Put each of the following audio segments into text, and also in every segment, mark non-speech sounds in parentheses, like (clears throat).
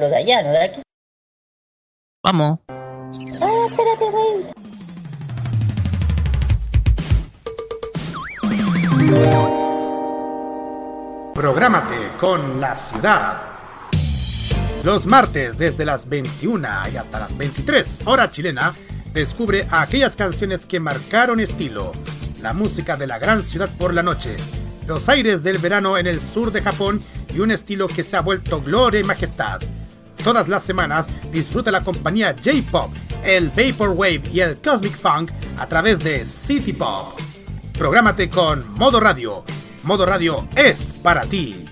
los de allá, no de aquí. Vamos. Ah, espérate, güey. Prográmate con la ciudad. Los martes desde las 21 y hasta las 23, hora chilena, descubre aquellas canciones que marcaron estilo, la música de la gran ciudad por la noche, los aires del verano en el sur de Japón y un estilo que se ha vuelto gloria y majestad. Todas las semanas disfruta la compañía J-Pop, el Vaporwave y el Cosmic Funk a través de City Pop. Prográmate con Modo Radio. Modo Radio es para ti.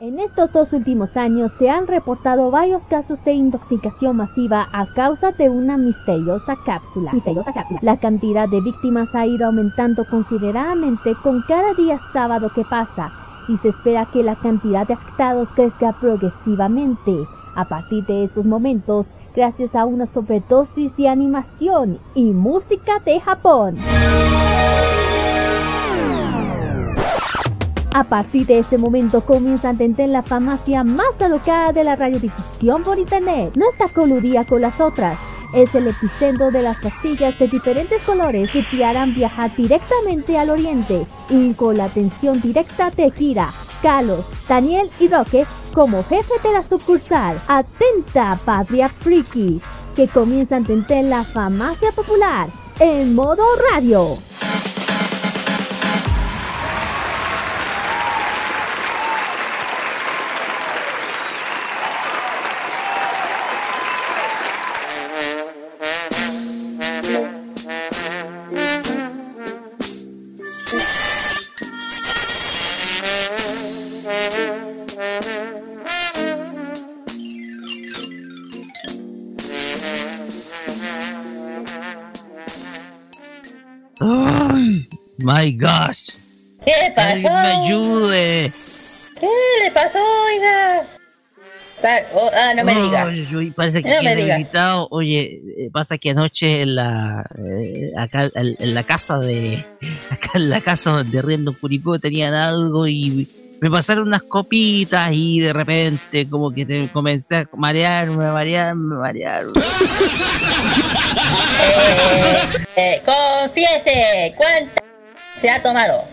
En estos dos últimos años se han reportado varios casos de intoxicación masiva a causa de una misteriosa cápsula. Misteriosa cápsula. La cantidad de víctimas ha ido aumentando considerablemente con cada día sábado que pasa y se espera que la cantidad de afectados crezca progresivamente. A partir de estos momentos, gracias a una sobredosis de animación y música de Japón. A partir de ese momento comienza a entender la farmacia más alocada de la radiodifusión por internet. No está coludida con las otras. Es el epicentro de las pastillas de diferentes colores que te harán viajar directamente al oriente y con la atención directa de Kira, Carlos, Daniel y Roque como jefe de la sucursal. Atenta, Patria Friki, que comienza a entender la farmacia popular en modo radio. My gosh. ¿Qué le pasó? Alguien me ayude. ¿Qué le pasó, oiga? Oh, ah, no me diga. Ay, uy, parece que No me diga. invitado. Oye, eh, pasa que anoche en la eh, acá en, la casa de (laughs) acá en la casa donde riendo en Curicó tenían algo y me pasaron unas copitas y de repente como que te comencé a marearme, marearme, marearme. (laughs) Eh, eh, confiese, ¿cuánta se ha tomado?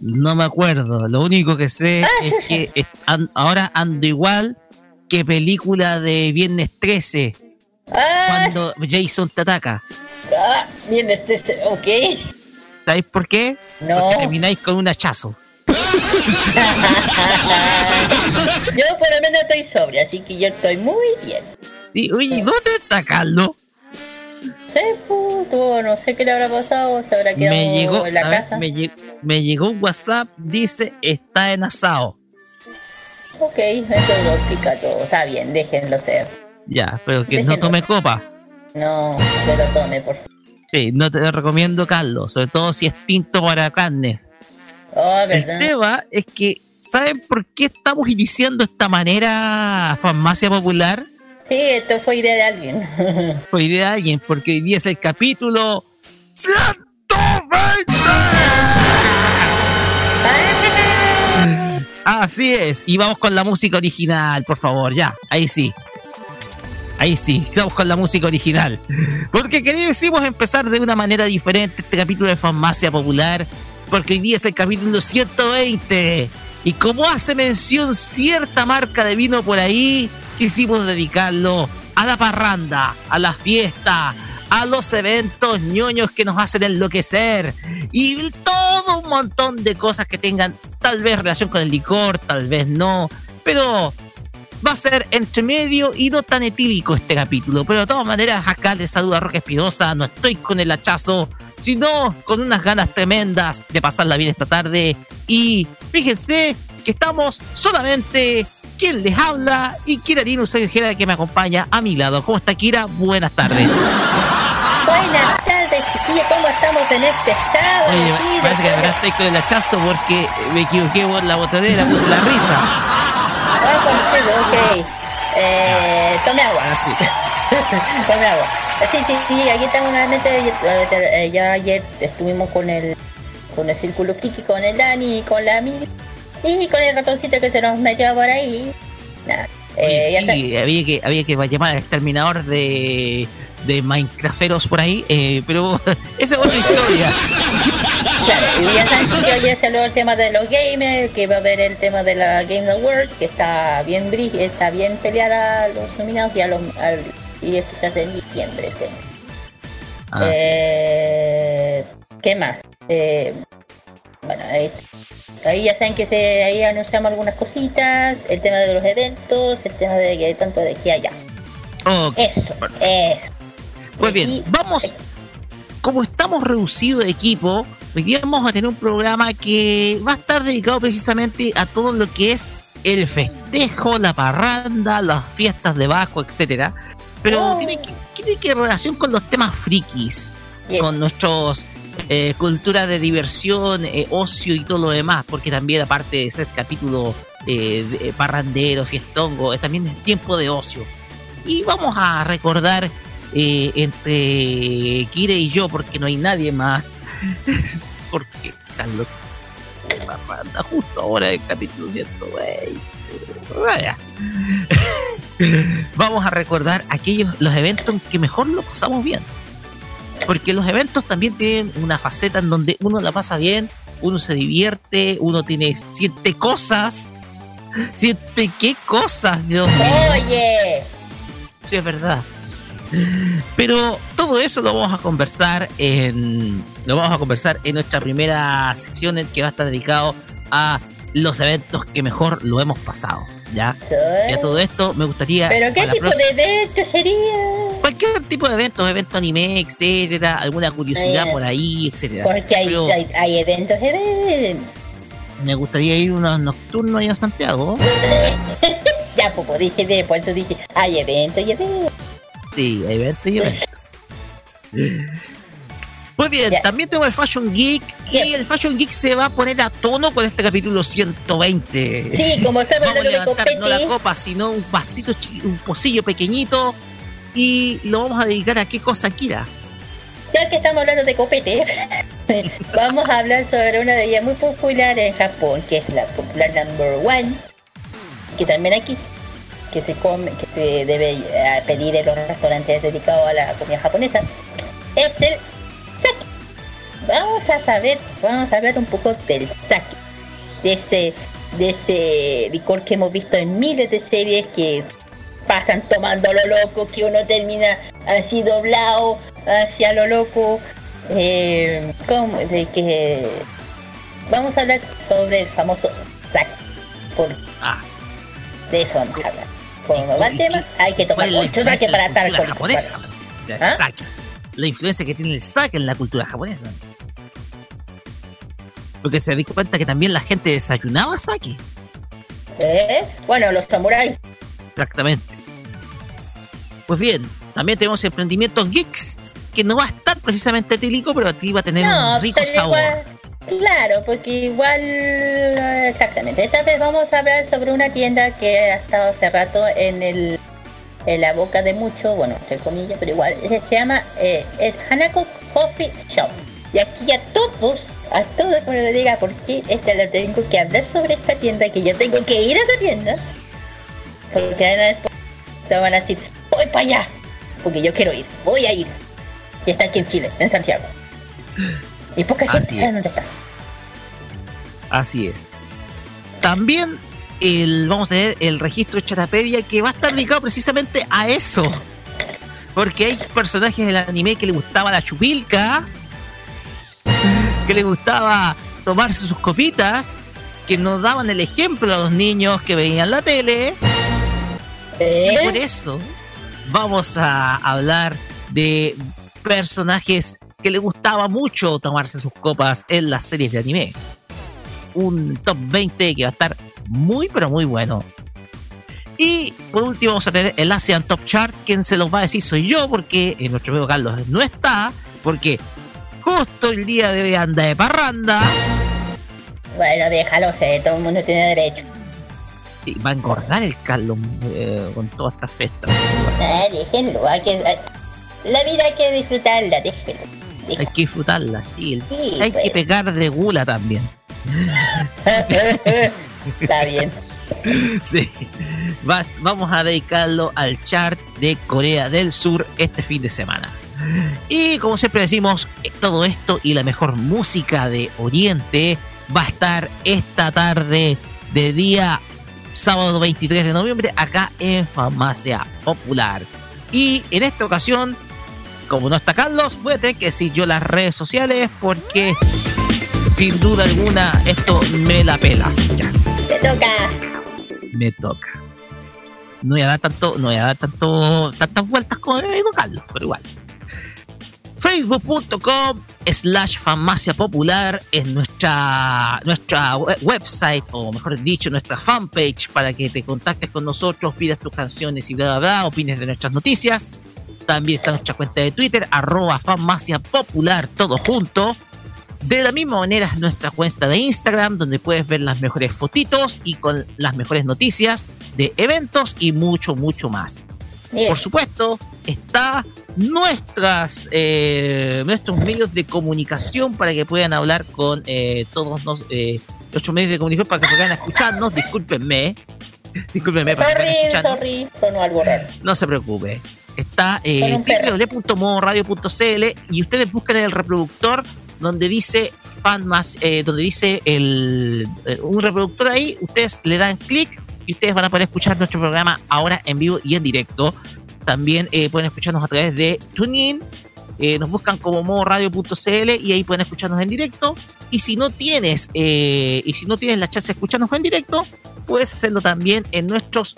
No me acuerdo. Lo único que sé Ah, es sí, que es- an- ahora ando igual que película de Viernes 13 Ah, cuando Jason te ataca. ah, este, este, ok. ¿Sabéis por qué? No. Porque termináis con un hachazo. (laughs) Yo por lo menos estoy sobria, así que yo estoy muy bien. Y, oye, ¿dónde está Carlos? Sé, puto, no sé qué le habrá pasado, se habrá quedado Me llegó, en la ver, casa. me, lle- me llegó un WhatsApp, dice, está en asado. Ok, eso lo explica todo. Está bien, déjenlo ser. Ya, pero que no tome copa. No, que lo tome, por favor. Sí, no te lo recomiendo, Carlos, sobre todo si es tinto para carne. Oh, El tema es que, ¿saben por qué estamos iniciando esta manera farmacia popular? Sí, esto fue idea de alguien. (laughs) Fue idea de alguien, porque hoy día es el capítulo 120. Así es, y vamos con la música original, por favor, ya, ahí sí. Ahí sí, vamos con la música original. Porque queríamos empezar de una manera diferente este capítulo de Farmacia Popular, porque hoy día es el capítulo 120. Y como hace mención cierta marca de vino por ahí, quisimos dedicarlo a la parranda, a la fiesta, a los eventos ñoños que nos hacen enloquecer y todo un montón de cosas que tengan tal vez relación con el licor, tal vez no, pero va a ser entre medio y no tan etílico este capítulo. Pero de todas maneras, acá les saluda Roque Espinosa, no estoy con el hachazo, sino con unas ganas tremendas de pasarla bien esta tarde. Y fíjense que estamos solamente quien les habla y Kira Lino Ojeda que me acompaña a mi lado. ¿Cómo está Kira? Buenas tardes. Buenas tardes, chiquillos. ¿Cómo estamos en este sábado? Oye, Sí, parece que ahora de- estoy con el hachazo porque me equivoqué por la botonera, puse la risa. Ah, conocido, ok. Eh, tome agua. Ahora sí. (laughs) tome agua. Sí, sí, sí, aquí estamos nuevamente. Ya ayer estuvimos con el con el círculo friki, con el Dani, con la Miri y con el ratoncito que se nos metió por ahí. Nada, Eh, ya está- sí, había que, había que llamar al exterminador de, de Minecrafteros por ahí, eh, pero (laughs) esa es otra historia. Claro, y ya saben que hoy se habló el tema de los gamers, que va a haber el tema de la Game Award, que está bien está bien peleada los nominados y a los al- y esto se hace en diciembre. Así es. Eh, ¿Qué más? Eh, bueno, ahí, ahí ya saben que se, ahí anunciamos algunas cositas, el tema de los eventos, el tema de que tanto de aquí a allá. Ok. Eso, eso. Pues bien, vamos. Como estamos reducidos de equipo, hoy día vamos a tener un programa que va a estar dedicado precisamente a todo lo que es el festejo, la parranda, las fiestas de Bajo, etcétera. Pero Oh. tiene, que, tiene que relación con los temas frikis, Yes. con nuestros eh, cultura de diversión, eh, ocio y todo lo demás, porque también aparte de ser capítulo eh, de- parrandero, fiestongo, es también tiempo de ocio. Y vamos a recordar eh, entre Kire y yo, porque no hay nadie más, (laughs) porque Carlos parranda justo ahora el capítulo 120. Vaya. (laughs) Vamos a recordar aquellos los eventos en que mejor lo pasamos bien. Porque los eventos también tienen una faceta en donde uno la pasa bien, uno se divierte, uno tiene siente cosas. Siente qué cosas, Dios. Oye, Sí, es verdad. Pero todo eso lo vamos a conversar en lo vamos a conversar en nuestra primera sección en que va a estar dedicado a los eventos que mejor lo hemos pasado, ¿ya? Y a todo esto me gustaría pero qué tipo de evento sería? Cualquier tipo de eventos, evento anime, etcétera, alguna curiosidad Eh, por ahí, etcétera. Porque hay, Pero hay, hay eventos, eventos. me gustaría ir unos nocturnos ahí en Santiago. (laughs) Ya, como dice, de eso dice, hay eventos y eventos. Sí, eventos y eventos. (laughs) Muy bien, Ya. también tengo el Fashion Geek Ya. y el Fashion Geek se va a poner a tono con este capítulo 120. Sí, como estamos a hablando de levantar no la copa, sino un vasito, un pocillo pequeñito y lo vamos a dedicar a qué cosa, Kira. ya que estamos hablando de copete, (laughs) vamos a hablar sobre una de ellas muy popular en Japón, que es la popular number one, que también aquí, que se come, que se debe eh, pedir en los restaurantes dedicados a la comida japonesa, es el sake. Vamos a saber, vamos a hablar un poco del sake, de ese, de ese licor que hemos visto en miles de series que pasan tomando lo loco, que uno termina así doblado hacia lo loco. Eh, ¿cómo? De que vamos a hablar sobre el famoso sake. Por Ah, sí. de eso vamos a hablar. Como va el ¿Y- tema, hay que ¿Cuál tomar mucho la para estar alcohólico. japonesa? ¿Ah? sake. La influencia que tiene el sake en la cultura japonesa. Porque se di cuenta que también la gente desayunaba sake. ¿Eh? Bueno, los samuráis. Exactamente. Pues bien, también tenemos emprendimientos geeks, que no va a estar precisamente tílico, pero aquí va a tener No, un rico sabor. igual, claro, porque igual, exactamente. Esta vez vamos a hablar sobre una tienda que ha estado hace rato en el en la boca de muchos, bueno, entre comillas, pero igual, eh, se llama eh, es Hanako Coffee Shop. Y aquí a todos, a todos, como lo diga, porque esta lo tengo que hablar sobre esta tienda, que yo tengo que ir a esa tienda. Porque después van a decir, voy para allá, porque yo quiero ir, voy a ir. Y está aquí en Chile, en Santiago. Y poca gente sabe dónde está. Así es. También el, vamos a tener el registro de Charapedia que va a estar dedicado precisamente a eso. Porque hay personajes del anime que le gustaba la chupilca, que le gustaba tomarse sus copitas, que nos daban el ejemplo a los niños que veían la tele. ¿Eh? Y por eso vamos a hablar de personajes que le gustaba mucho tomarse sus copas en las series de anime. Un top 20 que va a estar muy pero muy bueno. Y por último vamos a tener el Asian Top Chart. Quien se los va a decir soy yo porque eh, nuestro amigo Carlos no está. Porque justo el día de hoy anda de parranda. Bueno, déjalo ser, todo el mundo tiene derecho. Va a engordar el Carlos eh, con todas estas fiestas. Ah, déjenlo, hay que... La vida hay que disfrutarla, déjenlo. Hay que disfrutarla, sí. hay que pues. pegar de gula también. (laughs) Está bien. (laughs) Sí. vamos a dedicarlo al chart de Corea del Sur este fin de semana. Y como siempre decimos, todo esto y la mejor música de Oriente va a estar esta tarde de día sábado 23 de noviembre acá en Farmacia Popular. Y en esta ocasión, como no está Carlos, voy a tener que decir yo las redes sociales porque sin duda alguna esto me la pela. Ya. Te toca. Me toca. No voy a dar tanto, no voy a dar tanto, tantas vueltas digo Carlos, pero igual facebook.com slash farmacia popular es nuestra, nuestra website, o mejor dicho, nuestra fanpage para que te contactes con nosotros, pidas tus canciones y bla, bla, bla, opines de nuestras noticias. También está nuestra cuenta de Twitter, arroba farmacia popular, todo junto. De la misma manera es nuestra cuenta de Instagram, donde puedes ver las mejores fotitos y con las mejores noticias de eventos y mucho, mucho más. Por supuesto, está nuestras eh, nuestros medios de comunicación para que puedan hablar con eh, todos los, eh, nuestros medios de comunicación para que puedan escucharnos. Discúlpenme. (laughs) Discúlpenme. Sorry, sorry, No se preocupe. Está eh, www.modoradio.cl y ustedes buscan el reproductor donde dice fan más, eh, donde dice el, un reproductor ahí, ustedes le dan clic y ustedes van a poder escuchar nuestro programa ahora en vivo y en directo también eh, pueden escucharnos a través de TuneIn. Eh, nos buscan como modoradio.cl y ahí pueden escucharnos en directo. Y si no tienes, eh, y si no tienes la chance de escucharnos en directo, puedes hacerlo también en nuestros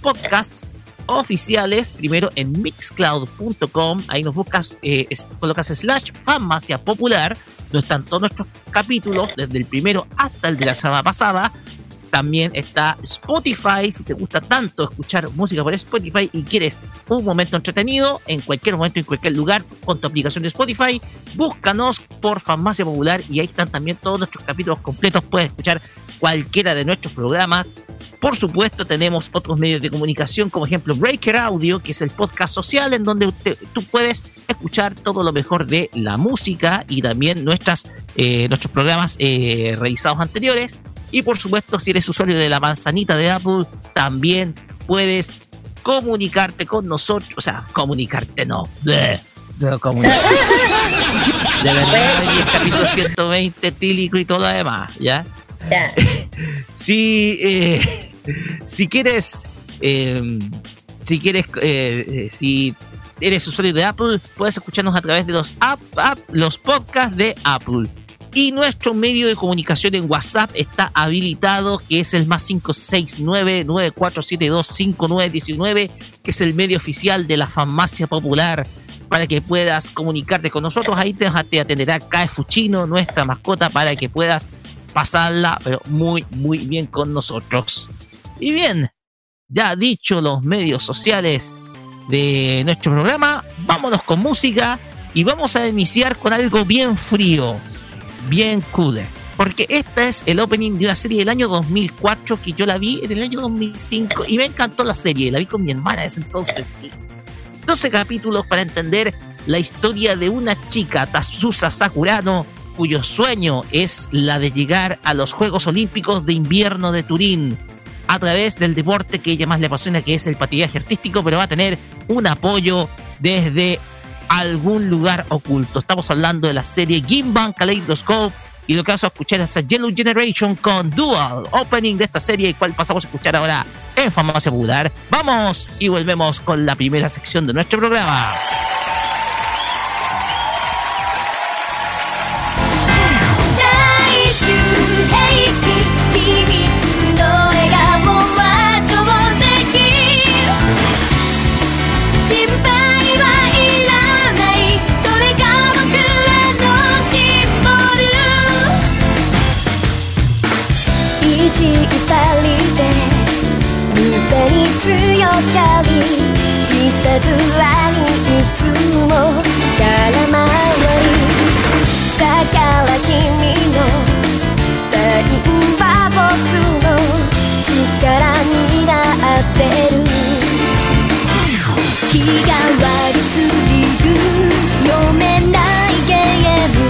podcasts oficiales, primero en mixcloud.com, ahí nos buscas, colocas slash farmacia popular, donde están todos nuestros capítulos, desde el primero hasta el de la semana pasada, también está Spotify, si te gusta tanto escuchar música por Spotify y quieres un momento entretenido, en cualquier momento, en cualquier lugar, con tu aplicación de Spotify, búscanos por Farmacia Popular y ahí están también todos nuestros capítulos completos. Puedes escuchar cualquiera de nuestros programas. Por supuesto, tenemos otros medios de comunicación, como ejemplo Breaker Audio, que es el podcast social en donde tú puedes escuchar todo lo mejor de la música y también nuestras, eh, nuestros programas eh, realizados anteriores. Y por supuesto, si eres usuario de la manzanita de Apple, también puedes comunicarte con nosotros. O sea, comunicarte no. De comunicarte. (laughs) De verdad, y el capítulo 120 tílico y todo lo demás, ¿ya? (laughs) si, eh, si quieres, eh, si quieres, eh, si eres usuario de Apple, puedes escucharnos a través de los, app, los podcasts de Apple. Y nuestro medio de comunicación en WhatsApp está habilitado, que es el más 569-9472-5919, que es el medio oficial de la farmacia popular, para que puedas comunicarte con nosotros. Ahí te, te atenderá Cae Fuchino, nuestra mascota, para que puedas pasarla, pero muy, muy bien con nosotros. Y bien, ya dicho los medios sociales de nuestro programa, vámonos con música y vamos a iniciar con algo bien frío bien cool. Porque esta es el opening de una serie del año 2004 que yo la vi en el año 2005 y me encantó la serie. La vi con mi hermana ese entonces, sí. 12 capítulos para entender la historia de una chica, Tatsusa Sakurano, cuyo sueño es la de llegar a los Juegos Olímpicos de Invierno de Turín a través del deporte que ella más le apasiona, que es el patinaje artístico, pero va a tener un apoyo desde algún lugar oculto. Estamos hablando de la serie Gimban Kaleidoscope y lo que vamos a escuchar es a Yellow Generation con Dual, opening de esta serie, cual pasamos a escuchar ahora en Famosa Popular. Vamos y volvemos con la primera sección de nuestro programa. かりいたずらにいつも絡まないだから君のサインは僕の力になってる気が悪すぎる読めないゲーム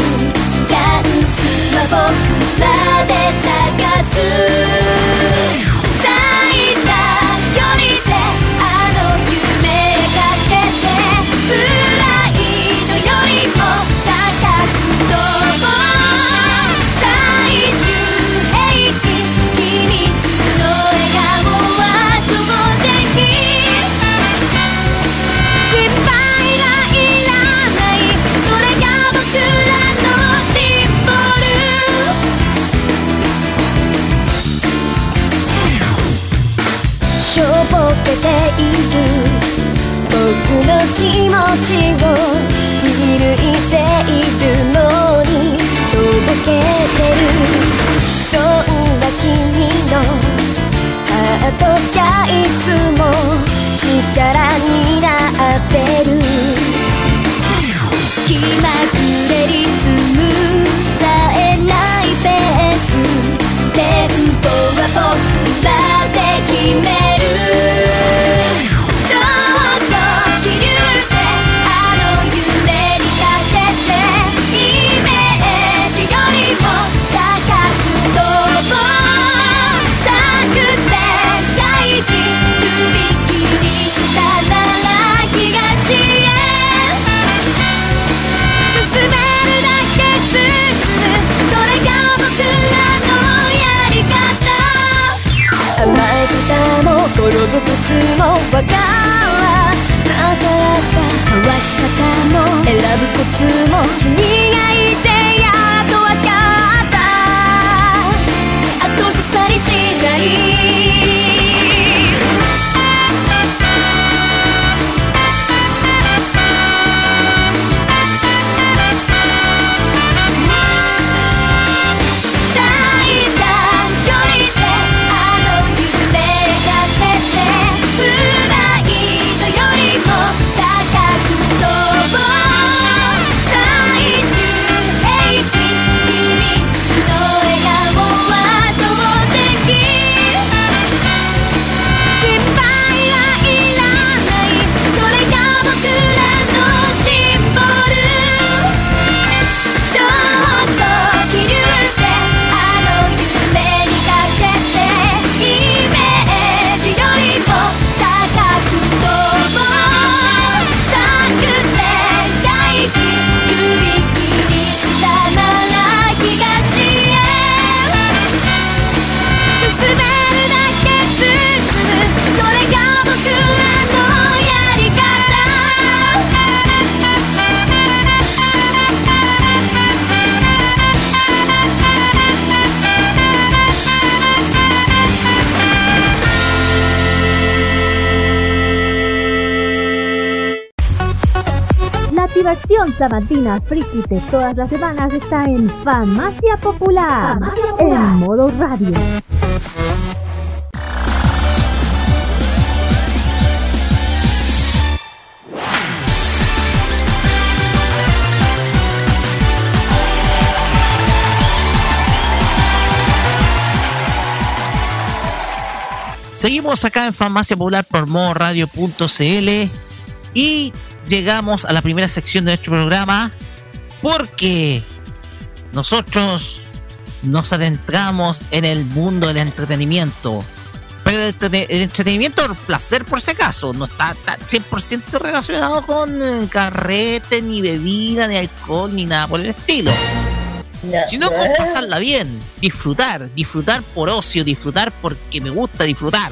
チャンスは僕らで探すている僕の気持ちを見抜いているのにとぼけてるそんな君のハートがいつも力になってる。気まぐれリズムさえないペーステンポは僕らで決める選ぶコツも君がいてやっとわかった。後ずさりしない。Sabatina friki de todas las semanas está en Farmacia Popular, en modo radio. Seguimos acá en Farmacia Popular por modoradio.cl y llegamos a la primera sección de nuestro programa porque nosotros nos adentramos en el mundo del entretenimiento. Pero el, entrete- el entretenimiento por placer, por si acaso, no está, está 100% relacionado con eh, carrete, ni bebida, ni alcohol, ni nada por el estilo. No. Sino con pasarla bien, disfrutar, disfrutar por ocio, disfrutar porque me gusta disfrutar.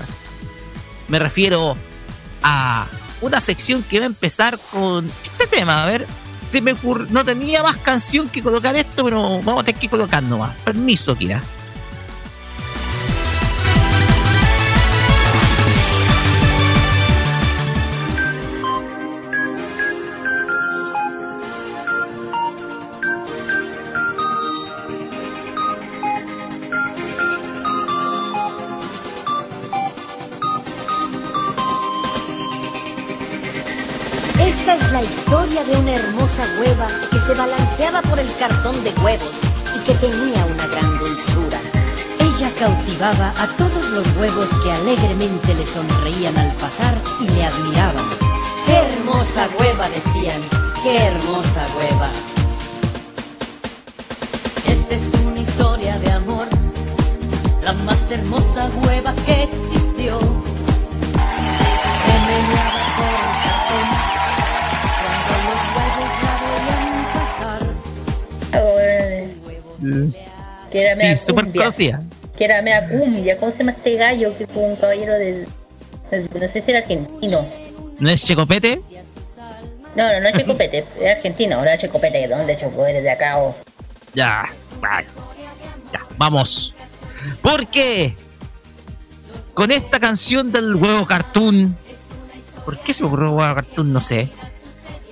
Me refiero a una sección que va a empezar con este tema. A ver, se me ocurre- no tenía más canción que colocar esto, pero vamos a tener que colocar nomás. Permiso, Kira. Hueva que se balanceaba por el cartón de huevos y que tenía una gran dulzura. Ella cautivaba a todos los huevos que alegremente le sonreían al pasar y le admiraban. ¡Qué hermosa hueva! decían. ¡Qué hermosa hueva! Esta es una historia de amor, la más hermosa hueva que existió. Que era Sí, mea súper cumbia. conocida. Que era mea cumbia. ¿Cómo se llama este gallo? Que fue un caballero del. No sé si era argentino. ¿No es Checopete? No, no, no es Checopete, (laughs) es argentino, no es Checopete, ¿dónde? Eres de acá o. Ya, vale. ya, vamos. Porque con esta canción del huevo cartoon. ¿Por qué se me ocurrió huevo cartoon? No sé.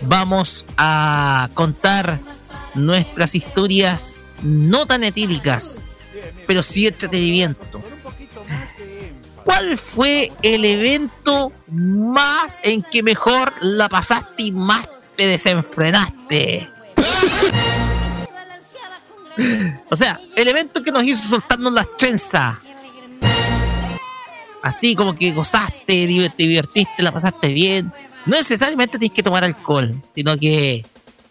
Vamos a contar nuestras historias no tan etíricas, pero sí entretenimiento. ¿Cuál fue el evento más en que mejor la pasaste y más te desenfrenaste? O sea, el evento que nos hizo soltarnos las trenzas. Así como que gozaste, te divertiste, la pasaste bien. No necesariamente tienes que tomar alcohol, sino que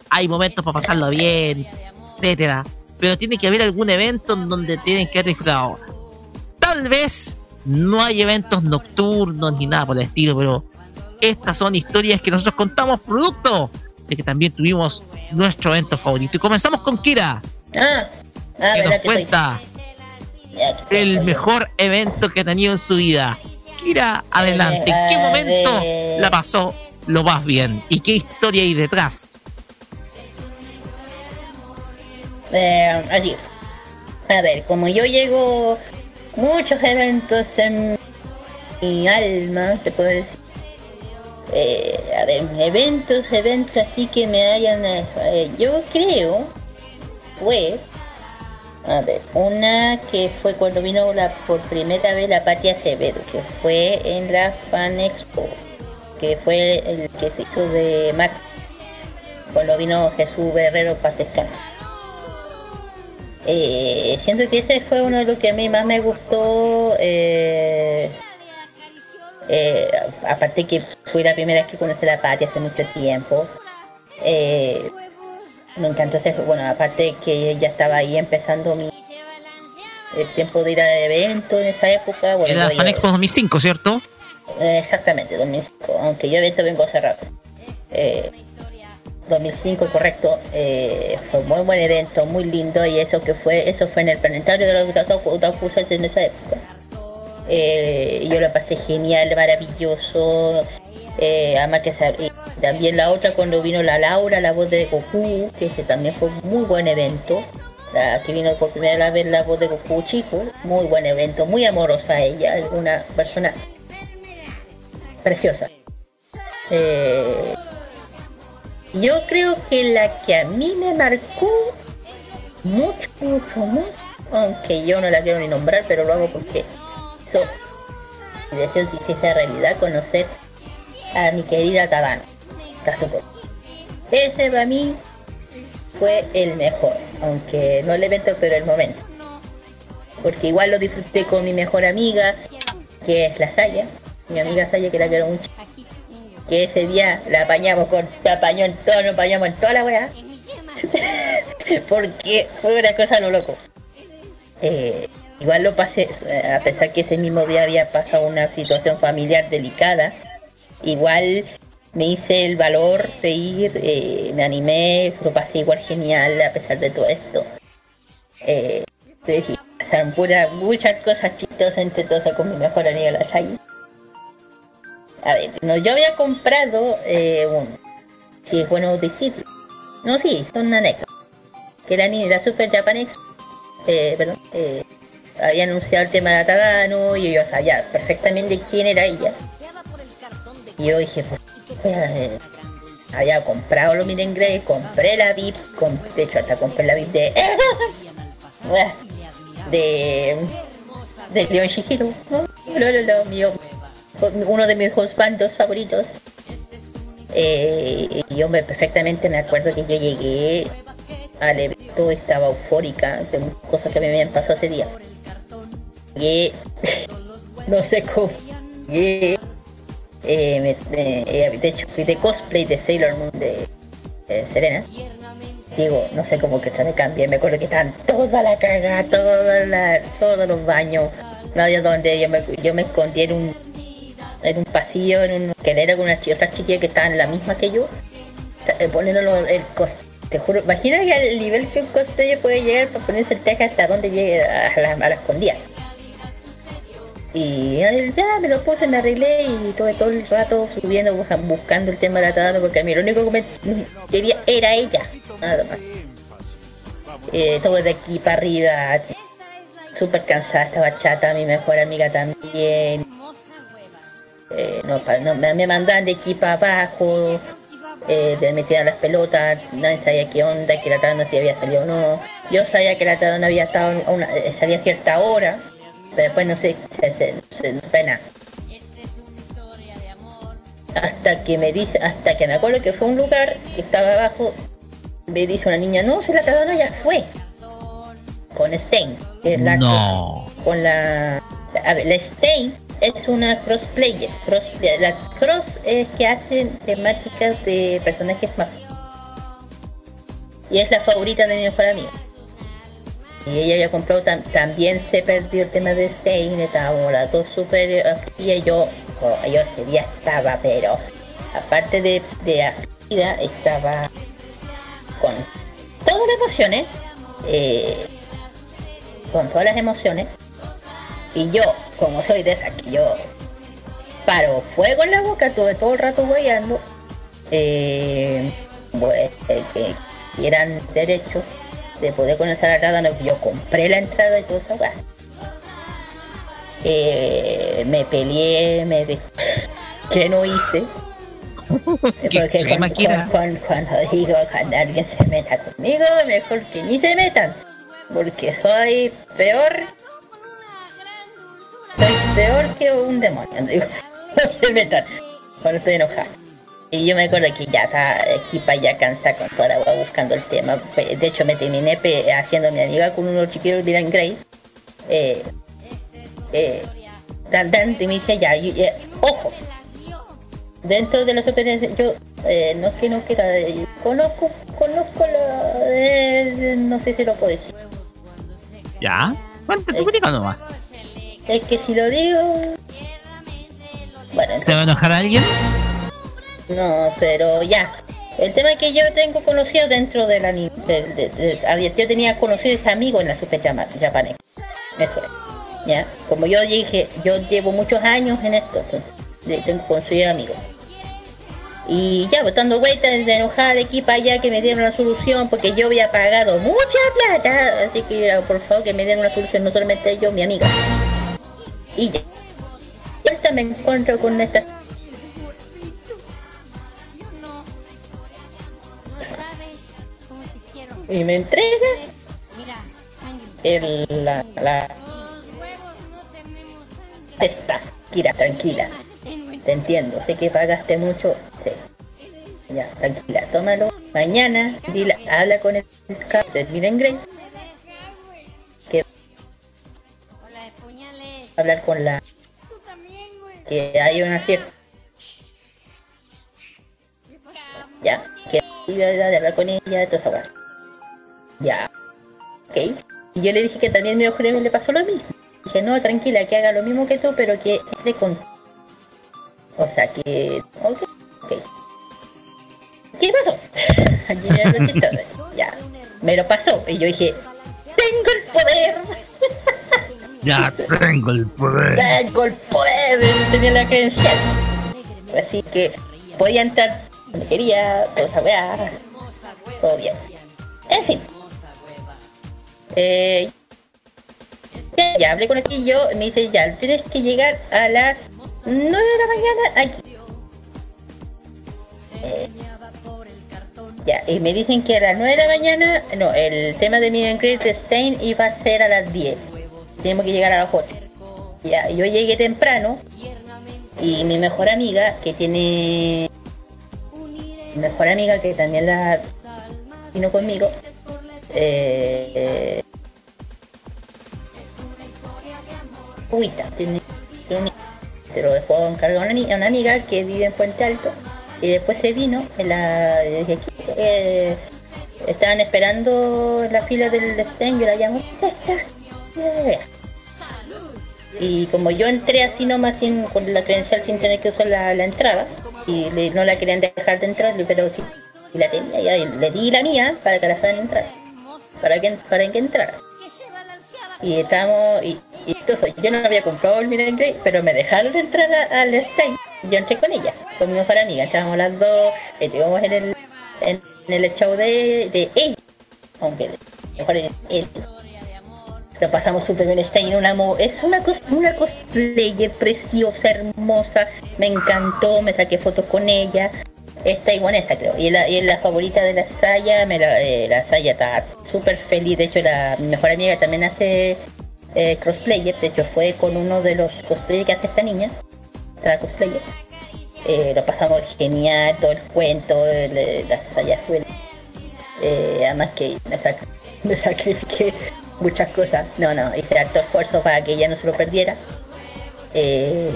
hay momentos para pasarlo bien, etcétera. Pero tiene que haber algún evento en donde tienen que haber disfrutado. Tal vez no hay eventos nocturnos ni nada por el estilo, pero estas son historias que nosotros contamos producto de que también tuvimos nuestro evento favorito. Y comenzamos con Kira, Ah, ah, que nos cuenta estoy el mejor evento que ha tenido en su vida. Kira, adelante. ¿En qué momento ver. la pasó lo más bien? ¿Y qué historia hay detrás? Eh, así. A ver, como yo llego muchos eventos en mi alma, te puedo decir. Eh, a ver, eventos, eventos así que me hayan... eh, yo creo, fue... A ver, una que fue cuando vino la, por primera vez la Patia Acevedo, que fue en la Fan Expo, que fue el que se hizo de Mac, cuando vino Jesús Guerrero Pastescano. Eh, siento que ese fue uno de los que a mí más me gustó. eh, eh, aparte que fue la primera vez que conocí la patria hace mucho tiempo. Me encantó ese, bueno, aparte que ya estaba ahí empezando mi el tiempo de ir a eventos en esa época. Bueno, Era Fan Expo 2005, ¿cierto? exactamente, 2005, aunque yo evento vengo hace rato. Eh, 2005, correcto, eh, fue un muy buen evento, muy lindo y eso que fue, eso fue en el planetario de los Otaku Otaku en esa época. Eh, yo lo pasé genial, maravilloso. Eh, además que también la otra cuando vino la Laura, la voz de Goku, que ese también fue un muy buen evento. La que vino por primera vez la voz de Goku chico, muy buen evento, muy amorosa ella, una persona preciosa. Eh, yo creo que la que a mí me marcó mucho, mucho, mucho, aunque yo no la quiero ni nombrar, pero lo hago porque mi deseo se hiciese realidad, conocer a mi querida Tabano, Kazuko. Ese para mí fue el mejor, aunque no el evento, pero el momento. Porque igual lo disfruté con mi mejor amiga, que es la Saya, mi amiga Saya, que la quiero mucho. Que ese día la apañamos con, la apañó en todo, nos apañamos en toda la weá. (laughs) Porque fue una cosa lo loco. Eh, igual lo pasé, a pesar que ese mismo día había pasado una situación familiar delicada, igual me hice el valor de ir, eh, me animé, lo pasé igual genial a pesar de todo esto. Eh, pasaron pura, muchas cosas chistosas entre todas con mi mejor amiga la Sai. A ver, no, yo había comprado eh, si es bueno decirlo. No, sí, son anécdotas. Que la la Super Japan Expo, eh, perdón, eh, había anunciado el tema de Atagano y yo sabía perfectamente quién era ella. Y yo dije, pues, había comprado los Miren Grey, compré la VIP, de hecho hasta compré la VIP de... (laughs) de... de Leon Shihiro, ¿no? Lo, lo, lo, mío, uno de mis husbandos favoritos. Eh, yo me, perfectamente me acuerdo que yo llegué al evento, estaba eufórica de cosas que me habían pasado ese día. Llegué, (laughs) no sé cómo, llegué, eh, eh, de hecho fui de cosplay de Sailor Moon de, Serena. Digo, no sé cómo que se me cambié, me acuerdo que estaban toda la caga, toda la, todos los baños, había donde yo me, yo me escondí en un pasillo, en un que era con unas otras chiquillas que estaban la misma que yo, eh, poniéndolo el cos te juro, imagina el nivel que un cosplayer puede llegar para ponerse el traje hasta donde llegue a la, escondida. Y ya me lo puse, me arreglé y tuve todo el rato subiendo, busca- buscando el tema de la Tadano porque a mí lo único que me quería era ella, nada más. Eh, todo de aquí para arriba, súper cansada, estaba chata, mi mejor amiga también. Eh, no, me, me mandaban de aquí para abajo, eh, de meter las pelotas, nadie sabía qué onda, que la tabla no si había salido o no. Yo sabía que la tabla no había estado a una, eh, salía a cierta hora, pero después no sé, se, se, se- nada. Hasta que me dice, hasta que me acuerdo que fue un lugar que estaba abajo, me dice una niña, no, si la tabla no ya fue. Con Stein, que es la No. con la a ver, la Stein es una crossplayer. Cross la cross es que hacen temáticas de personajes más. Y es la favorita de mi mejor amiga. Y ella ya compró tam- también se perdió el tema de Stein estábamos las dos super y yo oh, yo ese día estaba pero aparte de de afligida, estaba con todas las emociones eh, con todas las emociones y yo, como soy de esa que yo paro fuego en la boca, tuve todo el rato guayando, eh, pues, eh, que quieran derecho de poder conocer a cada uno, yo compré la entrada y todo eso. Eh, me peleé, me de... (laughs) que no hice. (laughs) Porque cuando- cuando digo cuando alguien se meta conmigo, mejor que ni se metan. Porque soy peor soy peor que un demonio, digo. (laughs) No se metan cuando estoy enojada. Y yo me acuerdo que ya está aquí para allá cansada con toda agua buscando el tema. De hecho me terminé haciendo mi amiga con unos chiquillos de Dylan Gray. Eh, eh, y me dice ya, eh, ojo. Dentro de las experiencias, yo eh, no es que no quiera, eh, conozco, conozco la, eh, no sé si lo puedo decir. ¿Ya? Cuéntate, tú nomás. Es que si lo digo, bueno, ¿Se va a enojar alguien? No, pero ya. El tema es que yo tengo conocido dentro de la ni- de, de- de- había- yo tenía conocidos amigos en la Super Japanese. Eso es. Ya. Como yo dije, yo llevo muchos años en esto, entonces tengo conocidos amigos. Y ya, pues dando vueltas de enojada de aquí para allá que me dieron una solución porque yo había pagado mucha plata. Así que por favor que me den una solución, no solamente yo, mi amiga. Y ya. Ahorita me encuentro con esta y me entrega el, la, la está Kira tranquila te entiendo sé que pagaste mucho sí. ya tranquila tómalo mañana dile, habla con el del Miren Grey hablar con la que hay una cierta ya que iba a hablar con ella toda esa weá. Ya. Ok. Y yo le dije que también mi mejor le pasó lo mismo. Dije, no, tranquila, que haga lo mismo que tú, pero que entre con... O sea, que... Ok. ok. ¿Qué pasó? (laughs) Ya. Me lo pasó. Y yo dije. Ya tengo el poder. Tengo el poder. Tenía la credencial. Así que podía entrar donde quería, toda esa. Todo bien. En fin. Eh, ya, ya hablé con aquí yo, me dice ya, tienes que llegar a las 9 de la mañana aquí. Eh, ya, y me dicen que a las 9 de la mañana, no, el tema de de Stein iba a ser a las 10. Tenemos que llegar a las 8. Ya, yo llegué temprano y mi mejor amiga, que tiene... Mi mejor amiga que también la vino conmigo, eh, Uita, tiene se lo dejó encargado a una, amiga que vive en Puente Alto y después se vino en la desde aquí, eh, estaban esperando la fila del stand yo la llamo y como yo entré así nomás sin, con la credencial sin tener que usar la, la entrada y no la querían dejar de entrar pero sí la tenía ya, y le di la mía para que la dejaran entrar. Para que para que entrara y estábamos y, y entonces yo no había comprado el Miren pero me dejaron entrar al stand. Yo entré con ella con mi mejor amiga. Entrábamos las dos estuvimos en el en, el show de, de ella aunque mejor es él lo pasamos súper bien, está en una es una cos- una cosplayer preciosa, hermosa, me encantó, me saqué fotos con ella, es taiwanesa creo, y la, y la favorita de la Saya, me la, eh, la Saya está súper feliz, de hecho la, mi mejor amiga también hace eh, cosplayer, de hecho fue con uno de los cosplayers que hace esta niña, esta cosplayer, Eh, lo pasamos genial, todo el cuento, el- el- la Saya fue eh, además que me, sac- (laughs) me sacrifiqué muchas cosas. No, no, hice harto esfuerzo para que ella no se lo perdiera. Eh,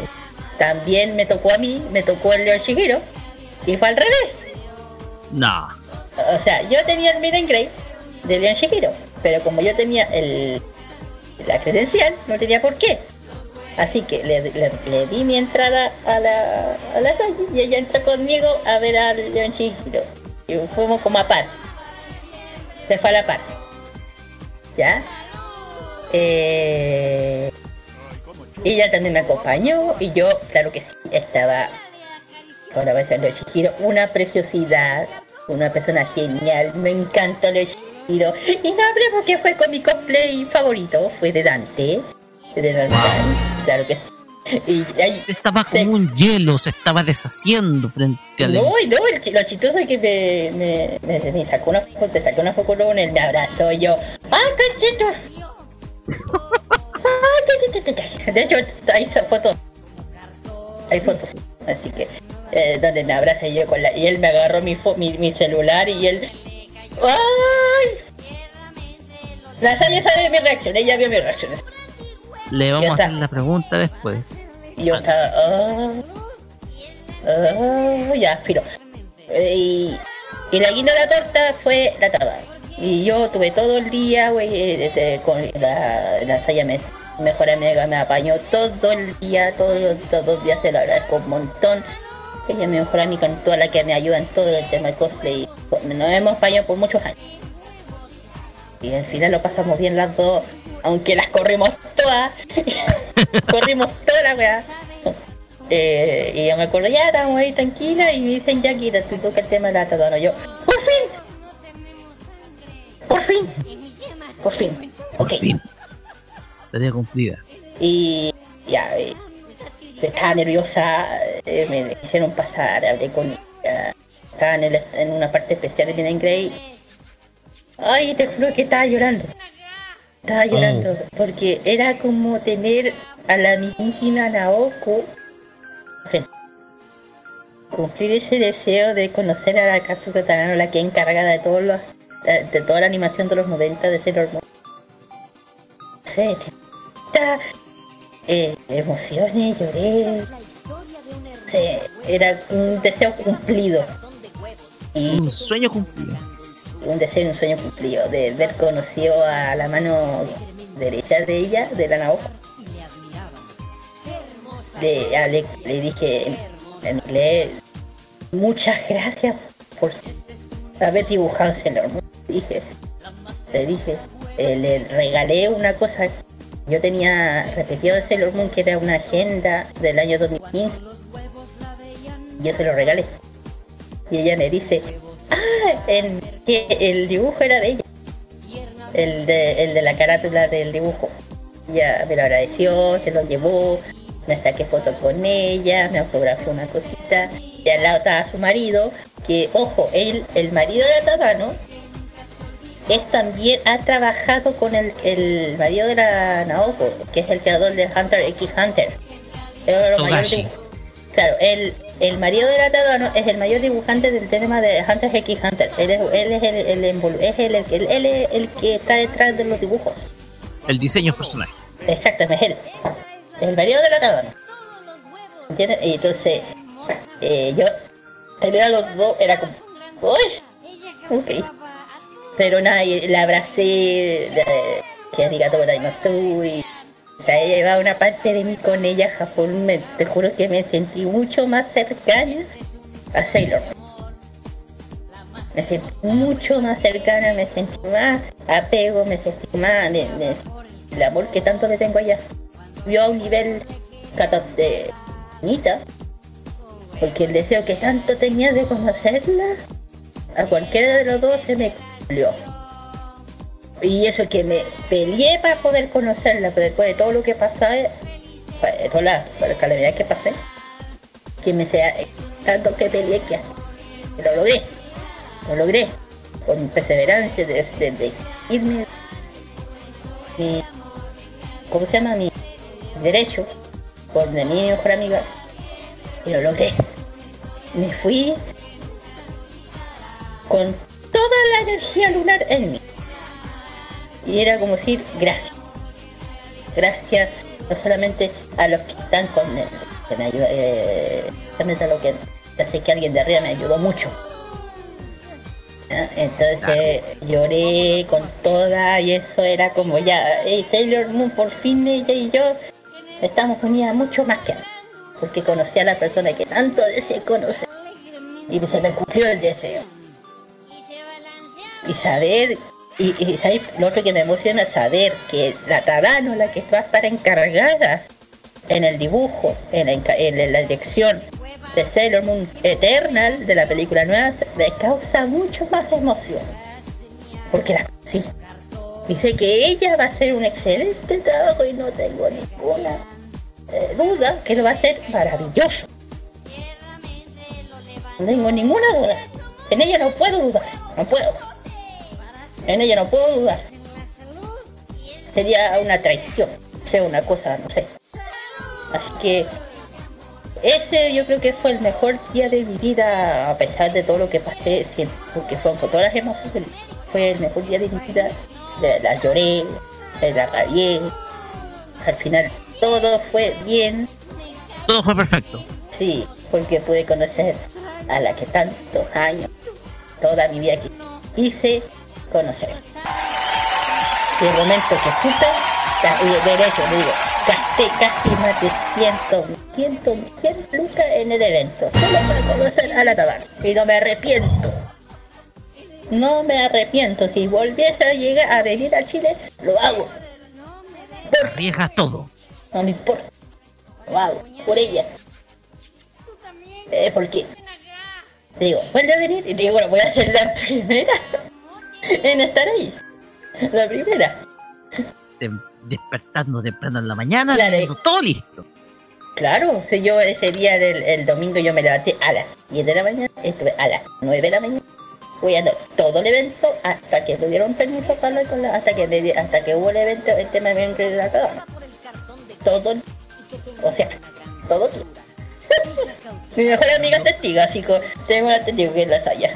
también me tocó a mí, me tocó el Leon Shigiro. Y fue al revés. No. O sea, yo tenía el Miren Grey de Leon Shihiro, pero como yo tenía el la credencial, no tenía por qué. Así que le, le- le di mi entrada a la, a la calle y ella entró conmigo a ver al Leon Shihiro. Y fuimos como a par. Se fue a la par. ¿Ya? Eh, ella también me acompañó y yo, claro que sí, estaba Ahora va a ser Shihiro, una preciosidad, una persona genial, me encanta Shihiro. Y no hablé porque fue con mi cosplay favorito, fue de Dante, de Dante, claro que sí. Y ahí, Estaba como un hielo, se estaba deshaciendo frente al. no, y no, el lo chistoso es que me, me, me, me sacó una foto, te sacó una foto con él, me abrazó y yo, ¡ah, conchito! (laughs) ¡Ah! De hecho, hay esa foto, hay fotos, así que, eh, donde me abraza y yo con la, y él me agarró mi, fo- mi, mi celular y él, ¡ay! La Saya sabe mi reacción, ella vio mi reacción. Le vamos a hacer la pregunta después. Yo estaba, ah, ah, ya, filo. Y, y la guinda de la torta fue la tabaca. Y yo tuve todo el día, güey, este, con la, la Saya me, mejor amiga me apañó todo el día, todos todos los días se lo agradezco un montón. Ella mi mejor amiga en toda la que me ayuda en todo el tema del cosplay. Nos hemos apañado por muchos años. Y al final lo pasamos bien las dos, aunque las corrimos todas. (laughs) corrimos toda la weá. Eh, y yo me acuerdo, ya estábamos ahí tranquila y me dicen, ya Kira, tú toca el tema de la tatuana. Yo, por fin, por fin, por fin. Por Ok. fin. Tarea cumplida. Y ya, eh, estaba nerviosa, eh, me hicieron pasar, hablé con ella. Estaba en, el- en una parte especial de Grey. Ay, te juro que estaba llorando. Estaba llorando, porque era como tener a la mismísima Naoko. Cumplir ese deseo de conocer a la Katsuko Tanano, la que es encargada de todos los, de toda la animación de los 90 de Sailor Moon. No sé, tanta, eh, emociones, lloré. Sí, era un deseo cumplido. Y Un sueño cumplido. Un deseo y un sueño cumplido de ver conocido a la mano derecha de ella, de la Naoko. De, a- le, dije en, inglés, muchas gracias por haber dibujado Sailor Moon. Dije, le dije, eh, le regalé una cosa. Yo tenía repetido de Sailor Moon que era una agenda del año 2015. Y yo se lo regalé. Y ella me dice, ah, el, el dibujo era de ella. El de, el de la carátula del dibujo. Ya me lo agradeció, se lo llevó, me saqué fotos con ella, me autografió una cosita. Y al lado estaba su marido, que ojo, él, el marido de Tadano, es también ha trabajado con el, el marido de la Naoko, que es el creador de Hunter x Hunter. De Claro, el, el marido de la Tadano es el mayor dibujante del tema de Hunter x Hunter. Él es, él es el, es el, el, él es el que está detrás de los dibujos. El diseño personal. Exactamente, es él. Es el marido de la Tadano. ¿Entiendes? Y entonces, eh, yo, tener a los dos era como, uy, ok. Pero nada, la abracé, la- que arigato gozaimasu, y o sea, ella llevaba una parte de mí con ella a Japón, te juro que me sentí mucho más cercana a Sailor. Me sentí mucho más cercana, me sentí más apego, me sentí más el amor que tanto le tengo a ella. Yo a un nivel de bonita, porque el deseo que tanto tenía de conocerla, a cualquiera de los dos se me cumplió. Y eso que me peleé para poder conocerla, pero después de todo lo que pasaba, pues, de toda la, la calamidad que pasé, que me sea tanto que peleé que lo logré. Lo logré. Con perseverancia de, de, de irme mi, ¿cómo se llama? Mi derecho por de mi mejor amiga y lo logré. Me fui con toda la energía lunar en mí. Y era como decir gracias. Gracias no solamente a los que están con él, que me ayuda, eh, también a lo que sé que alguien de arriba me ayudó mucho. Entonces lloré con toda y eso era como ya, hey, Taylor Moon por fin ella y yo estamos unidas mucho más que antes. Porque conocí a la persona que tanto deseé conocer. Y se me cumplió el deseo. Y saber, y, lo otro que me emociona saber que la Tadano, la que va a estar encargada en el dibujo, en la, en dirección de Sailor Moon Eternal, de la película nueva, me causa mucho más emoción. Porque la sí. Dice que ella va a hacer un excelente trabajo y no tengo ninguna eh, duda que lo va a hacer maravilloso. No tengo ninguna duda. En ella no puedo dudar. No puedo. En ella no puedo dudar. Sería una traición. Sea, una cosa, no sé. Así que ese yo creo que fue el mejor día de mi vida, a pesar de todo lo que pasé, siempre, porque fueron con todas las emociones. Fue el mejor día de mi vida. La, la lloré, la rabié. Al final todo fue bien, Todo fue perfecto. sí, porque pude conocer a la que tantos años, toda mi vida que quise conocer. Y el momento que supe, ca- y de hecho digo, gasté casi más de 100, 100, 100 lucas en el evento, solo para conocer a la Tabar. Y no me arrepiento. No me arrepiento. Si volviese a llegar a venir a Chile, lo hago. Arriesgas todo. No me importa. Lo hago. Por ella. Eh, porque digo, vuelve a venir y digo, bueno, voy a ser la (laughs) primera (laughs) en estar ahí. La primera. Te- despertando temprano en la mañana, Claro. todo listo. Claro, yo ese día del el domingo yo me levanté a las 10 de la mañana, estuve a las 9 de la mañana, cuidando todo el evento hasta que me dieron permiso para hablar con la, hasta que me hasta que hubo el evento, el tema de de la cagada. Todo, o sea, todo tiempo. (laughs) Mi mejor amiga es testigo, así que tengo una testigo que es la Saya.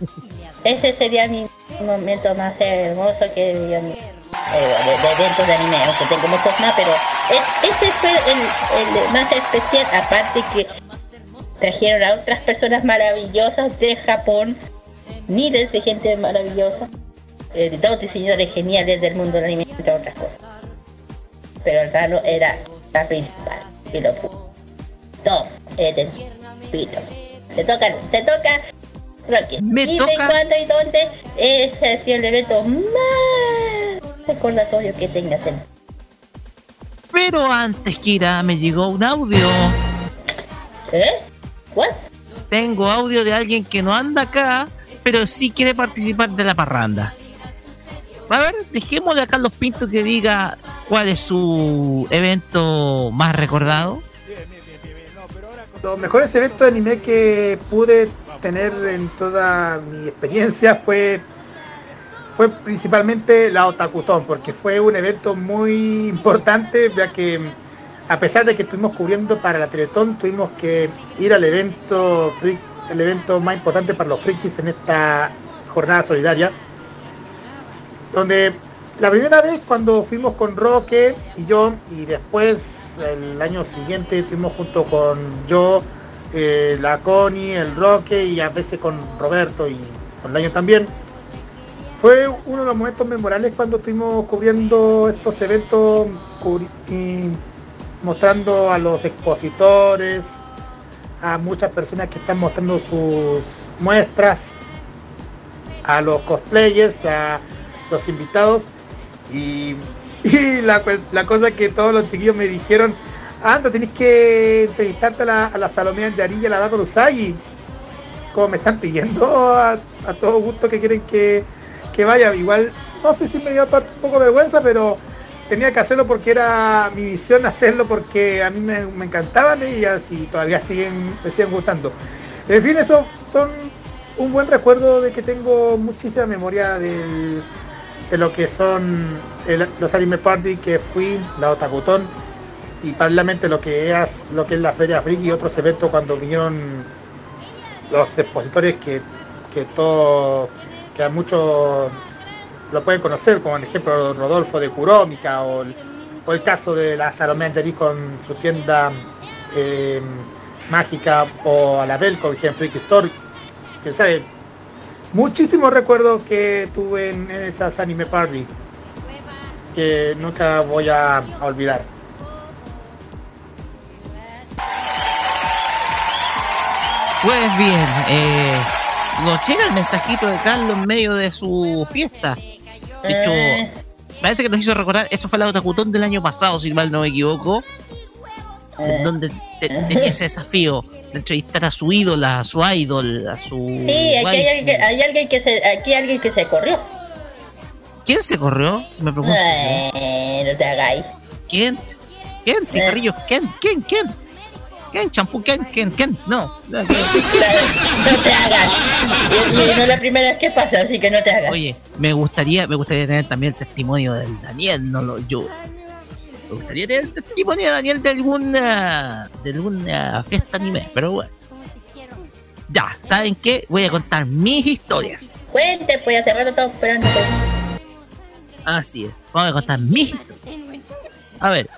(laughs) Ese sería mi momento más hermoso que yo eh, de, eventos de anime, aunque tengo muchos más, pero es- ese fue el, más especial, aparte que trajeron a otras personas maravillosas de Japón, miles de gente maravillosa, eh, todos diseñadores geniales del mundo del anime, entre otras cosas. Pero el Rano era la principal, y lo. Tom, Eden, Pito. Te toca, te toca, Me Dime toca. cuándo y dónde sido el evento más recordatorio que tengas en Pero antes, Kira, me llegó un audio. ¿Eh? ¿What? Tengo audio de alguien que no anda acá, pero sí quiere participar de la parranda. A ver, dejémosle a Carlos Pinto que diga cuál es su evento más recordado. Los mejores eventos de anime que pude tener en toda mi experiencia fue fue principalmente la Otakutón, porque fue un evento muy importante, ya que a pesar de que estuvimos cubriendo para la Teletón, tuvimos que ir al evento el evento más importante para los frikis en esta jornada solidaria, donde la primera vez cuando fuimos con Roque y yo, y después el año siguiente estuvimos junto con yo, eh, la Connie, el Roque y a veces con Roberto y con Laño también. Fue uno de los momentos memorables cuando estuvimos cubriendo estos eventos y mostrando a los expositores, a muchas personas que están mostrando sus muestras, a los cosplayers, a los invitados y, (laughs) la, la cosa que todos los chiquillos me dijeron, anda, tenés que entrevistarte a la, a la Salomé Yari y a la Bako Usagi. Como me están pidiendo a, todo gusto que quieren que, que vaya. Igual, no sé si me dio un poco de vergüenza, pero tenía que hacerlo porque era mi visión hacerlo porque a mí me, encantaban y así todavía siguen, me siguen gustando. En fin, eso son un buen recuerdo de que tengo muchísima memoria de lo que son los anime party que fui, la Otakutón, y paralelamente lo que es lo que es la Feria Friki y otros eventos cuando vinieron los expositores que, que todo que a muchos lo pueden conocer, como el ejemplo Rodolfo de Curómica o el, caso de la Salomé Angeli con su tienda eh, mágica o a la Bel con Gen Freak Store, que sabe, muchísimos recuerdos que tuve en, esas anime party que nunca voy a olvidar. Pues bien, eh, nos llega el mensajito de Carlos en medio de su fiesta. De hecho, Eh, parece que nos hizo recordar, eso fue la Otakutón del año pasado, si mal no me equivoco, en eh. donde te- tenía ese desafío de entrevistar a su ídola, a su idol, a su... Sí, aquí hay alguien, que, hay alguien que se, aquí hay alguien que se corrió. ¿Quién se corrió? Me pregunto. Eh, no te hagáis. ¿Quién? ¿Quién? Cigarrillos. ¿Quién? ¿Quién? ¿Quién? ¿Quién? ¿Champú? ¿Quién? ¿Quién? ¿Quién? No. no. No (laughs) te hagas. Y, no es la primera vez que pasa, así que no te hagas. Oye, me gustaría, me gustaría tener también el testimonio del Daniel, no lo yo. Me gustaría tener el testimonio de Daniel de alguna de alguna fiesta anime, pero bueno. Ya, ¿saben qué? Voy a contar mis historias. Cuente, pues hace rato estamos esperando. pues. Así es, vamos a contar mis historias. A ver,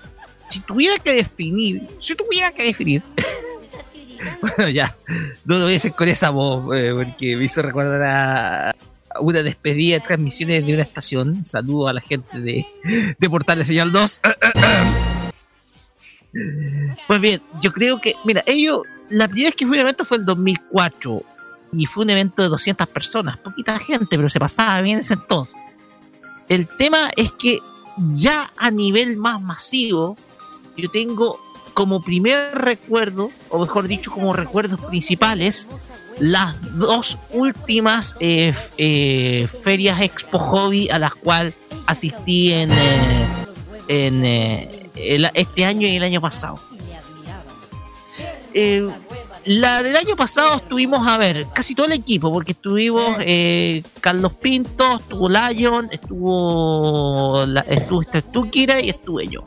si tuviera que definir, si tuviera que definir, (laughs) bueno ya, no lo voy a hacer con esa voz, eh, porque me hizo recordar a a una despedida de transmisiones de una estación. Saludo a la gente de, de Portales Señal 2. (clears throat) Pues bien, yo creo que, mira, ellos, la primera vez que fue un evento fue en 2004 y fue un evento de 200 personas, poquita gente, pero se pasaba bien ese entonces. El tema es que ya a nivel más masivo, yo tengo como primer recuerdo, o mejor dicho, como recuerdos principales, las dos últimas eh, eh, ferias Expo Hobby a las cuales asistí en, eh, en eh, el- este año y el año pasado. Eh, la del año pasado estuvimos a ver casi todo el equipo, porque estuvimos eh, Carlos Pinto, estuvo Lion, estuvo, la, estuvo Tukira y estuve yo.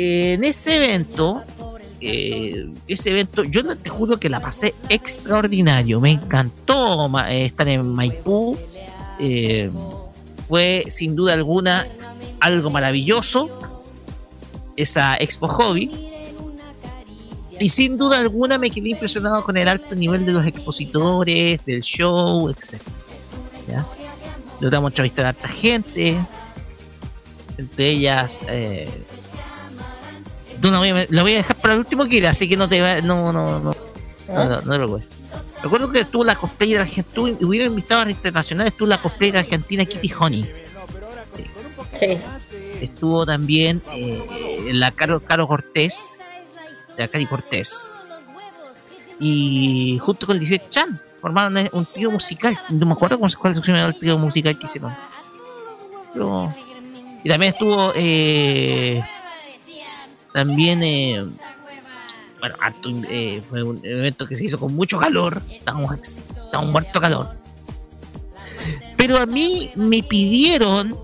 En ese evento, eh, ese evento, yo te juro que la pasé extraordinario. Me encantó eh, estar en Maipú. eh, fue sin duda alguna algo maravilloso. Esa Expo Hobby. Y sin duda alguna me quedé impresionado con el alto nivel de los expositores, del show, etc. ¿Ya? Logramos entrevistar a harta gente. Entre ellas. No, a, la voy a dejar para el último que ir, así que no te va, no, no, no, no, no, no te preocupes. Recuerdo que estuvo la cosplayer argentina, hubiera invitado a internacionales, estuvo la cosplayer argentina Kitty Honey. Sí. Sí. Estuvo también eh, la Caro, Caro Cortés, la Cari Cortés. Y junto con Lisette Chan, formaron un trío musical. No me acuerdo cómo se cuál se llama el trío musical que hicieron. Pero- y también estuvo eh, también eh, bueno, eh, fue un evento que se hizo con mucho calor. Estábamos muertos de calor. Pero a mí me pidieron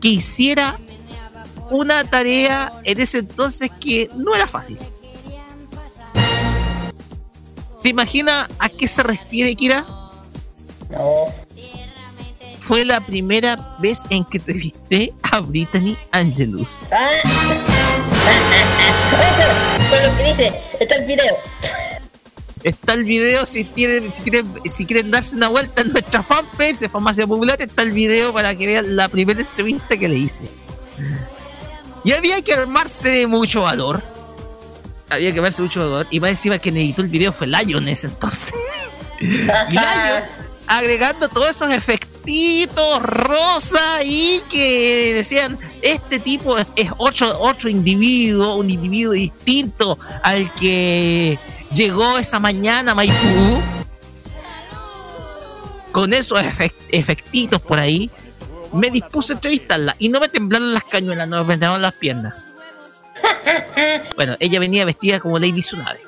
que hiciera una tarea en ese entonces que no era fácil. ¿Se imagina a qué se refiere Kira? No. Fue la primera vez en que entrevisté a Brittany Angelus. Ah. Con lo que dice, está el video. Está el video si tienen, si quieren, si quieren darse una vuelta en nuestra fanpage de Farmacia Popular, está el video para que vean la primera entrevista que le hice. Y había que armarse de mucho valor. Había que armarse mucho valor. Y más encima que editó el video fue Lion en ese entonces. (laughs) Y Lion agregando todos esos efectitos rosa y que decían este tipo es, es otro otro individuo un individuo distinto al que llegó esa mañana a Maipú con esos efec- efectitos por ahí, me dispuse a entrevistarla y no me temblaron las cañuelas, no me temblaron las piernas. (laughs) Bueno, ella venía vestida como Lady Tsunade,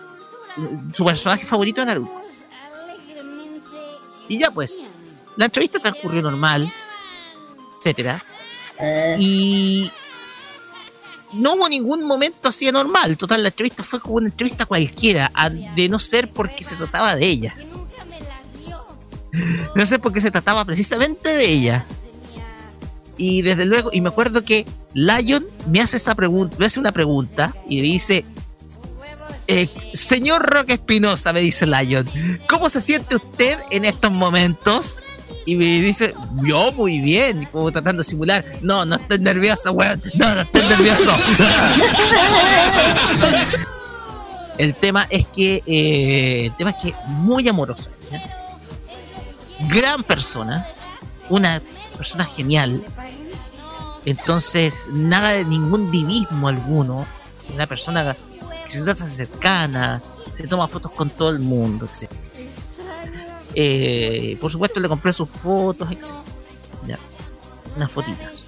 su personaje favorito de Naruto. Y ya pues, la entrevista transcurrió normal, etcétera, Ah, y no hubo ningún momento así anormal. Total, la entrevista fue como una entrevista cualquiera, de no ser porque se trataba de ella. (laughs) No sé por qué se trataba precisamente de ella. Y desde luego, y me acuerdo que Lion me hace esa pregunta, me hace una pregunta y me dice, eh, señor Roque Espinosa, me dice Lion, ¿cómo se siente usted en estos momentos? Y me dice, yo muy bien, como tratando de simular, no, no estoy nervioso, weón, no, no estoy nervioso. (laughs) el tema es que, eh, el tema es que muy amorosa, ¿ya? gran persona, una persona genial, entonces nada de ningún divismo alguno, una persona que se trata cercana, se toma fotos con todo el mundo, etc. Eh, por supuesto le compré sus fotos, etc. Ya. Unas fotitas.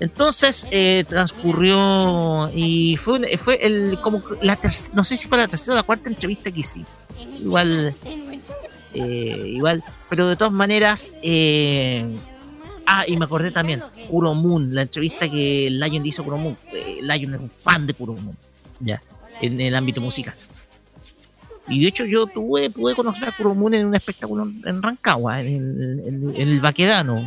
Entonces eh, transcurrió y fue, fue el como la ter- no sé si fue la tercera o la cuarta entrevista que hicimos. Igual, eh, igual, pero de todas maneras, eh, ah, y me acordé también, Kuromun, la entrevista que Lion hizo a Kuromun. Eh, Lion es un fan de Kuromun, ya, en el ámbito musical. Y de hecho yo tuve, pude conocer a Kuromun en un espectáculo en Rancagua, en el, en- en el Baquedano.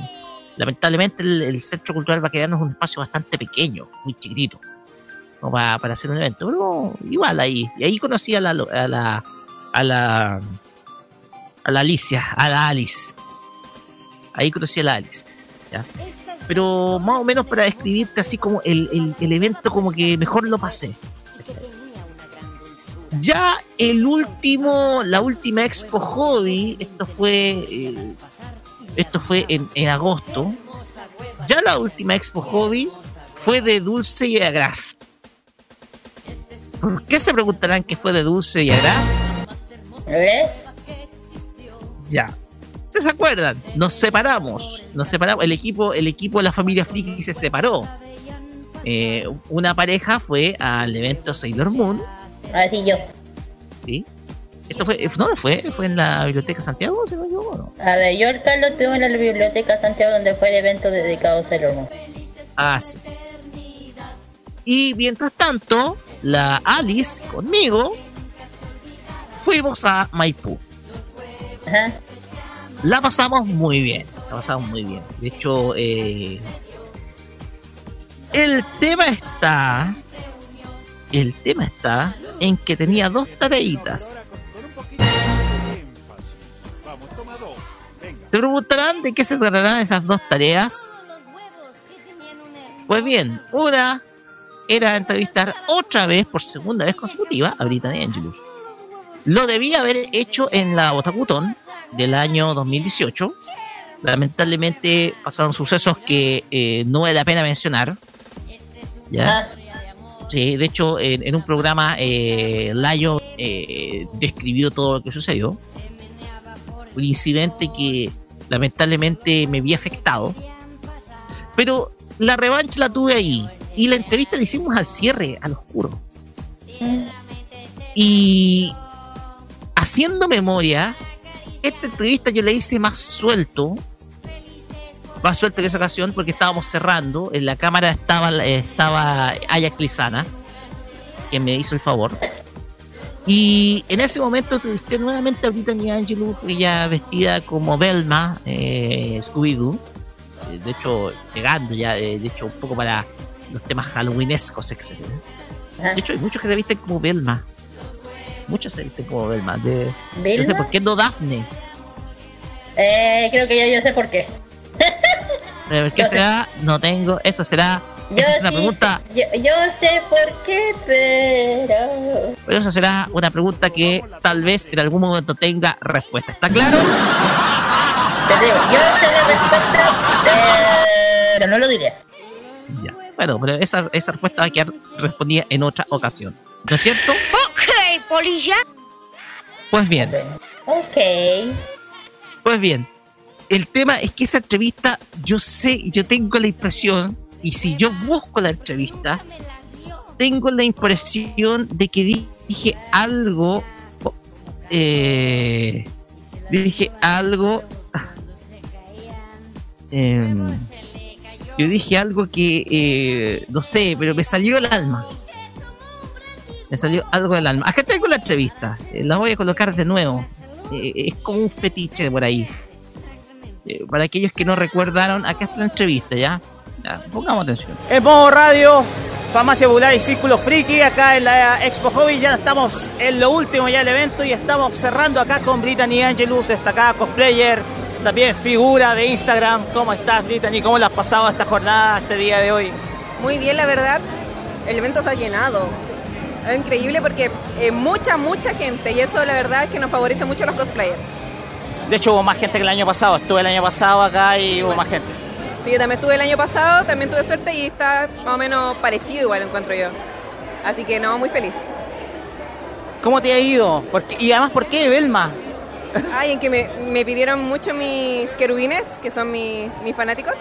Lamentablemente el, Centro Cultural Baquedano es un espacio bastante pequeño, muy chiquitito, como para, para hacer un evento, pero igual ahí. Y ahí conocí a la, a la, a la, a la Alicia, a la Alice. Ahí conocí a la Alice. Pero más o menos para describirte así como el, el, el evento como que mejor lo pasé. Ya el último, la última Expo Hobby, esto fue, eh, esto fue en, en agosto. Ya la última Expo Hobby fue de Dulce y Agras. ¿Por qué se preguntarán que fue de Dulce y Agras? ¿Eh? Ya. ¿Se acuerdan? Nos separamos. Nos separamos. El equipo, el equipo de la familia Friki se separó. Eh, una pareja fue al evento Sailor Moon. Así yo. ¿sí? Esto fue, ¿dónde fue? ¿Fue en la Biblioteca Santiago? ¿Se me equivoco, no? A ver, yo el Carlos tuve en la biblioteca Santiago donde fue el evento dedicado a Sailor Moon. Ah, sí. Y mientras tanto, la Alice conmigo fuimos a Maipú. Ajá. La pasamos muy bien, la pasamos muy bien. De hecho, eh, el tema está, el tema está en que tenía dos tareitas. Se preguntarán de qué se tratarán esas dos tareas. Pues bien, una era entrevistar otra vez, por segunda vez consecutiva, a Brittany Angelus. Lo debía haber hecho en la Otakutón del año 2018. Lamentablemente pasaron sucesos que eh, no vale la pena mencionar. ¿Ya? Sí, de hecho, en, en un programa, eh, Layo eh, describió todo lo que sucedió. Un incidente que lamentablemente me vi afectado. Pero la revancha la tuve ahí. Y la entrevista la hicimos al cierre, al oscuro. Y haciendo memoria, esta entrevista yo la hice más suelto. Más suelto que esa ocasión porque estábamos cerrando. En la cámara estaba, estaba Ajax Lizana, quien me hizo el favor. Y en ese momento entrevisté nuevamente a Brittany Angelou, ella vestida como Velma, eh, Scooby-Doo. Eh, De hecho, llegando ya, eh, de hecho, un poco para los temas halloweenescos, etc. De hecho, hay muchos que se visten como Velma. Muchos se visten como Velma. De, no sé por qué no Daphne. Eh, creo que ya yo sé por qué. Pero ¿Qué será? No tengo. Eso será. Yo Esa es una sí pregunta. sé- yo, yo sé por qué, pero... Pero esa será una pregunta que tal vez en algún momento tenga respuesta. ¿Está claro? Te digo, yo sé la respuesta, pero no lo diré. Ya. Bueno, pero esa, esa respuesta va a quedar respondida en otra ocasión. ¿No es cierto? Ok, polilla. Pues bien, Ok. Pues bien, el tema es que esa entrevista, yo sé, yo tengo la impresión, y si yo busco la entrevista, tengo la impresión de que dije algo, eh, dije algo, (laughs) em, yo dije algo que, eh, no sé, pero me salió el alma. Me salió algo del alma. Acá tengo la entrevista, eh, la voy a colocar de nuevo. Eh, es como un fetiche por ahí. Eh, para aquellos que no recordaron, acá está la entrevista, ¿ya? Ya, pongamos atención. En modo radio, Farmacia Popular y Círculo Friki, acá en la Expo Hobby, ya estamos en lo último ya del evento y estamos cerrando acá con Brittany Angelus, destacada cosplayer, también figura de Instagram. ¿Cómo estás Brittany? ¿Cómo la has pasado esta jornada, este día de hoy? Muy bien, la verdad. El evento se ha llenado. Es increíble porque eh, mucha, mucha gente y eso la verdad es que nos favorece mucho a los cosplayers. De hecho hubo más gente que el año pasado, estuve el año pasado acá y hubo más gente. Sí, yo también estuve el año pasado, también tuve suerte y está más o menos parecido igual encuentro yo. Así que no, muy feliz. ¿Cómo te ha ido? ¿Por qué- Y además, ¿por qué Belma? Ay, en que me, me pidieron mucho mis querubines, que son mis, mis fanáticos,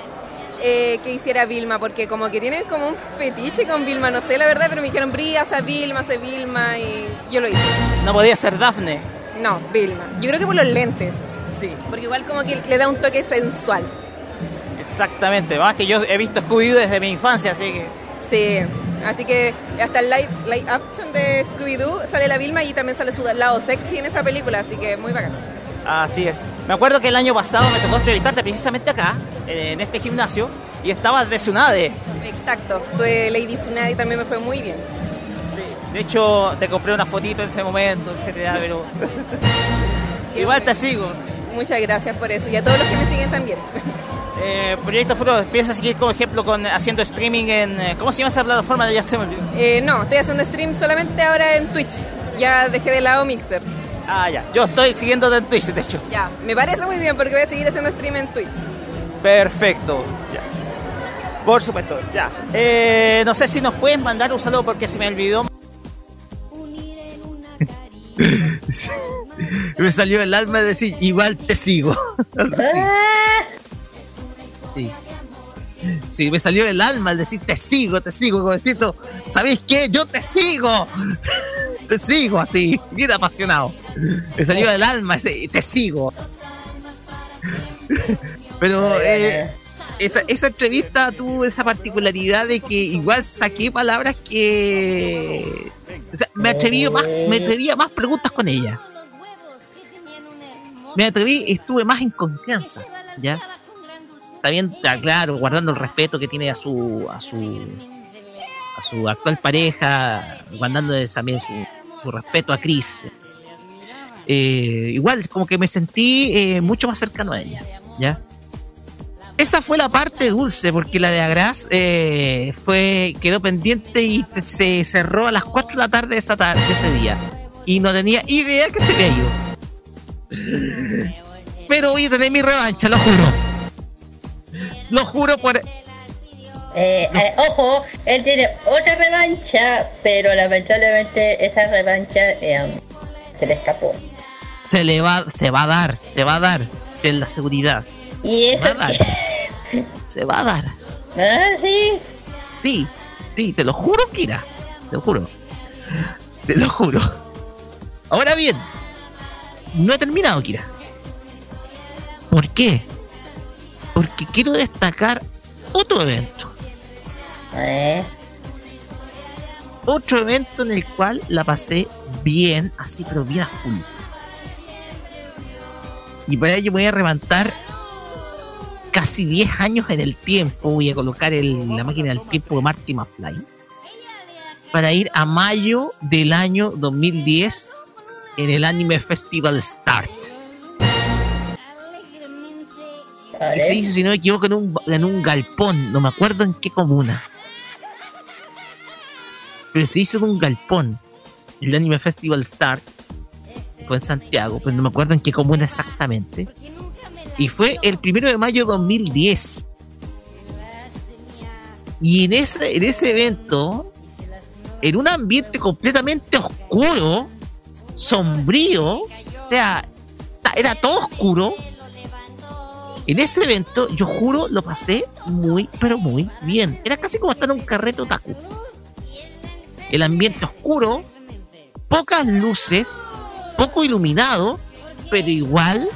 eh, que hiciera Vilma, porque como que tienen como un fetiche con Vilma, no sé la verdad, pero me dijeron, Bría, a Vilma, a Vilma, y yo lo hice. No podía ser Daphne. No, Vilma. Yo creo que por los lentes, Sí, porque igual como que le da un toque sensual. exactamente. Más que yo he visto Scooby-Doo desde mi infancia, así que... Sí, así que hasta el live, live action de Scooby-Doo sale la Vilma y también sale su lado sexy en esa película, así que muy bacán. Así es. Me acuerdo que el año pasado me tocó entrevistarte precisamente acá, en este gimnasio, y estabas de Tsunade. Exacto, tuve Lady Tsunade y también me fue muy bien. De hecho, te compré una fotito en ese momento, etcétera, pero... (laughs) Igual te sigo. Muchas gracias por eso y a todos los que me siguen también. Eh, Proyecto Futuro, ¿piensas seguir, como ejemplo, con haciendo streaming en... eh, ¿Cómo se llama esa plataforma? Ya se me olvidó. Eh, no, estoy haciendo stream solamente ahora en Twitch. Ya dejé de lado Mixer. Ah, ya. Yo estoy siguiéndote en Twitch, de hecho. Ya, me parece muy bien porque voy a seguir haciendo stream en Twitch. Perfecto. Ya. Por supuesto, ya. Eh, no sé si nos pueden mandar un saludo porque se me olvidó. Me salió el alma de decir, igual te sigo. Sí. Sí. Me salió el alma al decir te sigo, te sigo, como decirlo, ¿sabéis qué? Yo te sigo. (laughs) Te sigo así, bien apasionado. Me salió del alma ese te sigo. Pero eh, esa, esa entrevista tuvo esa particularidad de que igual saqué palabras que. Me atreví más, me atreví a más preguntas con ella. Me atreví, estuve más en confianza, ¿ya? Está claro, guardando el respeto que tiene a su a su a su actual pareja, guardando también su, su respeto a Chris. Eh, igual, como que me sentí eh, mucho más cercano a ella, ¿ya? Esa fue la parte dulce, porque la de Agras eh, fue, quedó pendiente y se, se cerró a las 4 de la tarde de esa tarde, de ese día. Y no tenía idea que se ido. Pero voy a tener mi revancha, lo juro. Lo juro por. eh, eh, ojo, él tiene otra revancha, pero lamentablemente esa revancha eh, se le escapó. Se le va, se va a dar, se va a dar. En la seguridad. Y eso Se va a dar. Se va a dar. Ah, sí. Sí, sí, te lo juro, Kira. Te lo juro. Te lo juro. Ahora bien, no he terminado, Kira. ¿Por qué? Porque quiero destacar otro evento. Eh, Otro evento en el cual la pasé bien, así, pero bien a full. Y para ello voy a levantar casi 10 años en el tiempo. Voy a colocar el- la máquina del tiempo de Marty McFly. Para ir a mayo del año 2010 en el Anime Festival Start. se hizo, si no me equivoco, en un, en un galpón. No me acuerdo en qué comuna. Pero se hizo en un galpón. El Anime Festival Start. Fue en Santiago, pero no me acuerdo en qué comuna exactamente. Y fue el primero de mayo de 2010. Y en ese, en ese evento, en un ambiente completamente oscuro, sombrío, o sea, era todo oscuro, En ese evento, yo juro, lo pasé muy, pero muy bien. Era casi como estar en un carrete otaku. El ambiente oscuro, pocas luces, poco iluminado, pero igual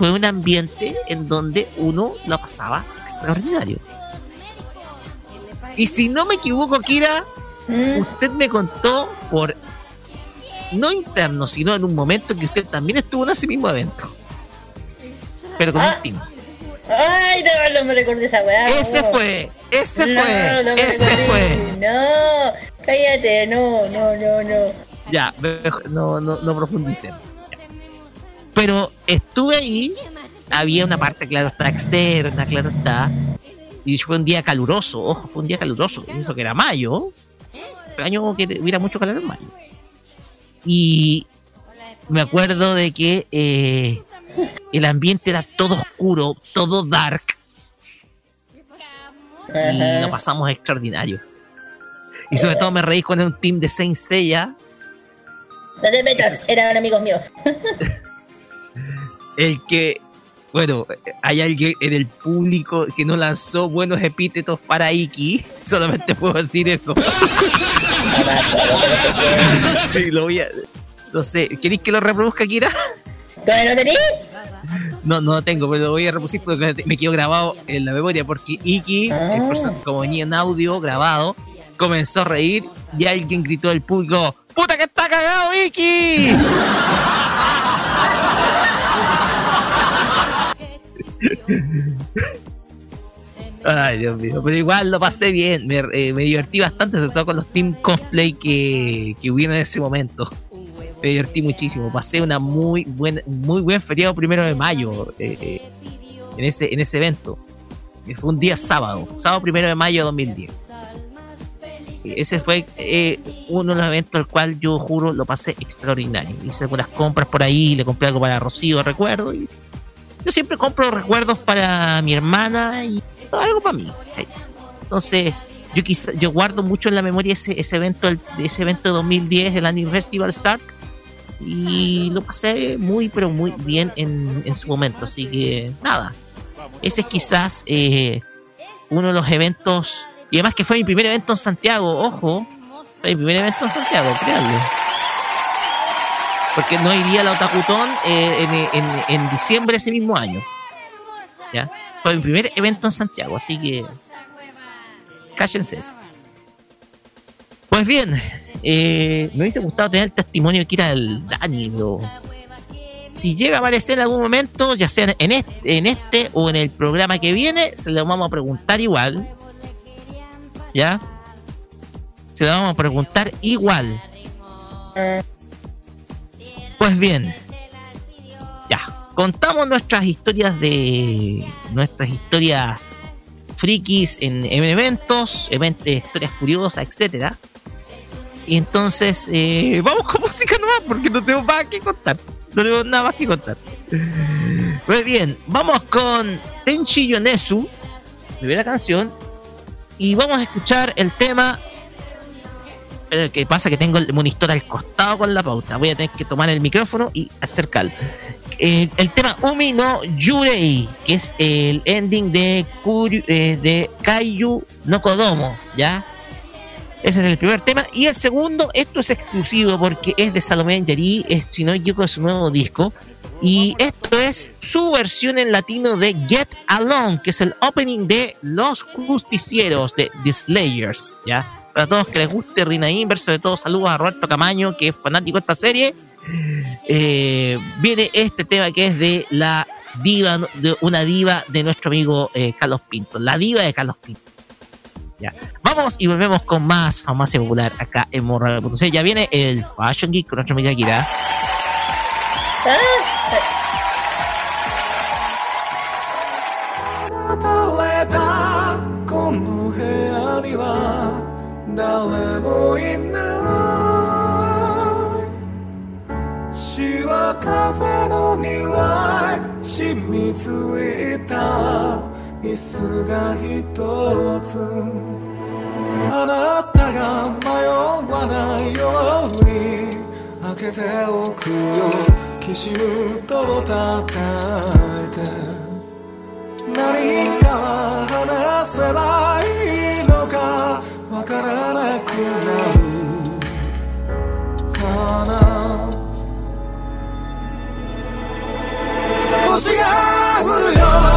fue un ambiente en donde uno lo pasaba extraordinario. Y si no me equivoco, Kira, Mm, usted me contó por no interno, sino en un momento que usted también estuvo en ese mismo evento. Pero con Ah. un team. Ay, no, no me recordé esa weá. Ese no. fue, ese no, fue, no ese recordé. fue. No, cállate, no, no, no, no. Ya, no, no, no profundicemos. Pero estuve ahí, había una parte, claro, está externa, claro está. Y fue un día caluroso, ojo, fue un día caluroso. Eso que era mayo. Extraño que hubiera mucho calor en mayo. Y me acuerdo de que eh, el ambiente era todo oscuro, todo dark. Y lo pasamos extraordinario. Y sobre todo me reí con un team de Saint Seiya. No te metas, eran amigos míos. (laughs) el que, bueno, hay alguien en el público que no lanzó buenos epítetos para Iki, (laughs) solamente puedo decir eso. (laughs) sí, lo voy a... No sé, ¿queréis que lo reproduzca, Kira? ¿Todavía no tenés? No, no lo tengo, pero lo voy a reproducir porque me quedó grabado en la memoria, porque Iki, Ah. como venía en audio grabado, comenzó a reír y alguien gritó del público, ¡Puta que está cagado, Iki! Ay, Dios mío. Pero igual lo pasé bien. Me, eh, me divertí bastante, sobre todo con los team cosplay que, que hubieron en ese momento. Me divertí muchísimo. Pasé una muy buen, muy buen feriado primero de mayo eh, eh, en, ese, en ese evento. Fue un día sábado, sábado primero de mayo de 2010. Y Ese fue eh, uno de los eventos al cual yo juro lo pasé extraordinario. Hice algunas compras por ahí, le compré algo para Rocío, recuerdo. Y yo siempre compro recuerdos para mi hermana y algo para mí. Entonces, yo quizá, yo guardo mucho en la memoria ese, ese evento, ese evento de 2010, el Anime Festival Start, y lo pasé muy, pero muy bien en, en su momento. Así que, nada, ese es quizás eh, uno de los eventos, y además que fue mi primer evento en Santiago, ojo, fue mi primer evento en Santiago, créanlo. Porque no iría a la Otakutón eh, en, en- en diciembre de ese mismo año. ¿Ya? Fue mi primer evento en Santiago, así que. Cállense. Pues bien, eh, me hubiese gustado tener el testimonio que era del Dani, pero si llega a aparecer en algún momento, ya sea en este, en este o en el programa que viene, se lo vamos a preguntar igual. ¿Ya? Se lo vamos a preguntar igual. Ah, Pues bien, ya, contamos nuestras historias de nuestras historias frikis en, en eventos, eventos, historias curiosas, etcétera. Y entonces, eh, vamos con (laughs) música nomás porque no tengo más que contar. No tengo nada más que contar. Pues bien, vamos con Tenchi Yonesu, primera canción, y vamos a escuchar el tema pero lo que pasa que tengo el monitor al costado con la pauta. Voy a tener que tomar el micrófono y acercarlo. Eh, el tema Umi no Yurei, que es el ending de, Kuryu- eh, de Kaiju no Kodomo, ¿ya? Ese es el primer tema. Y el segundo, esto es exclusivo porque es de Salomé Yari, es si no equivoco, es su nuevo disco. Y esto es su versión en latino de Get Along, que es el opening de Los Justicieros de The Slayers, ¿ya? Para todos que les guste Rina Inverse, sobre todo saludos a Roberto Camaño, que es fanático de esta serie. Eh, viene este tema que es de la diva, de una diva de nuestro amigo eh, Carlos Pinto, la diva de Carlos Pinto. Ya. Vamos y volvemos con más Farmacia Popular acá en Morral.c. Ya viene el Fashion Geek con nuestra amiga Kira. 風の庭染みつ。いた椅子が一つ。あなたが迷わないように開けておくよきしむと叩いて。何か話せばいいのかわからなくなる。かな。cigarro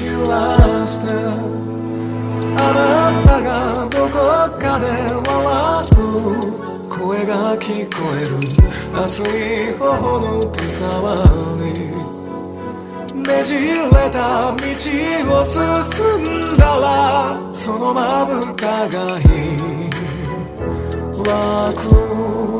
してあなたがどこかで笑う声が聞こえる熱い頬の手触りねじれた道を進んだらそのまぶたがいい。楽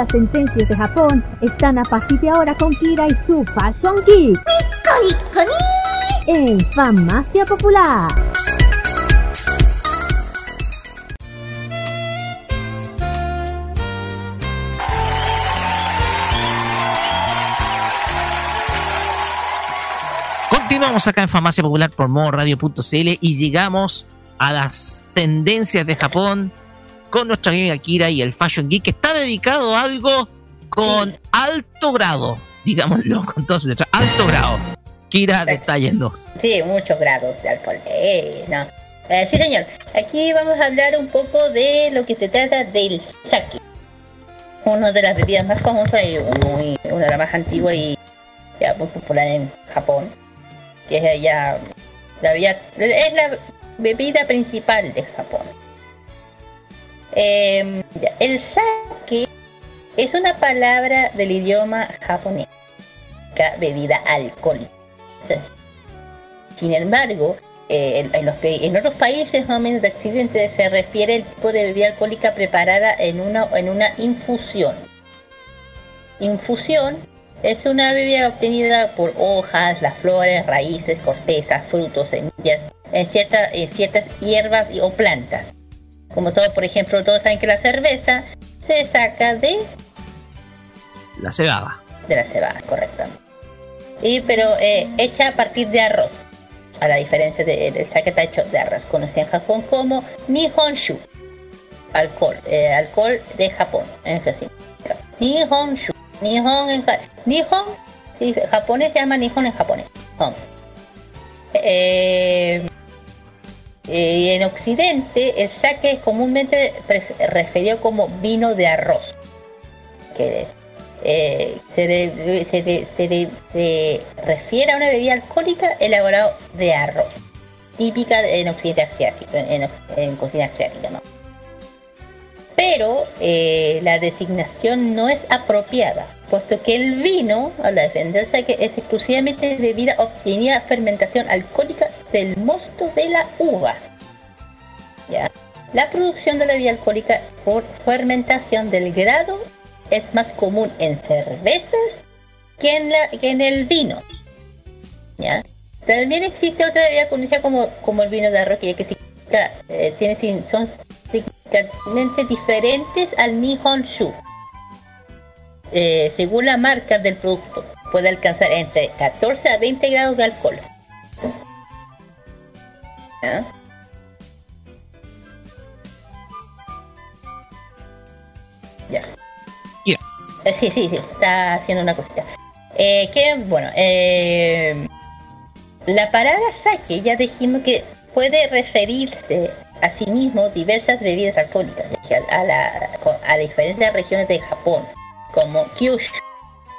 las tendencias de Japón están a partir de ahora con Kira y su Fashion Geek. En Farmacia Popular. Continuamos acá en Farmacia Popular por modoradio.cl y llegamos a las tendencias de Japón con nuestra amiga Kira y el Fashion Geek dedicado a algo con alto grado, digámoslo con todas letras, alto grado. Kira, detállenos. Sí, muchos grados de alcohol. Eh, no. Eh, sí, señor. Aquí vamos a hablar un poco de lo que se trata del sake. Una de las bebidas más famosas y muy, una de las más antiguas y ya muy popular en Japón. Que es ya la bebida, es la bebida principal de Japón. Eh, ya, el sake es una palabra del idioma japonés. Bebida alcohólica. Sin embargo, eh, en, otros países más o menos de Occidente se refiere al tipo de bebida alcohólica preparada en una, infusión. Infusión es una bebida obtenida por hojas, las flores, raíces, cortezas, frutos, semillas, en, cierta- en ciertas hierbas o plantas. Como todo, por ejemplo, todos saben que la cerveza se saca de, La cebada. de la cebada, correctamente. Y pero eh, hecha a partir de arroz. A la diferencia de- del sake está hecho de arroz, conocido en Japón como Nihonshu. Alcohol, eh, alcohol de Japón, eso sí. Nihonshu. Nihon en Nihon, sí, japonés se llama Nihon en japonés. Eh, eh, en Occidente el sake es comúnmente referido como vino de arroz. Que eh, se, refiere a una bebida alcohólica elaborada de arroz, típica en Occidente asiático, en, cocina asiática. Pero eh, la designación no es apropiada, puesto que el vino, al defenderse que es exclusivamente bebida obtenida a fermentación alcohólica del mosto de la uva. La producción de la bebida alcohólica por fermentación del grado es más común en cervezas que en, la, que en el vino. ¿Ya? También existe otra bebida conocida como, como el vino de arroz, que, que significa, eh, tiene, son significativamente diferentes al Nihonshu. Eh, según la marca del producto, puede alcanzar entre 14 a 20 grados de alcohol. Sí, sí, sí, está haciendo una cosita. Eh, que, bueno, eh, la palabra sake ya dijimos que puede referirse a sí mismo diversas bebidas alcohólicas a, la, a diferentes regiones de Japón, como Kyushu.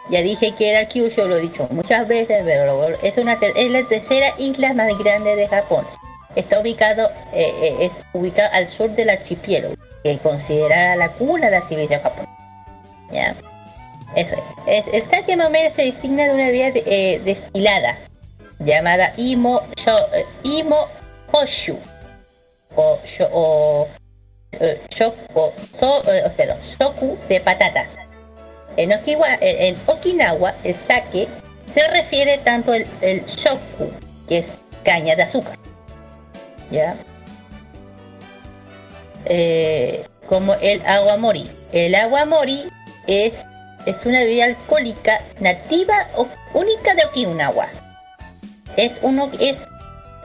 Ya dije que era Kyushu, lo he dicho muchas veces, pero es, una, es la tercera isla más grande de Japón. Está ubicado, eh, eh, es ubicado al sur del archipiélago, que es considerada la cuna de la civilización japonesa. Eso es. El sake más o menos se designa de una bebida de- eh, destilada llamada Imo, sho- eh, Imo Hoshu o, sho- o, eh, so- eh, Soku de patata. En, Okinawa el sake se refiere tanto el, el shoku, que es caña de azúcar, ¿ya? Como el aguamori. El aguamori es, es una bebida alcohólica nativa o única de Okinawa. Es uno es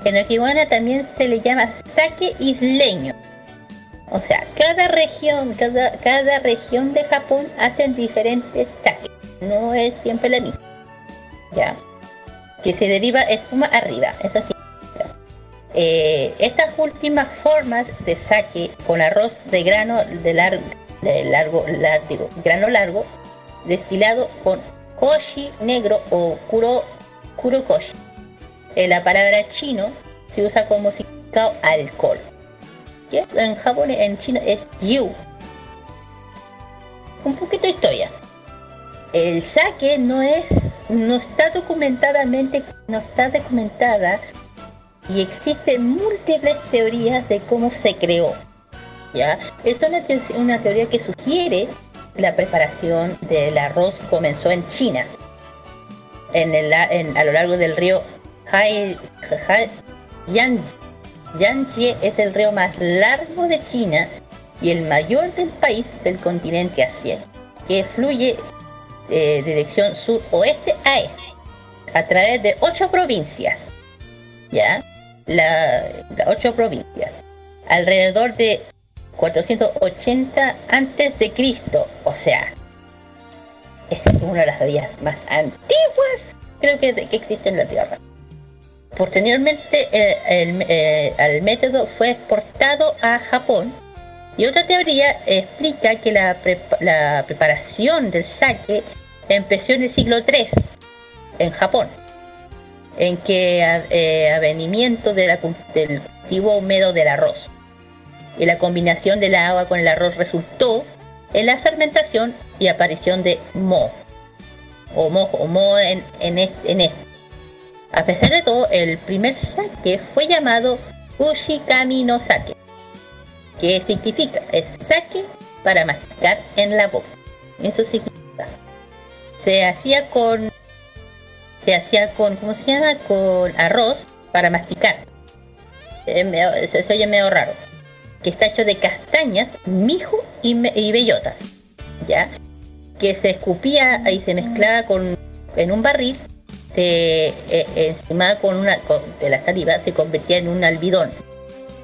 en Okinawa también se le llama sake isleño. O sea, cada región, cada, cada región de Japón hacen diferentes sake. No es siempre la misma. Ya. Que se deriva espuma arriba, eso sí. Eh, estas últimas formas de sake con arroz de grano de largo, de largo, lar- digo, grano largo, destilado con koshi negro o kuro, kurokoshi. Eh, la palabra chino se usa como significado alcohol. En Japón, en chino es yu. Un poquito de historia. El sake no es, no está documentadamente, no está documentada y existen múltiples teorías de cómo se creó. ¿ya? Es una teoría que sugiere la preparación del arroz comenzó en China, en el, la- a lo largo del río Hai, Hai- Yangtze. Yangtze es el río más largo de China y el mayor del país del continente asiático, que fluye de dirección sur-oeste a este, a través de ocho provincias. ¿Ya? La, las ocho provincias. Alrededor de 480 antes de Cristo, o sea, es una de las vías más antiguas creo que, que existe en la Tierra. Posteriormente eh, el, eh, el método fue exportado a Japón y otra teoría explica que la, prepa- la preparación del sake empezó en el siglo III en Japón, en que eh, avenimiento del cultivo húmedo del arroz y la combinación del agua con el arroz resultó en la fermentación y aparición de mo o mojo o mo en, en, es- en esto. A pesar de todo, el primer sake fue llamado Ushikami no sake, que significa es sake para masticar en la boca. Eso significa. Se hacía con se hacía con ¿cómo se llama? con arroz para masticar. Eh, medio- se, se oye medio raro. Que está hecho de castañas, mijo y, bellotas. ¿Ya? Que se escupía y se mezclaba con en un barril se eh, con una de la saliva se convertía en un almidón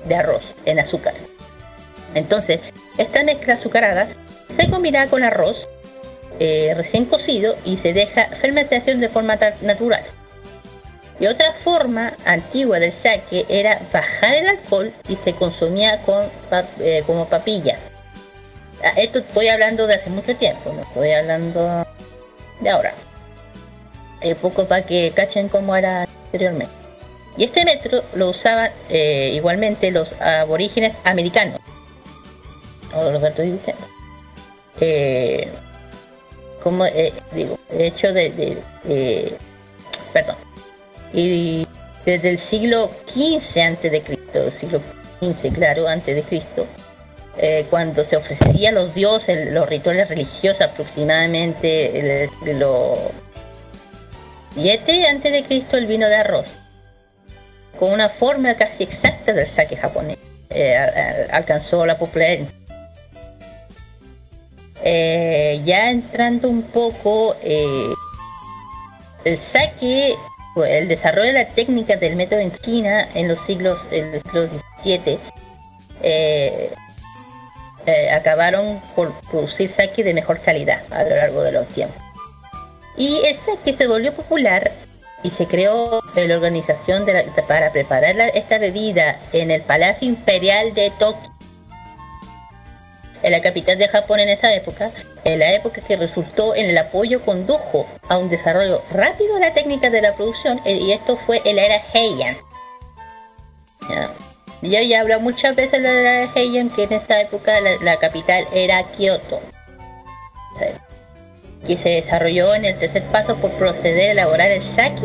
de arroz en azúcar. Entonces, esta mezcla azucarada se combinaba con arroz eh, recién cocido y se deja fermentación de forma natural. Y otra forma antigua del sake era bajar el alcohol y se consumía con eh, como papilla. Ah, Esto estoy hablando de hace mucho tiempo, no estoy hablando de ahora. Eh, poco para que cachen cómo era anteriormente. Y este metro lo usaban eh, igualmente los aborígenes americanos. O lo que. Eh, como eh, digo, hecho de- perdón. Y desde el siglo XV antes de Cristo, siglo XV, claro, antes de Cristo, eh, cuando se ofrecía a los dioses los rituales religiosos aproximadamente el, lo 7 antes de Cristo el vino de arroz con una fórmula casi exacta del sake japonés eh, alcanzó la popularidad. Eh, ya entrando un poco el sake el desarrollo de la técnica del método en China en los siglos en el siglo XVII eh, eh, acabaron por producir sake de mejor calidad a lo largo de los tiempos. Y el sake se volvió popular y se creó la organización de la- para preparar esta bebida en el Palacio Imperial de Tokio, en la capital de Japón en esa época, en la época que resultó en el apoyo condujo a un desarrollo rápido de la técnica de la producción eh, y esto fue en la era Heian. Yo ya he muchas veces de la era Heian que en esta época la, capital era Kioto. Que se desarrolló en el tercer paso por proceder a elaborar el sake,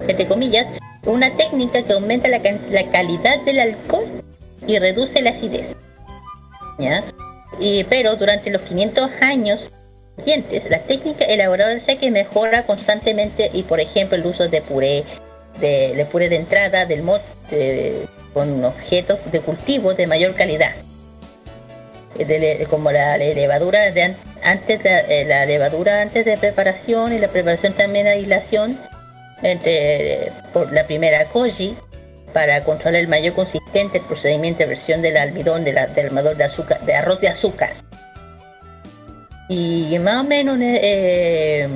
entre comillas, una técnica que aumenta la, calidad del alcohol y reduce la acidez. Y, pero durante los 500 años siguientes, la técnica elaborada del sake mejora constantemente y, por ejemplo, el uso de puré, de, puré de entrada, del mod, de- con objetos de cultivo de mayor calidad. Le- como la, levadura antes eh, la levadura antes de preparación y la preparación también de aislación entre por la primera koji para controlar el mayor consistente procedimiento de versión del almidón de la- del armador de azúcar de arroz de azúcar y más o menos eh,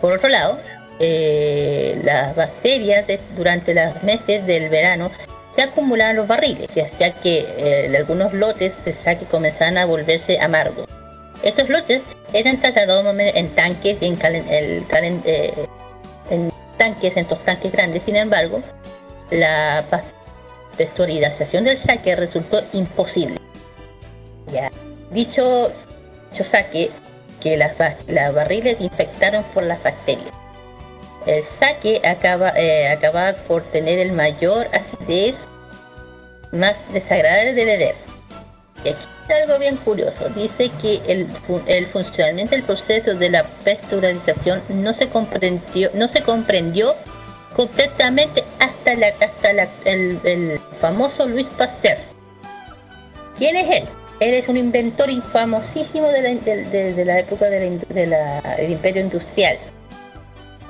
por otro lado eh, las bacterias durante los meses del verano se acumulaban los barriles y hacía que eh, algunos lotes saque comenzaban a volverse amargos. Estos lotes eran tratados en tanques y en, calen- el calen- eh, en tanques, en estos tanques grandes. Sin embargo, la pa- pasteurización del saque resultó imposible. Ya. Dicho, dicho saque que las, las barriles infectaron por las bacterias. El sake acaba, eh, acaba por tener el mayor acidez más desagradable de beber. Y aquí hay algo bien curioso. Dice que el, el funcionamiento del proceso de la pasteurización no se comprendió, no se comprendió completamente hasta la, hasta la- el, el famoso Luis Pasteur. ¿Quién es él? Él es un inventor famosísimo de la, de- la época de la in- de del imperio industrial.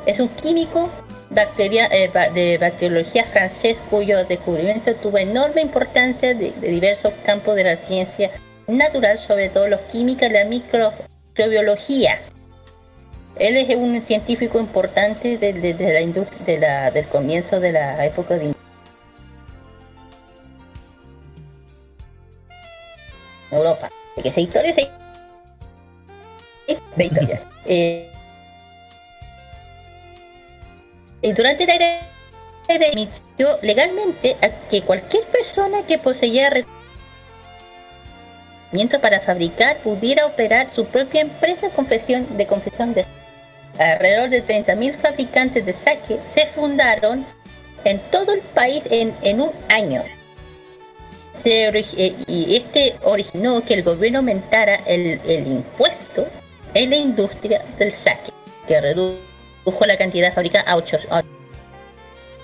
Es un químico bacteria- eh, de bacteriología francés cuyo descubrimiento tuvo enorme importancia de, de diversos campos de la ciencia natural, sobre todo los química y la microbiología. Él es un científico importante de, de- la industria, de la- del comienzo de la época de Europa. Que historia de historia. (laughs) Eh, durante la era permitió legalmente a que cualquier persona que poseía herramientas para fabricar pudiera operar su propia empresa de confección de confección de alrededor de 30.000 fabricantes de sake se fundaron en todo el país en, en un año. Eh, y este originó que el gobierno aumentara el, el impuesto en la industria del sake, que redujo la cantidad fabricada a 8. a-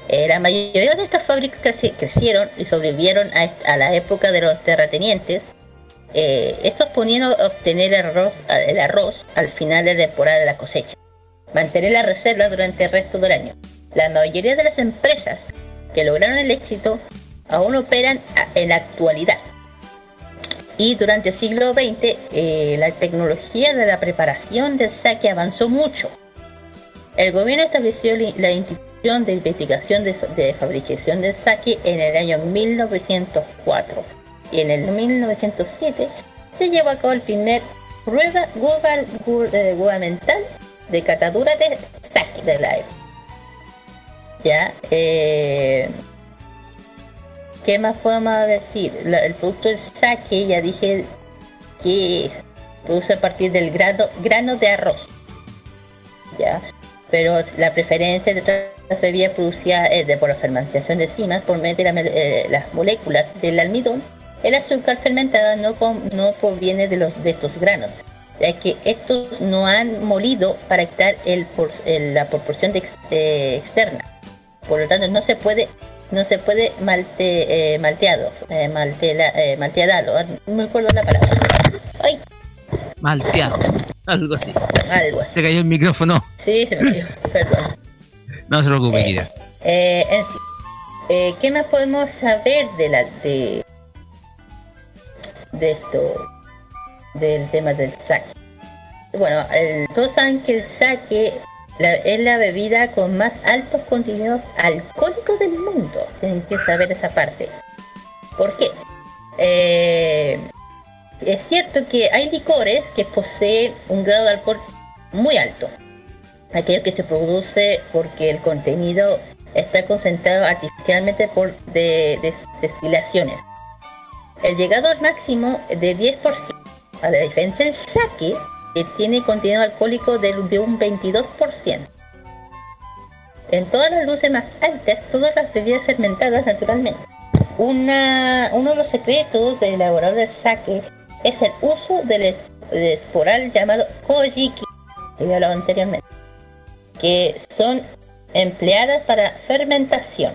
Eh, la mayoría de estas fábricas creci- crecieron y sobrevivieron a, la época de los terratenientes. Eh, estos ponían a obtener arroz, a- el arroz al final de la temporada de la cosecha, mantener la reserva durante el resto del año. La mayoría de las empresas que lograron el éxito aún operan en la actualidad. Y durante el siglo XX, eh, la tecnología de la preparación del sake avanzó mucho. El gobierno estableció la institución de investigación de, fa- de fabricación del sake en el año 1904 y en el 1907 se llevó a cabo el primer prueba eh, gubernamental de catadura de sake de la época. Ya, eh, ¿qué más podemos decir? El producto del sake, ya dije que produce a partir del grado, grano de arroz. Ya, pero la preferencia de otras bebidas producidas es de por la fermentación de enzimas por medio de la eh, las moléculas del almidón. El azúcar fermentada no, no proviene de, los, de estos granos, ya que estos no han molido para quitar el, por- la proporción de ex- eh, externa. Por lo tanto, no se puede no se puede malte, eh, malteado, eh, maltela, eh, malteadalo, no me acuerdo la palabra. Malteado. Algo así. algo así. Se cayó el micrófono. Sí, se me cayó, perdón. No se preocupe, Kira. Eh, en sí. Eh, ¿Qué más podemos saber de la de de esto del tema del sake? Bueno, el- todos saben que el la- es la bebida con más altos contenidos alcohólicos del mundo. Tienen que saber esa parte. ¿Por qué? Eh, es cierto que hay licores que poseen un grado de alcohol muy alto aquello que se produce porque el contenido está concentrado artificialmente por de, de- destilaciones. El llegado al máximo de 10%, a la diferencia del sake, que tiene contenido alcohólico de, de un 22%. En todas las luces más altas, todas las bebidas fermentadas naturalmente. Una, uno de los secretos del elaborador del sake es el uso del es- del esporal llamado kojiki, que he hablado anteriormente que son empleadas para fermentación,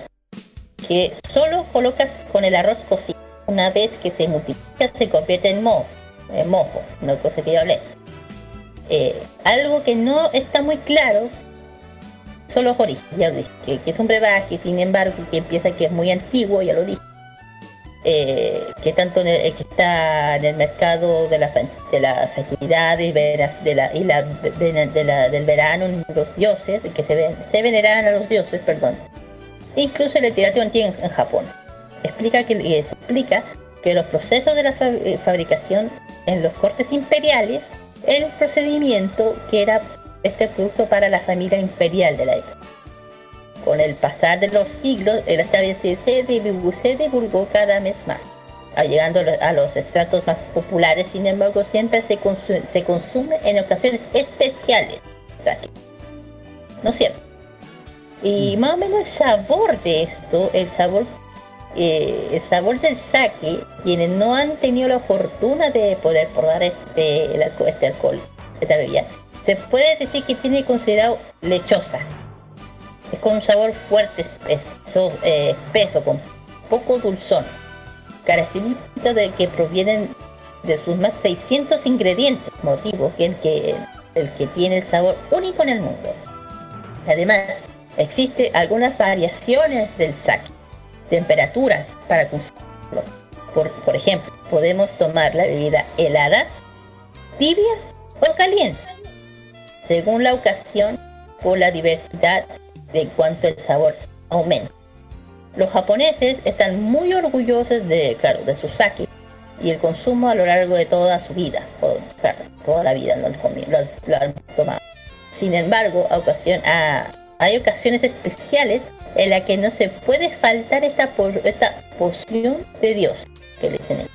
que solo colocas con el arroz cocido. Una vez que se multiplica se convierte en moho, en mojo, una cosa que yo hablé. Eh, algo que no está muy claro son los orígenes, ya lo dije, que, que es un brebaje, sin embargo, que empieza que es muy antiguo, ya lo dije. Eh, que tanto el- que está en el mercado de la de festividades veras- de la, y del verano los dioses que se, ven, se veneraban a los dioses perdón. Incluso la literatura antigua en, Japón. Explica que y se explica que los procesos de la fa- eh, fabricación en los cortes imperiales el procedimiento que era este producto para la familia imperial de la época con el pasar de los siglos, el establecerse se divulgó, se divulgó cada mes más, llegando a lo- a los estratos más populares, sin embargo, siempre se, consu- se consume en ocasiones especiales. O sea, que- no siempre. Y más o menos el sabor de esto, el sabor eh, el sabor del sake, quienes no han tenido la fortuna de poder probar este, el alco- este alcohol, esta bebida, se puede decir que tiene considerado lechosa. Es con un sabor fuerte, espeso, eh, espeso, con poco dulzón. Características de que provienen de sus más 600 ingredientes, motivo que el que, el que tiene el sabor único en el mundo. Además, existen algunas variaciones del sake, temperaturas para consumirlo. Por, por ejemplo, podemos tomar la bebida helada, tibia o caliente, según la ocasión o la diversidad de cuanto el sabor aumenta. Los japoneses están muy orgullosos de, claro, de su sake y el consumo a lo largo de toda su vida, o, claro, toda la vida lo lo han- tomado. Sin embargo, a ocasión, a- hay ocasiones especiales en las que no se puede faltar esta, po- esta poción de Dios que le dicen ellos.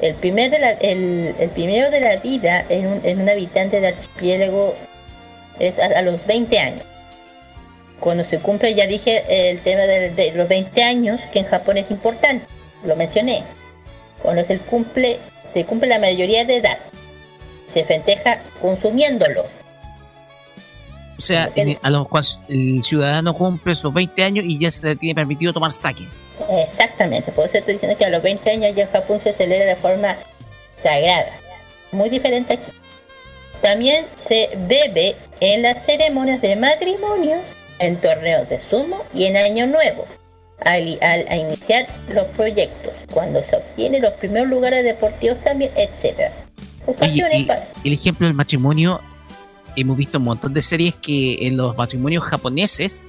El, primer de la, el, primero de la vida en un, en un habitante del archipiélago es a los 20 años. Cuando se cumple, ya dije el tema de, de los 20 años, que en Japón es importante, lo mencioné. Cuando se cumple, se cumple la mayoría de edad, se festeja consumiéndolo. O sea, en- a los el ciudadano cumple sus 20 años y ya se le tiene permitido tomar sake. Exactamente, por eso estoy diciendo que a los 20 años ya en Japón se celebra de forma sagrada. Muy diferente aquí. También se bebe en las ceremonias de matrimonios, en torneos de sumo y en Año Nuevo. Al, al- a iniciar los proyectos, cuando se obtienen los primeros lugares deportivos también, etcétera. Oye, y el ejemplo del matrimonio, hemos visto un montón de series que en los matrimonios japoneses,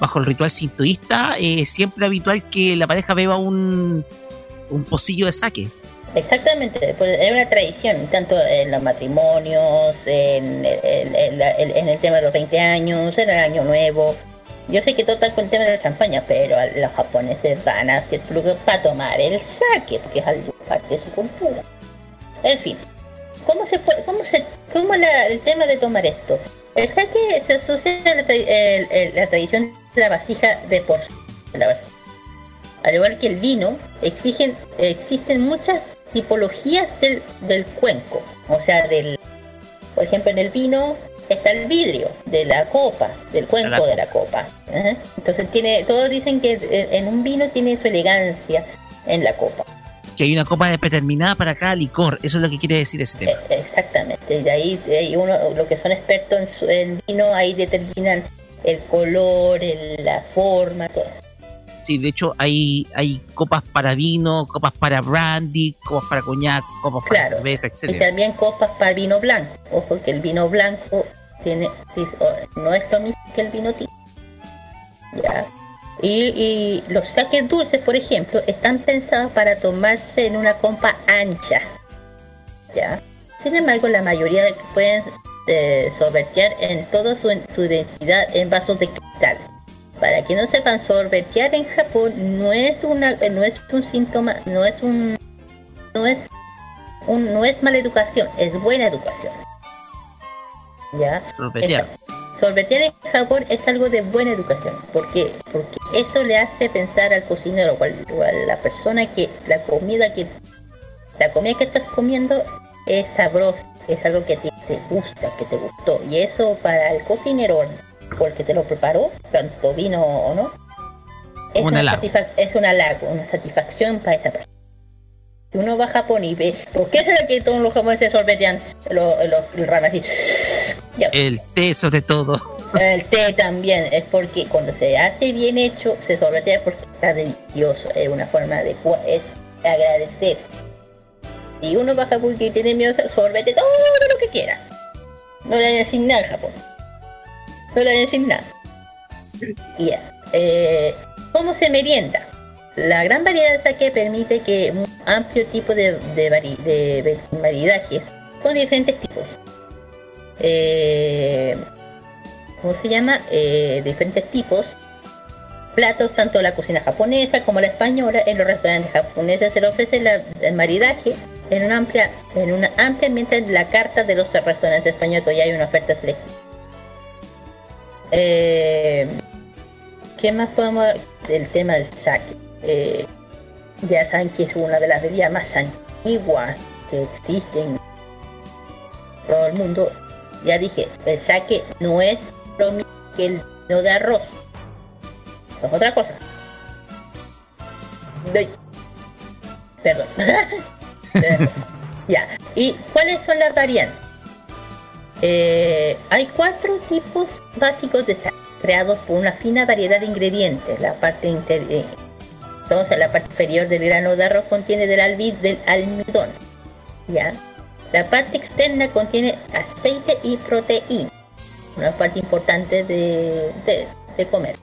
bajo el ritual sintoísta, eh, siempre es habitual que la pareja beba un, un pocillo de sake. Exactamente, pues es una tradición, tanto en los matrimonios, en en en- el tema de los 20 años, en el año nuevo. Yo sé que todo está con el tema de la champaña, pero los japoneses van a cierto lugar para tomar el sake, porque es algo parte de su cultura. En fin, ¿cómo se puede, cómo se, cómo la- el tema de tomar esto? El sake se asocia a la, tra- el- la tradición de la vasija de por la vasija al igual que el vino, exigen, existen muchas tipologías del, del cuenco. O sea, del, por ejemplo, en el vino está el vidrio de la copa, del cuenco La de la copa. Ajá. Entonces tiene, todos dicen que en- un vino tiene su elegancia en la copa. Que hay una copa determinada para cada licor. Eso es lo que quiere decir ese tema. Exactamente. Y ahí, uno, los que son expertos en, su- en vino, ahí determinan el color, el- la forma, todo eso. Sí, de hecho hay, hay copas para vino, copas para brandy, copas para coñac, copas para cerveza, Y etcétera. también copas para vino blanco. Ojo que el vino blanco tiene no es lo mismo que el vino tinto. Ya. Y, y los saques dulces, por ejemplo, están pensados para tomarse en una copa ancha. Ya. Sin embargo, la mayoría de que pueden eh, en toda su, su densidad en vasos de cristal. Para que no sepan, sorbetear en Japón no es una, no es un síntoma, no es un, no es un, no es mala educación, es buena educación. ¿Ya? Sorbetear. Sorbetear en Japón es algo de buena educación. ¿Por qué? Porque eso le hace pensar al cocinero o, al- o a la persona que la comida que la comida que estás comiendo es sabrosa, es algo que te, te gusta, que te gustó. Y eso para el cocinero o el que te lo preparó, tanto vino o no, es Un una, es un halago, una satisfacción para esa persona. Si uno va a Japón y ve, ¿por qué será que todos los japoneses sorbetean los, ramen así? (sniffs) Ya, El té sobre todo. el té también es porque cuando se hace bien hecho se sorbetea porque está delicioso, es una forma de es agradecer. Y uno baja porque tiene miedo, sorbete todo lo que quiera. No le a decir nada al Japón. No le van a decir ya. ¿Cómo se merienda? La gran variedad de sake permite que un amplio tipo de, de, vari- maridajes con diferentes tipos. Eh, ¿cómo se llama? Eh, diferentes tipos. Platos, tanto la cocina japonesa como la española, en los restaurantes japoneses se le ofrece la- el maridaje en una amplia, en una amplia la carta de los restaurantes españoles todavía hay una oferta selectiva. Eh, ¿Qué más podemos el tema del sake? eh, ya saben que es una de las bebidas más antiguas que existen en todo el mundo. Ya dije, el sake no es lo mismo que el vino de arroz. Es otra cosa. (laughs) Perdón. ya. ¿Y cuáles son las variantes? Eh, hay cuatro tipos básicos de sake creados por una fina variedad de ingredientes. La parte inter eh, entonces la parte inferior del grano de arroz contiene del, albi del almidón. ¿ya? La parte externa contiene aceite y proteína. Una parte importante de, de, comer.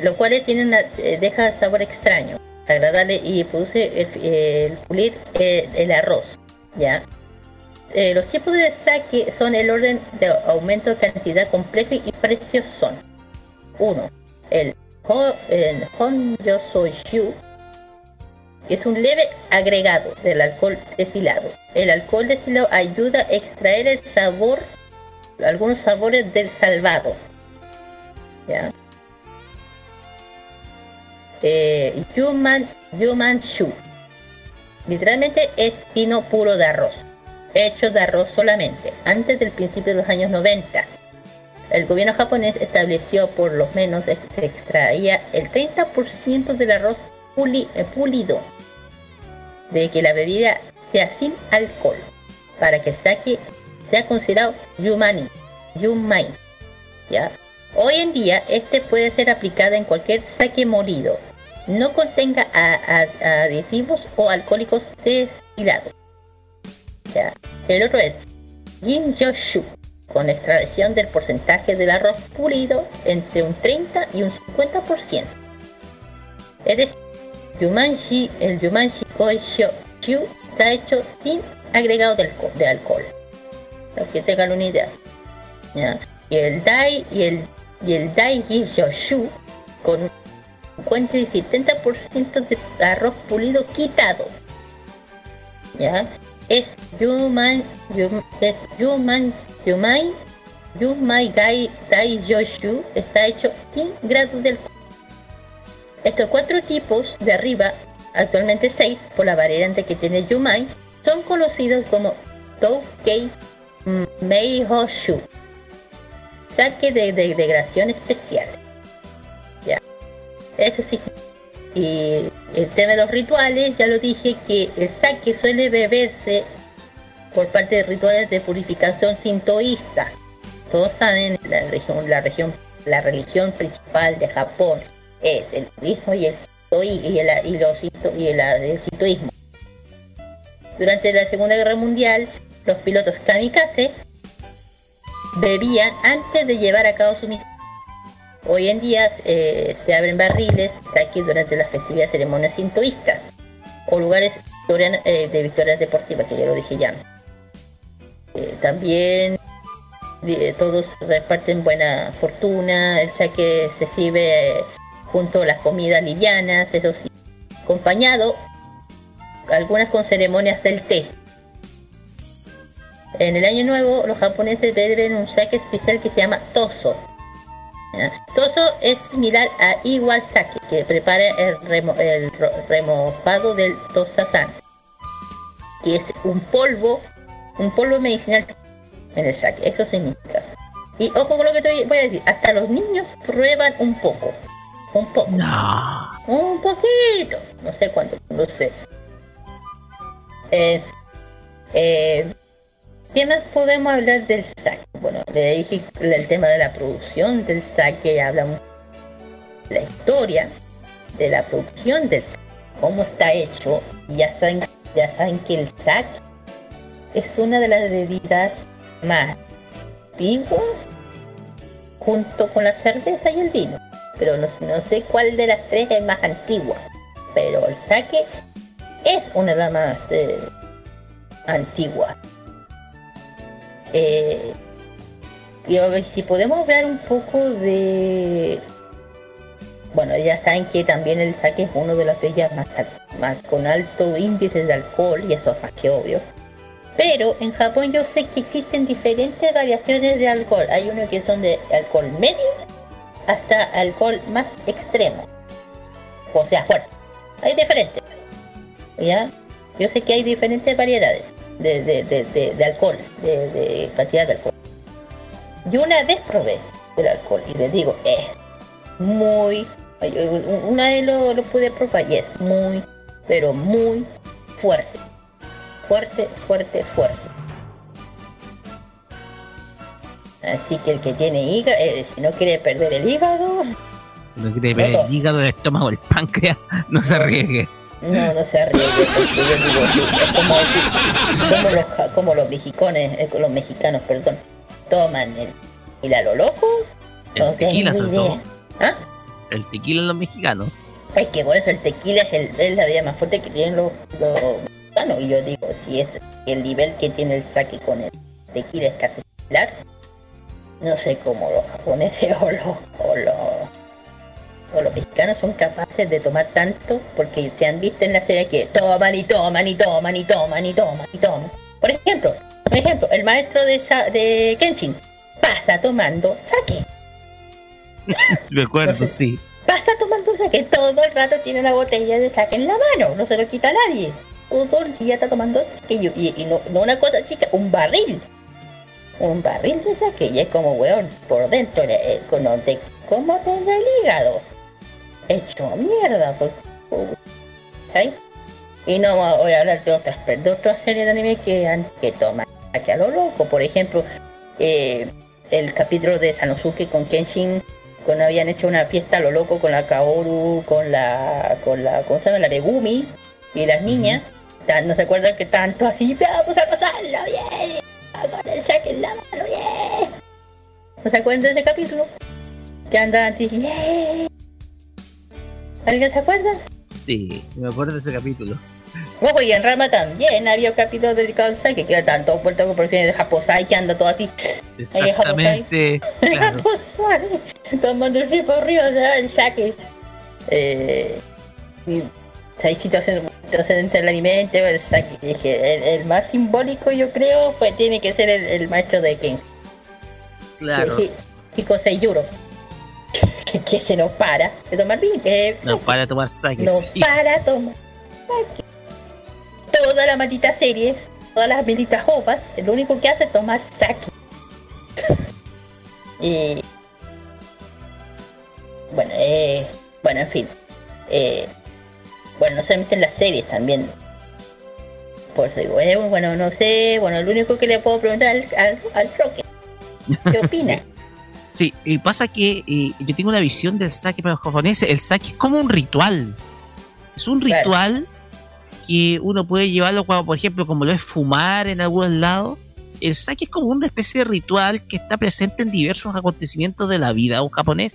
Lo cual tiene una, eh, deja sabor extraño, agradable y produce el, el pulir eh, el arroz. ¿ya? Eh, los tipos de sake son el orden de aumento de cantidad complejo y precios son 1. El Ho- el Honyosoishu es un leve agregado del alcohol destilado. El alcohol destilado ayuda a extraer el sabor, algunos sabores del salvado. ¿Ya? Eh, Yuman, Yumanshu. Literalmente es vino puro de arroz, hecho de arroz solamente, antes del principio de los años 90. El gobierno japonés estableció por lo menos que se extraía el 30% del arroz puli- eh, pulido de que la bebida sea sin alcohol para que el sake sea considerado yumani, yumai. ¿ya? Hoy en día este puede ser aplicado en cualquier sake molido, no contenga a- aditivos o alcohólicos destilados. El otro es Ginjoshu, con extracción del porcentaje del arroz pulido entre un 30 y un 50%. Es decir, Yumanshi, el Yumanshi Koisho Shu está hecho sin agregado de alcohol, de alcohol. Para que tengan una idea. Y el Dai y el, y el Dai con un 50 y 70% de arroz pulido quitado. ¿Ya? Es Yuman, Yuman, Yumai, Yumai Gai Dai Yoshu está hecho sin grados de alcohol. Estos cuatro tipos de arriba, actualmente seis, por la variante que tiene Yumai, son conocidos como Toukei Meihoshu. Saque de degradación especial. Ya. Eso sí. Y el tema de los rituales, ya lo dije que el sake suele beberse por parte de rituales de purificación sintoísta. Todos saben la región, la región, la religión principal de Japón es el budismo y el y el, y los y el, el sintoísmo. Durante la Segunda Guerra Mundial, los pilotos kamikaze bebían antes de llevar a cabo su misión. Hoy en día eh, se abren barriles sake durante las festividades ceremonias sintoístas o lugares eh, de victorias deportivas, que ya lo dije ya. Eh, también todos reparten buena fortuna, el sake se sirve junto a las comidas livianas, eso sí, acompañado algunas con ceremonias del té. En el año nuevo los japoneses beben un sake especial que se llama toso. Toso es similar a Iwasaki, que prepara el, remo- el remojado del tosasan, que es un polvo, un polvo medicinal en el sake, eso significa. Y ojo con lo que te voy a decir, hasta los niños prueban un poco, un poco, No. un poquito, no sé cuánto, no sé. Es, eh, ¿Qué más podemos hablar del sake? Bueno, le dije el tema de la producción del sake, ya hablamos la historia de la producción del sake, cómo está hecho, ya saben, ya saben que el sake es una de las bebidas más antiguas junto con la cerveza y el vino. Pero no, sé cuál de las tres es más antigua. Pero el sake es una de las más eh, antiguas. Eh, y si podemos hablar un poco de... Bueno, ya saben que también el sake es uno de las al- más con alto índice de alcohol, y eso es más que obvio. Pero en Japón yo sé que existen diferentes variaciones de alcohol. Hay unos que son de alcohol medio hasta alcohol más extremo. O sea, fuerte. hay diferentes. ¿Ya? Yo sé que hay diferentes variedades de, de, de, alcohol, de, cantidad de alcohol. Yo una vez probé el alcohol y les digo, es muy... Una vez lo, lo pude probar y es muy, pero muy fuerte. Fuerte, fuerte, fuerte. Así que el que tiene hígado, eh, si no quiere perder el hígado, No quiere ver el hígado, el estómago, el páncreas, (laughs) no se arriesgue. No, no se yo digo, es como, los, como los mexicanos, eh, los mexicanos, perdón, toman el, el a lo loco. El No tequila, sobre todo. ¿Ah? El tequila los mexicanos. Es que por eso el tequila es, el, es la bebida más fuerte que tienen los, los mexicanos. Y yo digo, si es el nivel que tiene el sake con el tequila es casi similar, no sé cómo los japoneses (laughs) o los, o los, o los mexicanos son capaces de tomar tanto porque se han visto en la serie que toman y toman y toman y toman y toman y toman. Por ejemplo, por ejemplo, el maestro de, Sa- de Kenshin pasa tomando sake. (laughs) Recuerdo, sí. Pasa tomando sake, todo el rato tiene una botella de sake en la mano, no se lo quita a nadie. Todo el día está tomando sake y, y- no, no una cosa chica, un barril. Un barril de sake y es como, weón, por dentro, eh, con donde, ¿cómo tenga el hígado? Hecho mierda, pues. ¿sabes? Y no voy a hablar de otras, de otras series de anime que, han- que toman sake a lo loco. Por ejemplo, eh, el capítulo de Sanosuke con Kenshin cuando habían hecho una fiesta a lo loco con la Kaoru, con la, con la, ¿cómo se llama? La Megumi y las niñas. ¿No se acuerdan que tanto así, vamos a pasarlo bien? Con el saque en la mano, bien. ¿No se acuerdan de ese capítulo? Que andaban así. ¿Alguien se acuerda? Sí, me acuerdo de ese capítulo. Ojo, y en Rama también había un capítulo dedicado al saque, que era tanto puerto por fin el Japosai que anda todo así. Exactamente. Claro. (laughs) Japosai, tomando el río de el saque. Eh, y hay situaciones situaciones entre el alimento y el saque. Dije, el, el más simbólico yo creo pues tiene que ser el, el maestro de King. Claro. Chico Seiyuro. Que, (laughs) que se no para de tomar vino. No para tomar sake. no sí. para tomar sake. Toda la maldita serie, todas las malditas ovas, lo único que hace es tomar sake. (laughs) y bueno, eh, bueno, en fin. Eh, bueno, no solamente en las series también. Por eso digo, eh, bueno, no sé, bueno, lo único que le puedo preguntar al, al, al Roque, ¿qué (laughs) opina? Sí, y pasa que eh, yo tengo una visión del sake para los japoneses. El sake es como un ritual. Es un Claro. ritual que uno puede llevarlo cuando, por ejemplo, como lo es fumar en algunos lados. El sake es como una especie de ritual que está presente en diversos acontecimientos de la vida de un japonés.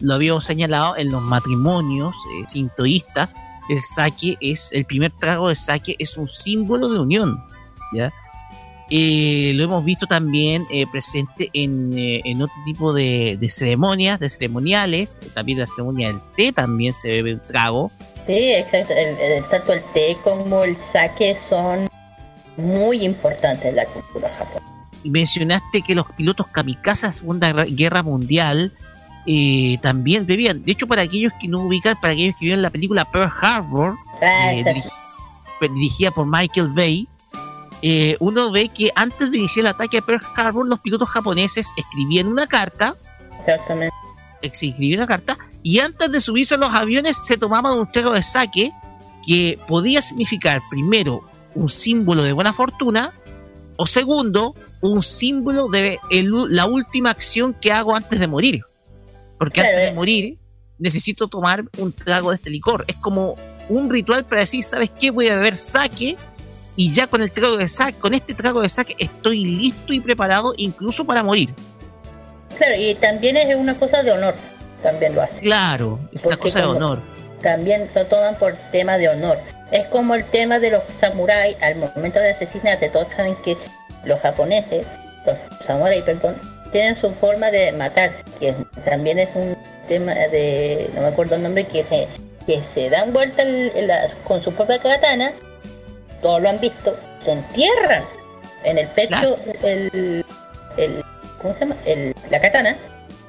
Lo habíamos señalado en los matrimonios eh, sintoístas. El sake es, el primer trago de sake es un símbolo de unión. ¿ya? Eh, lo hemos visto también eh, presente en, eh, en otro tipo de, de ceremonias, de ceremoniales. También la ceremonia del té también se bebe un trago. Sí, exacto. El, el- tanto el té como el sake son muy importantes en la cultura japonesa. Y mencionaste que los pilotos kamikaze de la Segunda Guerra- Mundial también bebían. De hecho, para aquellos que no ubican, para aquellos que vieron la película Pearl Harbor, Ah, dirigida por Michael Bay, eh, uno ve que antes de iniciar el ataque a Pearl Harbor, los pilotos japoneses escribían una carta. Exactamente. se escribió una carta. Y antes de subirse a los aviones se tomaban un trago de sake que podía significar primero un símbolo de buena fortuna o segundo un símbolo de el- la última acción que hago antes de morir. Porque antes eh. de morir necesito tomar un trago de este licor. Es como un ritual para decir sabes qué voy a beber sake y ya con el trago de sake con este trago de sake estoy listo y preparado incluso para morir Claro, y también es una cosa de honor. También lo hace. claro es una cosa de honor También lo toman por tema de honor. Es como el tema de los samuráis al momento de asesinarte. Todos saben que los japoneses, los samuráis, perdón, tienen su forma de matarse. Que también es un tema de, no me acuerdo el nombre, que se, que se dan vuelta el- el- la- con su propia katana. Todos lo han visto. Se entierran en el pecho el, el, ¿cómo se llama? El, la katana.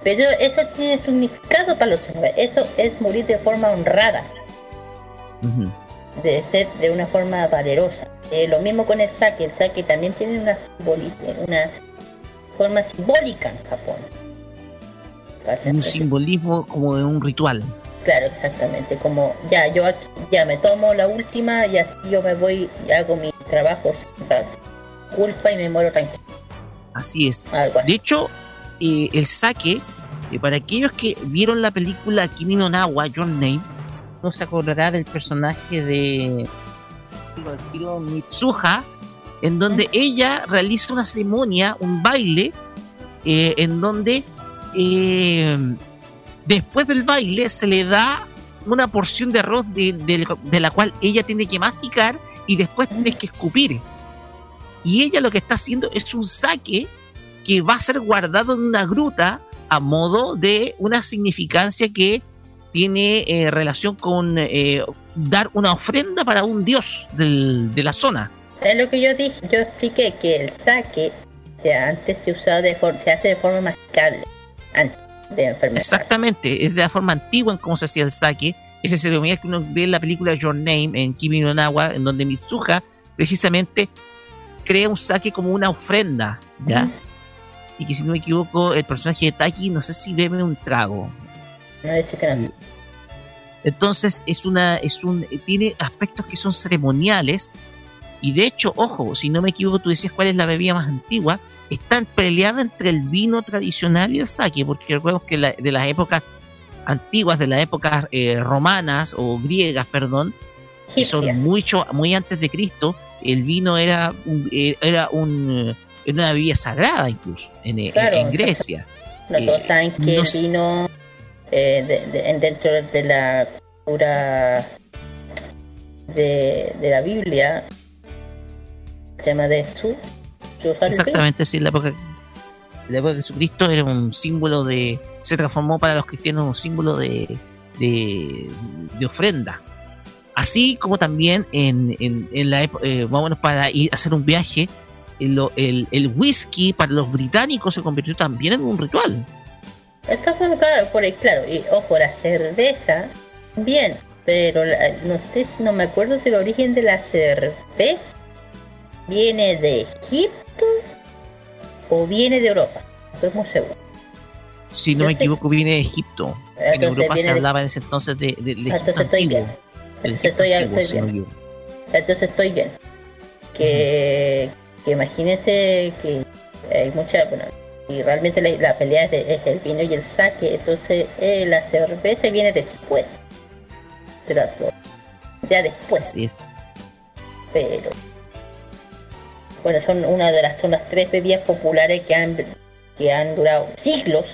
Pero eso tiene significado para los samuráis. Eso es morir de forma honrada. Ujú. de ser de una forma valerosa. Eh, lo mismo con el sake, el sake también tiene una, una forma simbólica en Japón. Un simbolismo como de un ritual. Claro, exactamente, como ya yo aquí, ya me tomo la última y así yo me voy y hago mi trabajo sin culpa y me muero tranquilo. Así es. Algo así. De hecho, eh, el sake, eh, para aquellos que vieron la película Kimi no Nawa, Your Name, no se acordará del personaje de Hiro Mitsuha, en donde ella realiza una ceremonia, un baile, eh, en donde después del baile se le da una porción de arroz de, la cual ella tiene que masticar y después tiene que escupir. Y ella lo que está haciendo es un saque que va a ser guardado en una gruta a modo de una significancia que tiene eh, relación con eh, dar una ofrenda para un dios de la zona. Es lo que yo dije, yo expliqué que el sake se- antes se usaba de se hace de forma masticable, antes de. Exactamente, es de la forma antigua en cómo se hacía el saque. Esa ceremonia que uno ve en la película Your Name en Kimi no Nawa, en donde Mitsuha precisamente crea un saque como una ofrenda, ¿ya? Y que si no me equivoco, el personaje de Taki, no sé si bebe un trago. No. Entonces es una, es un, tiene aspectos que son ceremoniales y de hecho, ojo, si no me equivoco, tú decías cuál es la bebida más antigua, están peleadas entre el vino tradicional y el sake, porque recuerdo que la- de las épocas antiguas, de las épocas eh, romanas o griegas, perdón, que son mucho, muy antes de Cristo, el vino era un, eh, era un, eh, era una bebida sagrada incluso en, eh, Claro, en Grecia. No Eh, todos saben que no el vino eh, de- de- en- dentro de la cultura de, de la Biblia, tema de Jesús, ¿tú sabes qué? Exactamente, sí, la época, la época de Jesucristo era un símbolo de. Se transformó para los cristianos en un símbolo de, de, de ofrenda. Así como también en, en, en la época, eh, vámonos para ir a hacer un viaje, el, el, el whisky para los británicos se convirtió también en un ritual. Está colocado por el claro, y ojo, la cerveza, bien, pero la- no sé, no me acuerdo si el origen de la cerveza viene de Egipto o viene de Europa. Estoy muy seguro. Si no Yo me sé. equivoco, viene de Egipto. En Europa se hablaba en ese entonces de, Egipto entonces estoy antiguo. bien. Entonces estoy- antiguo, bien. equivoco. Entonces estoy bien. Que, que imagínense que hay mucha, bueno, y realmente la, la pelea es, de- es el vino y el sake, entonces eh, la cerveza viene después de las dos. Ya después, Así es. pero bueno, son una de las, son las tres bebidas populares que han, que han durado siglos,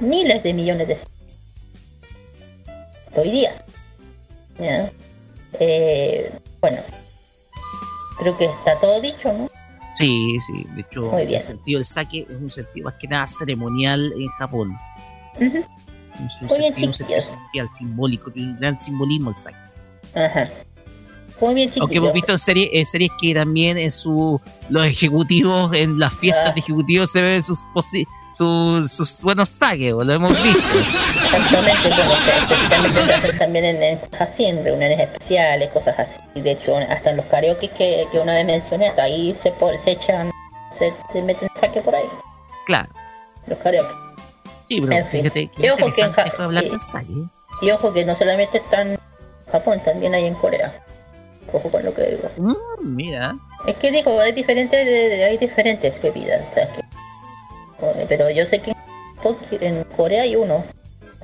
miles de millones de siglos. Hoy día. ¿Ya? Eh, bueno, creo que está todo dicho, ¿no? Sí, sí, de hecho, Muy bien. el sentido del saque es un sentido más que nada ceremonial en Japón. Ujú. Es un Muy bien, sentido, un sentido social, simbólico, tiene un gran simbolismo el saque. Ajá. Muy bien, Aunque chiquillos. hemos visto en series, en series que también en su los ejecutivos, en las fiestas Ah. de ejecutivos se ven sus sus, sus buenos saques, lo hemos visto. Exactamente, específicamente se hacen también en, en cosas así, en reuniones especiales, cosas así. Y de hecho, hasta en los karaoke que, que una vez mencioné, ahí se, se echan, se, se meten saque por ahí, Claro. los karaoke. Sí, pero En fin. fíjate Y que ojo que en saque. Y ojo que no solamente están en Japón, también hay en Corea. Ojo con lo que digo. Mm, mira, Es que digo, hay diferentes, hay diferentes bebidas, que- pero yo sé que en, Corea hay uno,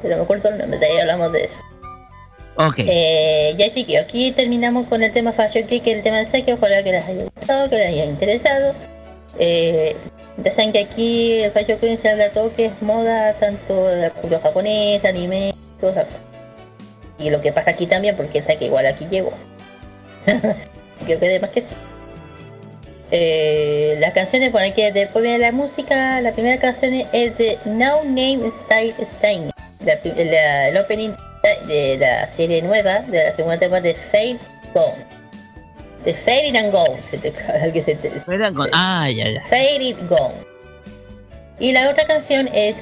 pero me acuerdo el nombre, de ahí hablamos de eso. ok. Eh, ya chiquillos, aquí terminamos con el tema Fashion Geek, el tema del saque, ojalá que les haya gustado, que les haya interesado. Eh, ya saben que aquí el Fashion Geek se habla todo que es moda, tanto de la cultura japonesa, anime, cosas. Y lo que pasa aquí también, porque el saque igual aquí llegó. (laughs) Creo que además que sí. Eh, las canciones, por aquí después viene la música, la primera canción es de No Name Style Stein. La, el opening de la serie nueva, de la segunda temporada de Faith Gone. De Fade and Gone, Fade Gone, ah, ya, ya. Fade It Gone. Y la otra canción es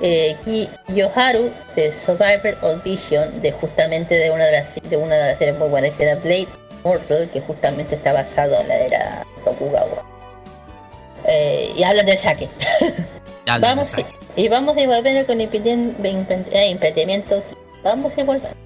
eh, Kiyoharu de Survivor Audition, de justamente de una de las, de una de las series muy buenas, que Blade que justamente está basado en la era Tokugawa. Eh, y hablan de saque. vamos, de saque. Y, vamos de volver con el impedimento. Eh, vamos de volver.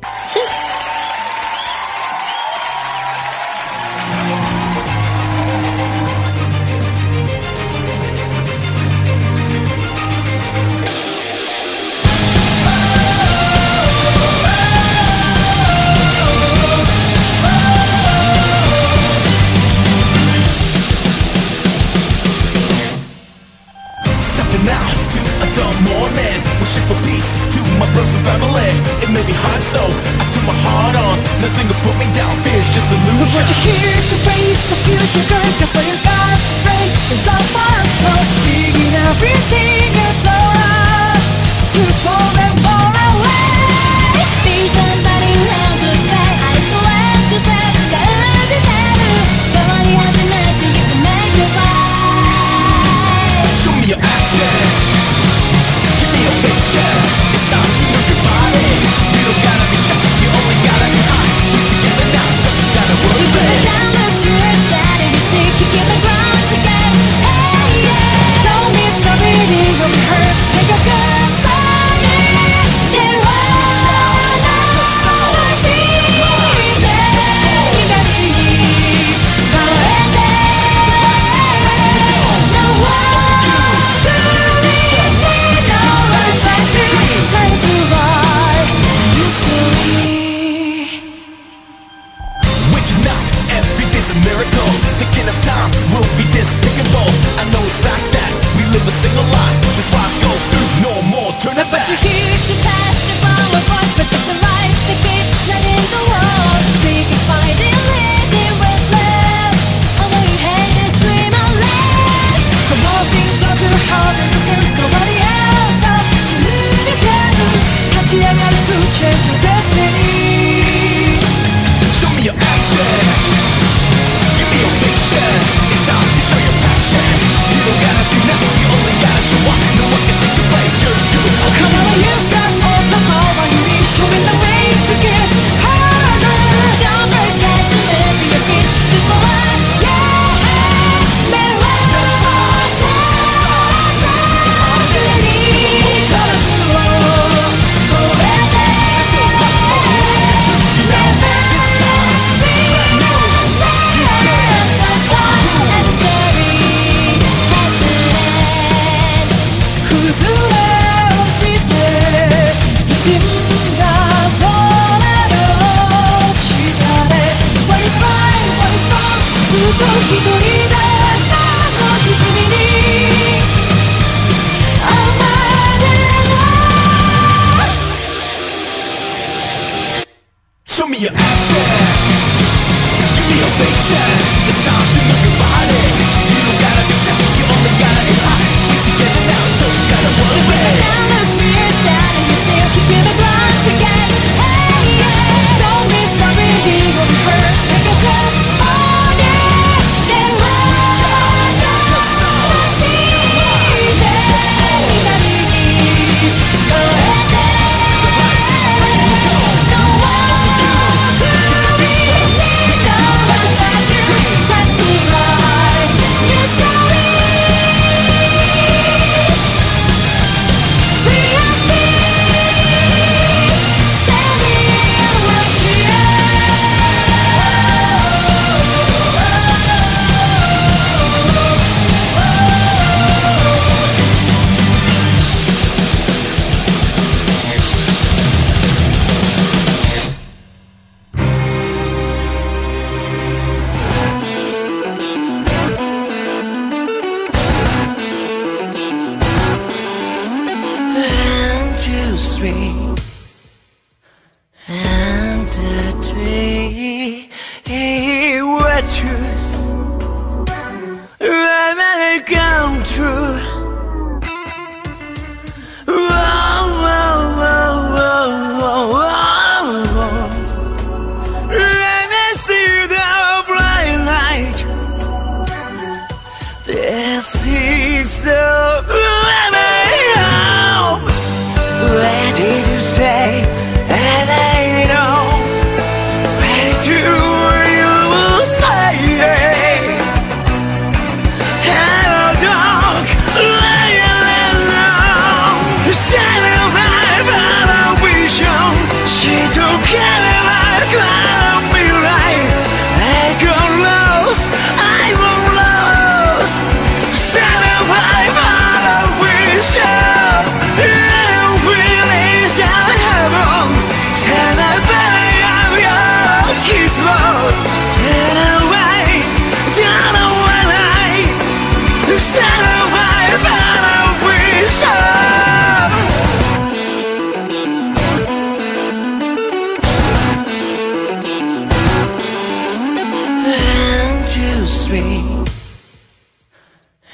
some more men Wishing for peace to my brothers and family. It made me hot so I took my heart on. Nothing to put me down, fear's just illusion. We're just here to face the future great That's why you got to break It's all fast close Digging everything is alright To fall and fall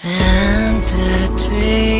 and the tree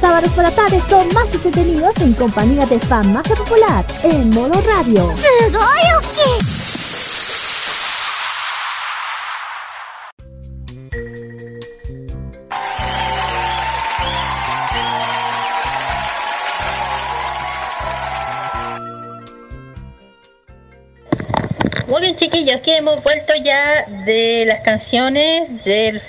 sábados por la tarde son más entretenidos en compañía de Famasa Popular en Modo Radio. Muy bien chiquillos, que hemos vuelto ya de las canciones del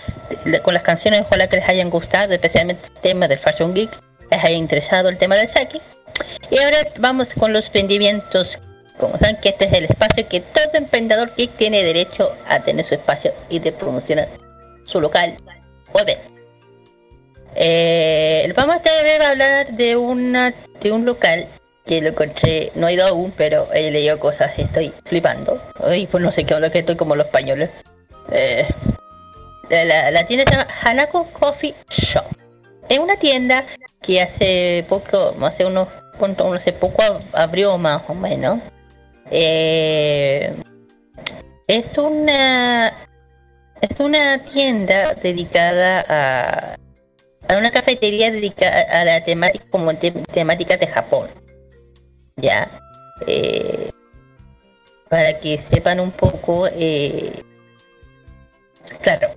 con las canciones ojalá que les hayan gustado, especialmente el tema del Fashion Geek, les haya interesado el tema del Saki. Y ahora vamos con los emprendimientos. Como saben que este es el espacio que todo emprendedor geek tiene derecho a tener su espacio y de promocionar su local evento. Eh, vamos a hablar de una de un local que lo encontré, no he ido aún, pero he leído cosas, estoy flipando. Ay, pues no sé qué onda que estoy como los españoles. Eh, la, tienda se llama Hanako Coffee Shop. Es una tienda que hace poco, hace unos, cuánto, hace poco ab- abrió más o menos. Eh, es una es una tienda dedicada a, a una cafetería dedicada a la temática como te- temática de Japón. Ya. Eh, para que sepan un poco, eh, claro,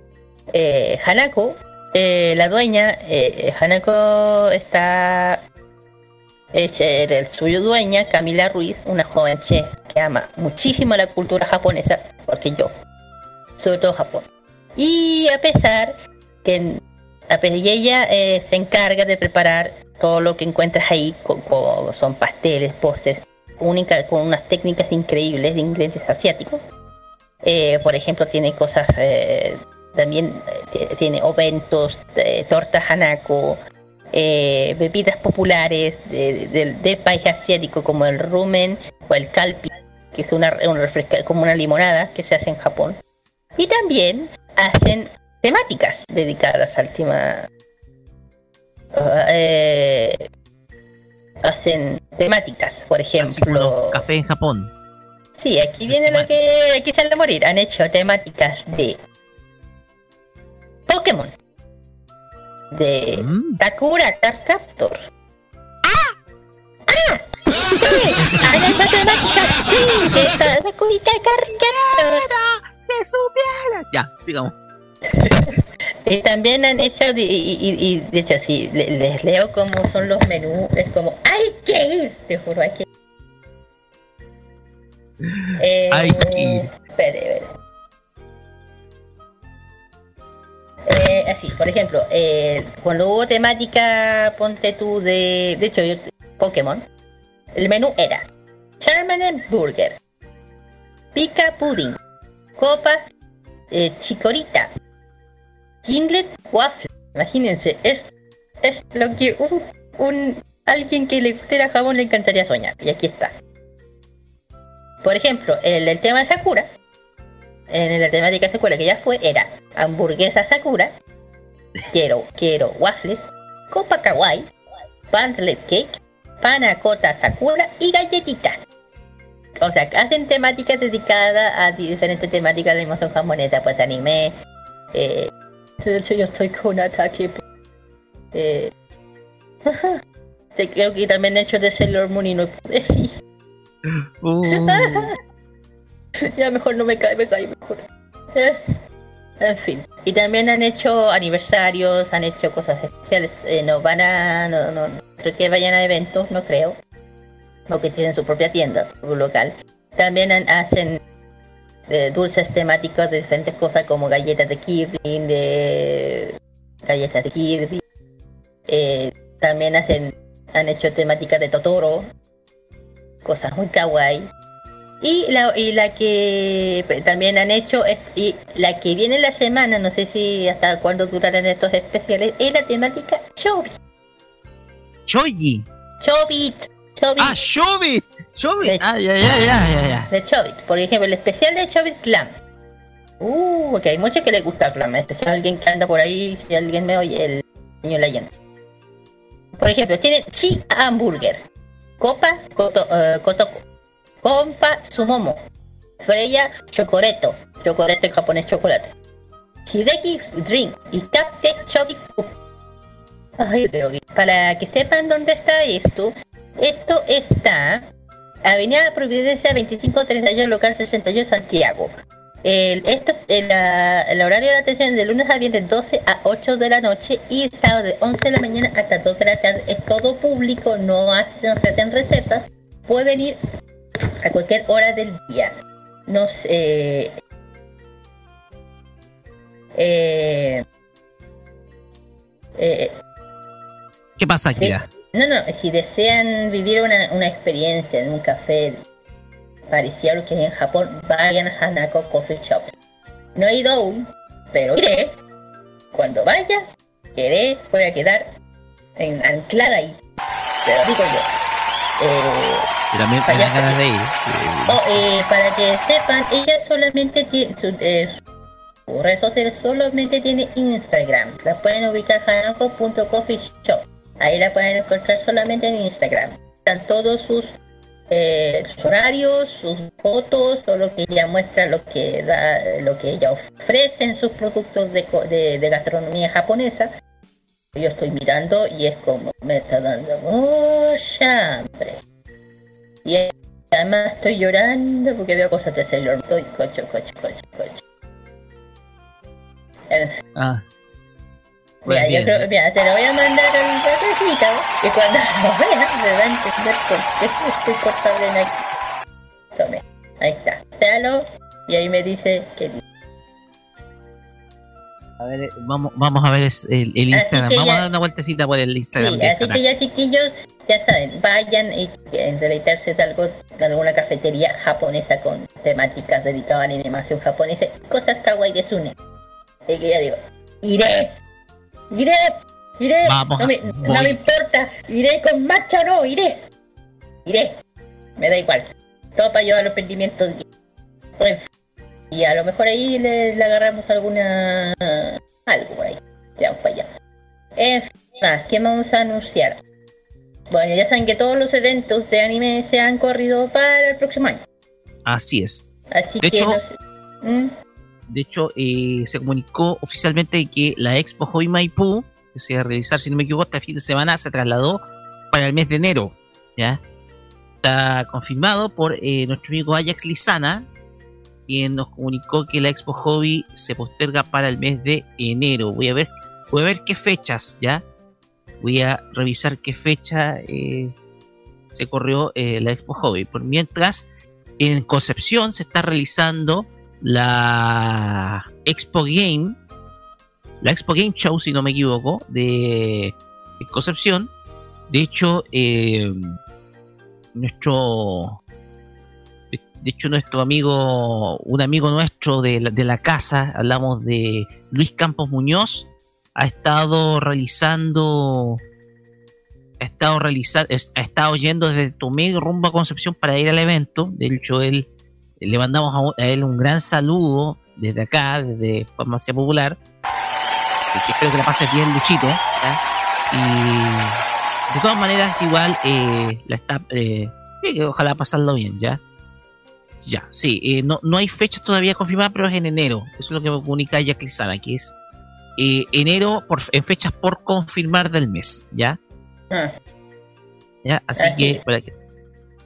eh, Hanako, eh, la dueña, eh, Hanako está es el suyo dueña, Camila Ruiz, una joven chef que ama muchísimo la cultura japonesa, porque yo, sobre todo Japón. Y a pesar que a pesar y ella eh, se encarga de preparar todo lo que encuentras ahí, co- co- son pasteles, postres, única, con unas técnicas increíbles de ingredientes asiáticos. Eh, por ejemplo, tiene cosas, eh, también eh, tiene oventos, eh, tortas hanako, eh, bebidas populares de- de- del, país asiático como el rumen o el kalpi, que es una, un refresca, como una limonada que se hace en Japón. Y también hacen temáticas dedicadas al tema. eh, hacen temáticas, por ejemplo. café en Japón. Sí, aquí viene lo que aquí sale a morir. Han hecho temáticas de Pokémon, de Mm. Sakura Card Captor. ¡Ah! ¡Ah! ¡Sí! Sakura Card Captor. ¡Que supiera! Ya, digamos. Y también han hecho, y, y- y, de hecho, sí, le- les leo cómo son los menús. Es como, ¡hay que ir! Te juro, hay que ir. Eh, Hay que ir. espere, espere. Eh, así, por ejemplo, eh, cuando hubo temática, ponte tú de. De hecho, yo, Pokémon, el menú era Charmander Burger, Pica Pudding, Copas eh, Chicorita, Jinglet Waffle. Imagínense, es, es lo que un, un alguien que le guste Japón le encantaría soñar. Y aquí está. Por ejemplo, el tema de Sakura, en la temática Sakura que ya fue, era hamburguesa Sakura, quiero, quiero waffles, copa kawaii, bandlet cake, panacota Sakura y galletitas. o sea, hacen temáticas dedicadas a diferentes temáticas de animación japonesa, pues anime. Eh, de hecho, yo estoy con un ataque. Eh, (laughs) creo que también he hecho de Sailor Moon y no. (laughs) Uh, (laughs) ya mejor no me cae, me cae mejor. Eh, En fin. Y también han hecho aniversarios, han hecho cosas especiales. Eh, no van a. No, no, creo que vayan a eventos, no creo. Porque tienen su propia tienda, su local. También han- hacen eh, dulces temáticos de diferentes cosas como galletas de Kirby, de galletas de Kirby. También hacen han hecho temáticas de Totoro. Cosas muy kawaii. Y la, y la que también han hecho, es- y la que viene la semana, no sé si hasta cuándo durarán estos especiales, es la temática Chobit. Shoji. Chobit. Chobit. Ah. Shobi. De- Ah, ya, ya, ya, ya, ya. de Chobit. Por ejemplo, el especial de Chobit Clan. Uh, que hay muchos que les gusta Clan, en especial alguien que anda por ahí, si alguien me oye, el niño leyenda. Por ejemplo, tienen Chi Hamburger, Copa eh, Kotoko, Compa Sumomo, Freya Chocoreto, Chocoreto en japonés chocolate, Hideki Drink y Capte Chobit Cup. Ay, pero para que sepan dónde está esto, esto está Avenida Providencia 2531 local 68 Santiago. El, esto, el, el horario de atención de lunes a viernes 12 a 8 de la noche y sábado de 11 de la mañana hasta 2 de la tarde. Es todo público, no, hace- no se hacen recetas. Pueden ir a cualquier hora del día. No sé. Eh, eh, ¿Qué pasa, Kira? no, no, si desean vivir una, una experiencia en un café parecido a lo que hay en Japón, vayan a Hanako Coffee Shop. No he ido aún, pero iré. Cuando vaya, iré, voy a quedar en, anclada ahí. Pero digo yo. Eh, también Vaya. ganas de ir. Oh, eh, para que sepan, ella solamente tiene su, eh, su red social solamente tiene Instagram. La pueden ubicar hanako.coffee shop. Ahí la pueden encontrar solamente en Instagram. Están todos sus, eh, horarios, sus fotos, todo lo que ella muestra, lo que da, lo que ella ofrece en sus productos de, de, de gastronomía japonesa. Yo estoy mirando y es como me está dando mucha hambre. Y Además estoy llorando porque veo cosas de Sailor Moon. Cocho, cocho, cocho, cocho. En fin, Ah. mira, yo creo, mira, te lo voy a mandar un ratito y cuando (laughs) lo veas me va a entender por qué estoy portable en aquí. Tome, ahí está. Véalo y ahí me dice que A ver, eh, vamos, vamos a ver el, Instagram. Vamos ya- a dar una vueltecita por el Instagram. Sí, así que ya chiquillos, ya saben, vayan y deleitarse de algo, de alguna cafetería japonesa con temáticas dedicadas a la animación japonesa, cosas kawaii de Sune. Así que ya digo, iré, iré, iré, Vamos, no me, no me importa, iré con macho o no, iré, iré, me da igual, todo para ayudar a los emprendimientos. Pues, y a lo mejor ahí le, le agarramos alguna, algo por ahí, ya vamos para allá. En fin, más, ¿qué vamos a anunciar? Bueno, ya saben que todos los eventos de anime se han corrido para el próximo año. Así es. Así De que hecho- no sé- ¿Mm? De hecho, eh, se comunicó oficialmente que la Expo Hobby Maipú, que se iba a realizar, si no me equivoco, este fin de semana, se trasladó para el mes de enero. ¿ya? Está confirmado por eh, nuestro amigo Ajax Lizana, quien nos comunicó que la Expo Hobby se posterga para el mes de enero. Voy a ver, voy a ver qué fechas, ¿ya? Voy a revisar qué fecha eh, se corrió eh, la Expo Hobby. Por mientras, en Concepción se está realizando la Expo Game, la Expo Game Show, si no me equivoco, de, Concepción. De hecho, eh, nuestro, de, hecho nuestro amigo, un amigo nuestro de la, casa, hablamos de Luis Campos Muñoz, ha estado realizando, ha estado realizando, ha estado yendo desde Tomé rumbo a Concepción para ir al evento. De hecho, él le mandamos a, él un gran saludo desde acá, desde Farmacia Popular. Espero que la pases bien, Luchito. Y de todas maneras, igual, eh, la está, eh, ojalá pasarlo bien, ¿ya? Ya, sí, eh, no, no hay fecha todavía confirmada, pero es en enero. Eso es lo que me comunica Jack Lizana, que es eh, enero por, en fechas por confirmar del mes, ¿ya? Ah. ¿Ya? Así Así que, es. para que-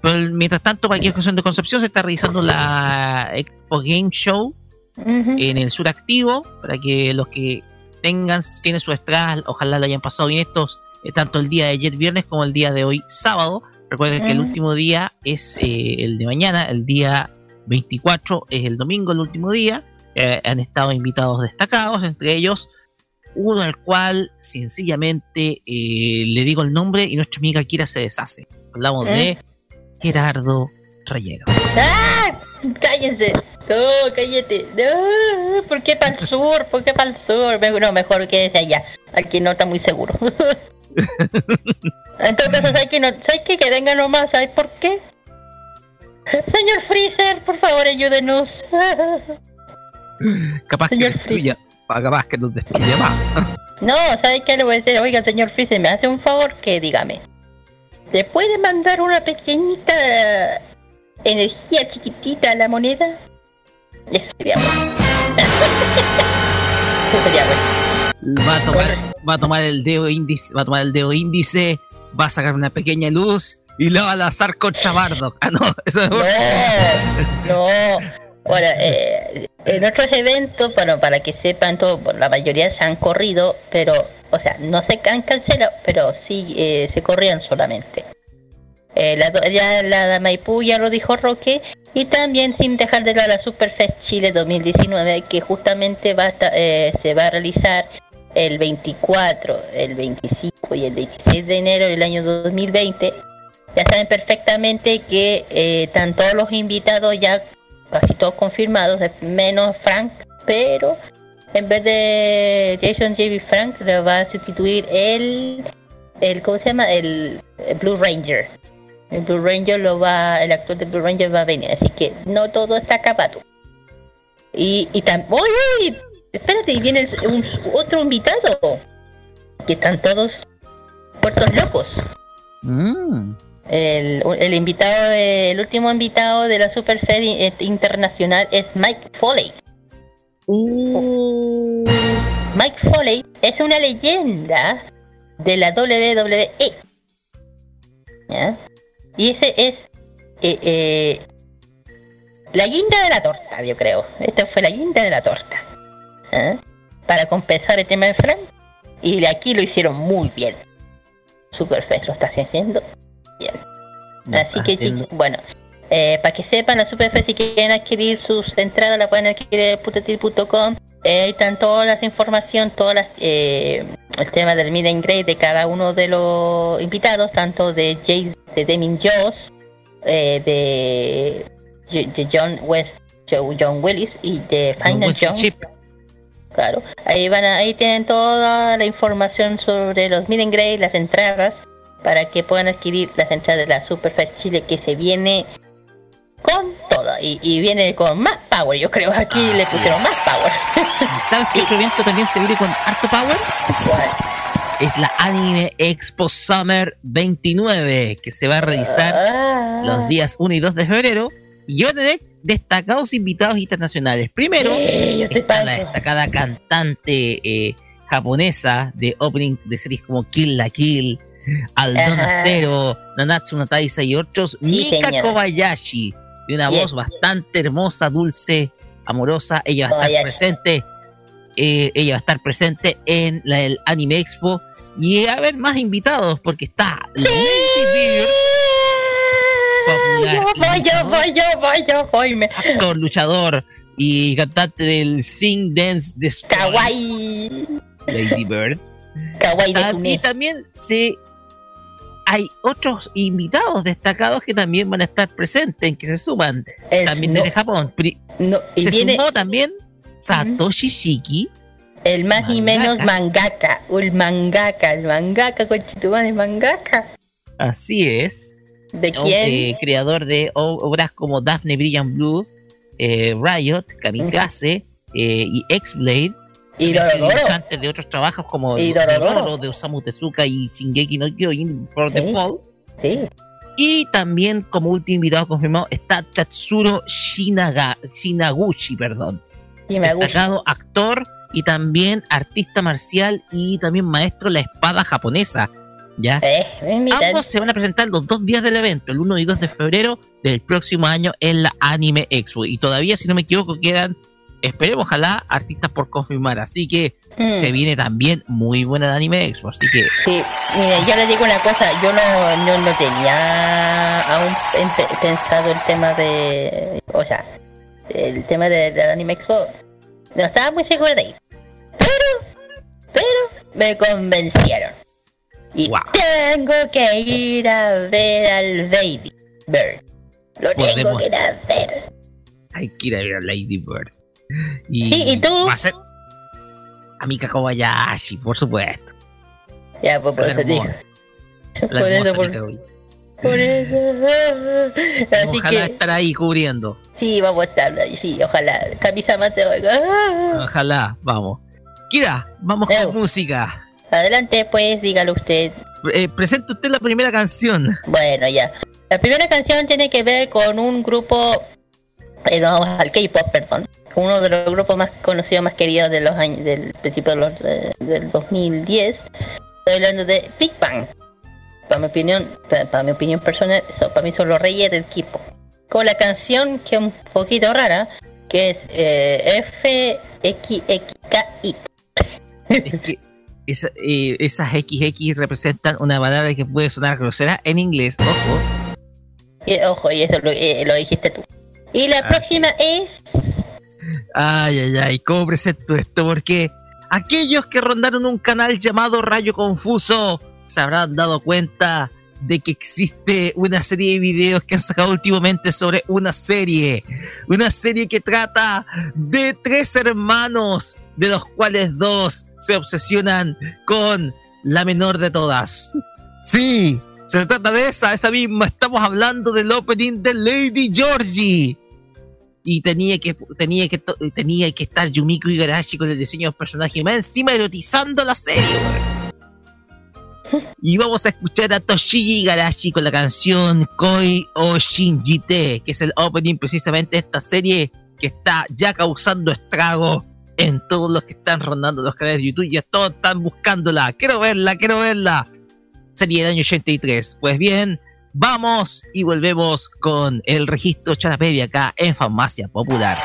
pero mientras tanto, para que cuestión de Concepción se está realizando la Expo Game Show en el sur activo, para que los que tengan, tienen sus entradas, ojalá lo hayan pasado bien estos, eh, tanto el día de ayer viernes como el día de hoy sábado. Recuerden que el último día es eh, el de mañana, el día 24 es el domingo, el último día. Eh, han estado invitados destacados, entre ellos uno al cual sencillamente eh, le digo el nombre y nuestra amiga Kira se deshace. Hablamos de ¿Eh? Gerardo Rayero. ¡Ah! ¡Cállense! ¡No, cállate! ¡No! ¿Por qué para el sur? ¿Por qué para el sur? No, mejor quédese allá. Aquí no está muy seguro. (laughs) en todo caso, ¿sabes que qué? Que venga nomás. ¿Sabes por qué? Señor Freezer, por favor, ayúdenos. (laughs) Capaz que Señor destruya, capaz que nos destruya más. (laughs) No, ¿sabes qué le voy a decir? Oiga, señor Freezer, me hace un favor que dígame. ¿Le puede mandar una pequeñita energía chiquitita a la moneda? Eso sería bueno. (laughs) Eso sería bueno. Va a tomar, va a tomar el dedo índice, va a tomar el dedo índice, va a sacar una pequeña luz y lo va a lanzar contra Bardock. Ah, no, (laughs) eso es No, no. Ahora, eh, en otros eventos, bueno, para que sepan todo, bueno, la mayoría se han corrido, pero, o sea, no se han cancelado, pero sí eh, se corrieron solamente. Eh, la, ya la, Maipú ya lo dijo Roque, y también sin dejar de lado la Superfest Chile 2019, que justamente va a eh, se va a realizar el 24, el 25 y el 26 de enero del año 2020. Ya saben perfectamente que eh, están todos los invitados ya casi todos confirmados, menos Frank, pero en vez de Jason J.B. Frank le va a sustituir el, el ¿cómo se llama? El, Blue Ranger. El Blue Ranger lo va, el actor de Blue Ranger va a venir, así que no todo está acabado. Y, y también. Espérate, y viene un, otro invitado. Que están todos puertos locos. Mm. El, el invitado, el último invitado de la Superfed eh, Internacional es Mike Foley. Uh. Mike Foley es una leyenda de la WWE. ¿Ya? Y ese es eh, eh, la guinda de la torta, yo creo. Esta fue la guinda de la torta. ¿Ah? Para compensar el tema de Frank. Y aquí lo hicieron muy bien. Superfest lo está haciendo bien. Así que haciendo. chicos, bueno, eh, para que sepan, la Superfest si quieren adquirir sus entradas la pueden adquirir en putetil.com. Eh, ahí están todas las información, todas las eh, el tema del meet and greet de cada uno de los invitados, tanto de James, de Demin Joss, eh, de, de John West, John Willis y de Final Winston John. Claro, ahí van a- ahí tienen toda la información sobre los and greet, las entradas, para que puedan adquirir las entradas de la Superfest Chile que se viene con todo y, y viene con más power, yo creo. Aquí le pusieron es. más power. ¿Y ¿Sabes qué (laughs) otro evento también se viene con harto power? Es la Anime Expo Summer 29, que se va a realizar Ah. los días 1 y 2 de febrero. Y yo tendré destacados invitados internacionales. Primero, Sí, está la destacada cantante eh, japonesa de opening de series como Kill la Kill, Aldona Ajá. Zero, Nanatsu no Taisa y otros. Mika señora. Kobayashi, de una Bien. voz bastante hermosa, dulce, amorosa. Ella va a estar Kobayashi. presente. eh, ella va a estar presente en la, el Anime Expo. Y a ver más invitados, porque está Lady Bird, popular Yo voy, yo voy, yo voy, yo voy. Me... actor, luchador y cantante del Sing Dance Destroy, Kawaii. Lady Bird. Kawaii de Ah, y también se hay otros invitados destacados que también van a estar presentes, que se suman Es también no- desde Japón. No, y se viene sumó también Satoshi Shiki, el más ni menos Mangaka. mangaka. El mangaka, el mangaka, conchetumán, el mangaka. así es, ¿De quién? eh, creador de obras como Daphne Brilliant Blue, eh, Riot, Kamikaze eh, y X-Blade. y dibujante de otros trabajos como Y de Dorodoro. Dororo, de Osamu Tezuka y Shingeki no Kyojin for the. Fall. Sí. Y también como último invitado confirmado está Tatsuro Shinaga, Shinaguchi, perdón. Shimaguchi. Destacado actor y también artista marcial y también maestro de la espada japonesa. ¿Ya? Eh, mira, Ambos se van a presentar los dos días del evento, el 1 y 2 de febrero del próximo año en la Anime Expo. Y todavía, si no me equivoco, quedan, esperemos, ojalá, artistas por confirmar. Así que mm, se viene también muy buena la Anime Expo. Así que Sí, mire, yo les digo una cosa, yo no, no, no tenía aún pensado el tema de, o sea, el tema de, de Anime Expo, no estaba muy seguro de ir, pero, pero me convencieron. Y Wow. tengo que ir a ver al Baby Bird. Lo tengo que ir a ver. hay que ir a ver a Lady Bird. Y, Sí, ¿y tú? Va a ser a Mika Kobayashi, por supuesto. Ya, pues por La eso. La Por eso, por, por eso. Así Ojalá que, estar ahí cubriendo. sí, vamos a estar ahí, sí, ojalá. Camisa más te oiga. Ojalá, vamos. Kira, vamos con música. Adelante, pues, dígalo usted. Eh, presente usted la primera canción. Bueno, ya. La primera canción tiene que ver con un grupo, eh, no, al K-pop, perdón. Uno de los grupos más conocidos, más queridos de los años, del principio de los, eh, del 2010. Estoy hablando de Big Bang. Para mi opinión, para, para mi opinión personal, so- para mí son los reyes del K-pop. Con la canción que es un poquito rara, que es eh, FXXKI. Esa- eh, esas XX representan una palabra que puede sonar grosera en inglés. Ojo. Y, ojo, y eso lo, eh, lo dijiste tú. Y la Ah, próxima es Ay, ay, ay, ¿cómo presento esto? Porque aquellos que rondaron un canal llamado Rayo Confuso se habrán dado cuenta de que existe una serie de videos que han sacado últimamente sobre una serie. Una serie que trata de tres hermanos, de los cuales dos se obsesionan con la menor de todas. Sí, se trata de esa, esa misma. Estamos hablando del opening de Lady Georgie y tenía que tenía que to- tenía que estar Yumiko Igarashi con el diseño del personaje más encima erotizando la serie (laughs) y vamos a escuchar a Toshigi Igarashi con la canción Koi o Shinjite que es el opening precisamente de esta serie que está ya causando estrago en todos los que están rondando los canales de YouTube y todos están buscándola quiero verla, quiero verla serie del año 83 pues bien Vamos y volvemos con el registro Charapevi acá en Farmacia Popular.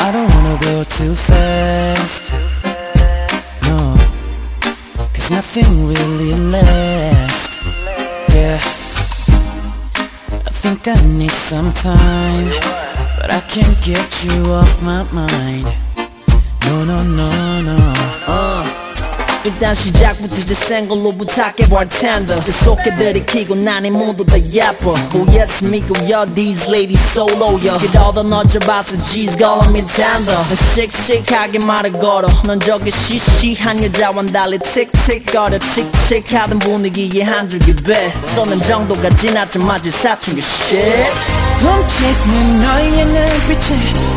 I don't wanna go too. No, cause nothing really lasts. Think I need some time, but I can't get you off my mind. No, no, no, no. 어. 일단 시작부터 이제 생걸로 부탁해 bartender 계속해 들이키고 난이 모두 다 예뻐 Oh yes 믿고 yo these ladies solo yo 그러다 너를 봐서 G's calling me tender 씩씩하게 말을 걸어 넌 저기 시시한 여자와 달리 틱틱거려 칙칙하던 분위기에 한 줄기 배 쏘는 정도가 지나쳐 맞을 사춘기 shit 훔치는 너의 눈빛에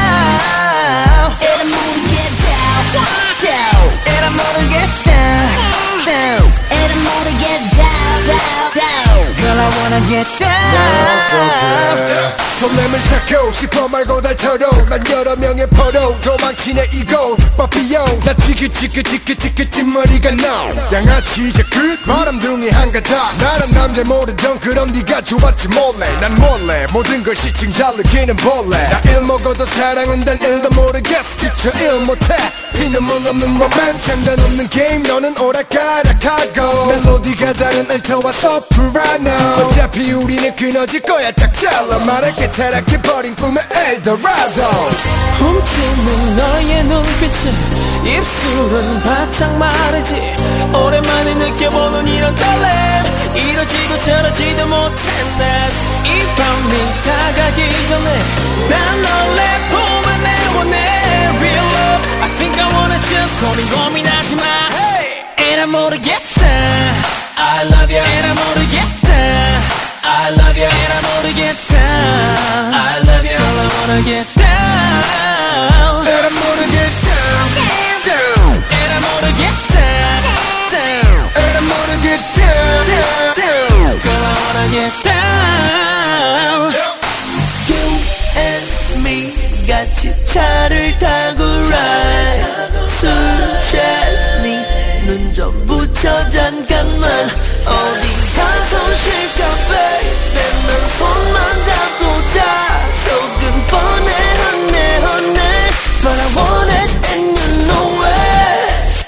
모르겠다 down And I'm 모르겠다 down down Girl I wanna get down. 손냄을 찾고 싶어 말고 달처럼 난 여러 명의 포로 도망치네 이곳 빠삐용 나 지긋지긋지긋지긋 뒷머리가 나. 양아치 이제 끝. 바람둥이 한가닥. 나란 남자 모르던 그럼 네가 좋았지 몰래. 난 몰래 모든 걸 시층 잘 느끼는 벌레 나일 먹어도 사랑은 단 일도 모르겠어 뒤쳐 일 못해. 피눈물 없는 로맨 상관없는 게임 너는 오락가락하고. 멜로디가 다른 알토와 소프라노 어차피 우리는 끊어질 거야. 딱 잘라 말할게. 타락해버린 꿈의 엘도라도. 훔치는 너의 눈빛은 입술은 바짝 마르지. 오랜만에 느껴보는 이런 떨림 이러지도 저러지도 못한 난이 밤이 다가기 전에 난 너를 뽑아내원해 Real love I think I wanna just 고민 고민하지 마. And I'm 모르겠다 I love you And I'm gonna get down I love you And I'm gonna get down I love you Girl, I wanna get down And I'm gonna get down Down And I'm gonna get down Down And I'm gonna get down Down Girl, I wanna get down You and 같이 차를 타고 ride 술 취했니 눈 좀 붙여 잠깐만 어디 가서 쉴까 baby 난 손만 잡고 자 속은 뻔해 honey honey But I want it and you know it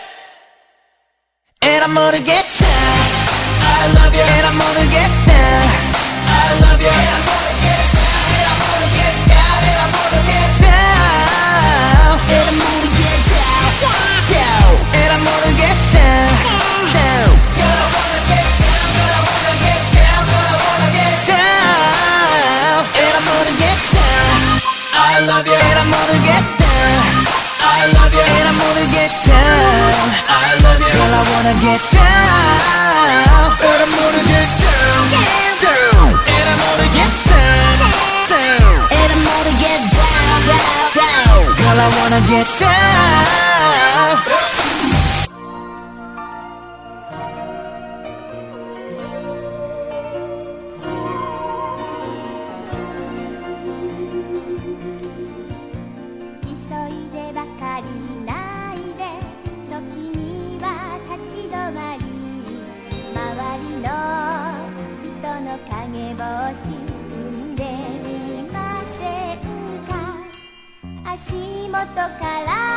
And I'm gonna get Gonna get down. I love you. Girl I wanna get down. And I'm gonna get down, down. And I'm gonna get down. Down. And I'm gonna get down, down, down. Girl I wanna get down ことから」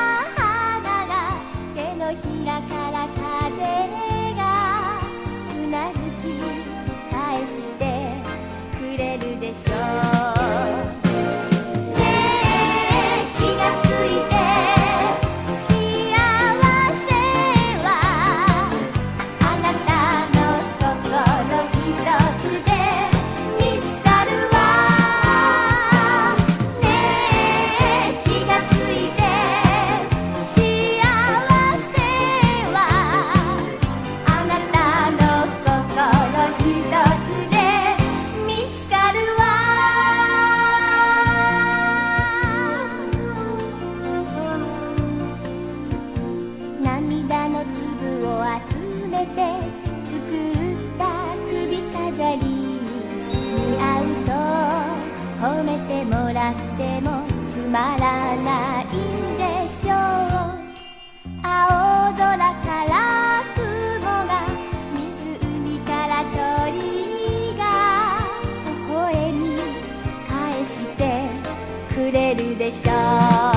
なってもつまらないでしょう。青空から雲が湖から鳥が微笑み返してくれるでしょう。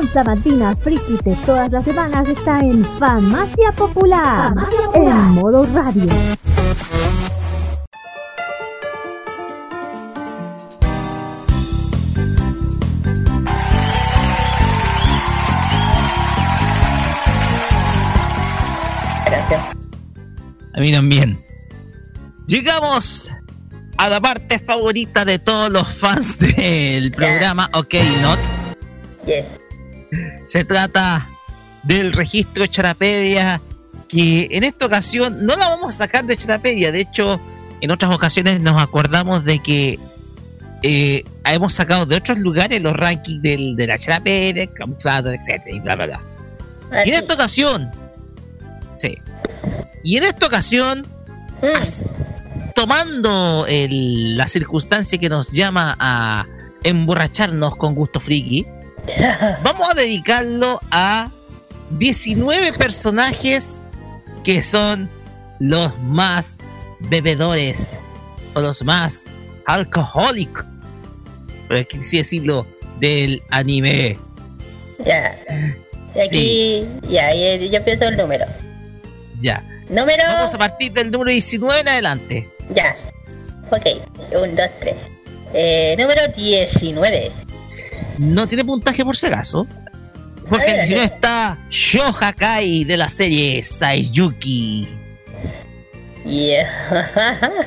Diversión sabatina friki de todas las semanas está en Farmacia Popular, en modo radio. A mí también. Llegamos a la parte favorita de todos los fans del programa OK Not. Yes. Se trata del registro Charapedia, que en esta ocasión no la vamos a sacar de Charapedia. De hecho, en otras ocasiones nos acordamos de que eh, hemos sacado de otros lugares los rankings del, de la Charapedia, camuflado, etc. Y bla, bla, bla. Ah, Y en esta ocasión, sí. Y en esta ocasión, as- tomando el- la circunstancia que nos llama a emborracharnos con gusto friki, vamos a dedicarlo a 19 personajes que son los más bebedores o los más alcohólicos, por así decirlo, del anime. Ya. Aquí, ya, y- yo pienso el número. Ya. Número. Vamos a partir del número 19 en adelante. Ya. Ok. Un, dos, tres. Eh, número 19. No tiene puntaje por si acaso. Porque el Ay, 19 ay. está Shohakai de la serie Saiyuki. Yeah.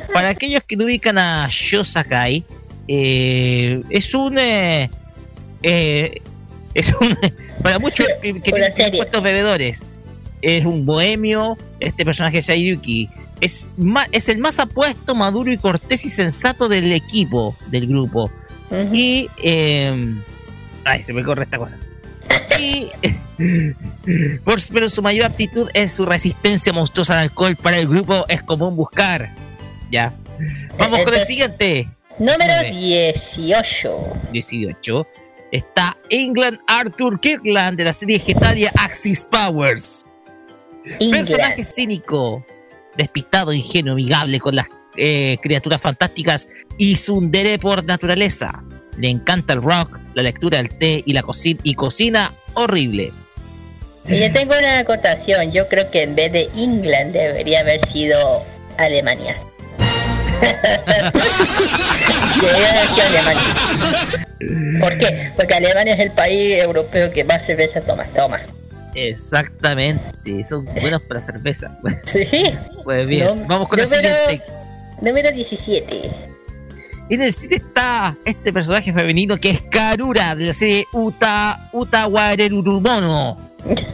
(laughs) Para aquellos que no ubican a Shosakai, eh, es un. eh, eh, es un. (laughs) Para muchos que, tienen puestos bebedores, es un bohemio. Este personaje Saiyuki es, es el más apuesto, maduro y cortés y sensato del equipo, del grupo. Y. eh, ay, se me corre esta cosa. Y. (laughs) por- pero su mayor aptitud es su resistencia monstruosa al alcohol. Para el grupo es común buscar. Ya. Vamos con el siguiente. Número 19. 18. 18. Está England Arthur Kirkland de la serie Getalia Axis Powers. Personaje cínico, despistado, ingenuo, amigable con las eh, criaturas fantásticas y sundere por naturaleza. Le encanta el rock, la lectura del té y la cocina y cocina horrible. Y yo tengo una acotación. Yo creo que en vez de England debería haber sido Alemania. (laughs) debería haber sido Alemania. ¿Por qué? Porque Alemania es el país europeo que más cerveza toma. Toma. Exactamente, son buenos para cerveza. Sí. Pues bien, No- vamos con el número- siguiente. Número 17. En el cine está este personaje femenino que es Karura de la serie Uta Utawarerurumono. (laughs)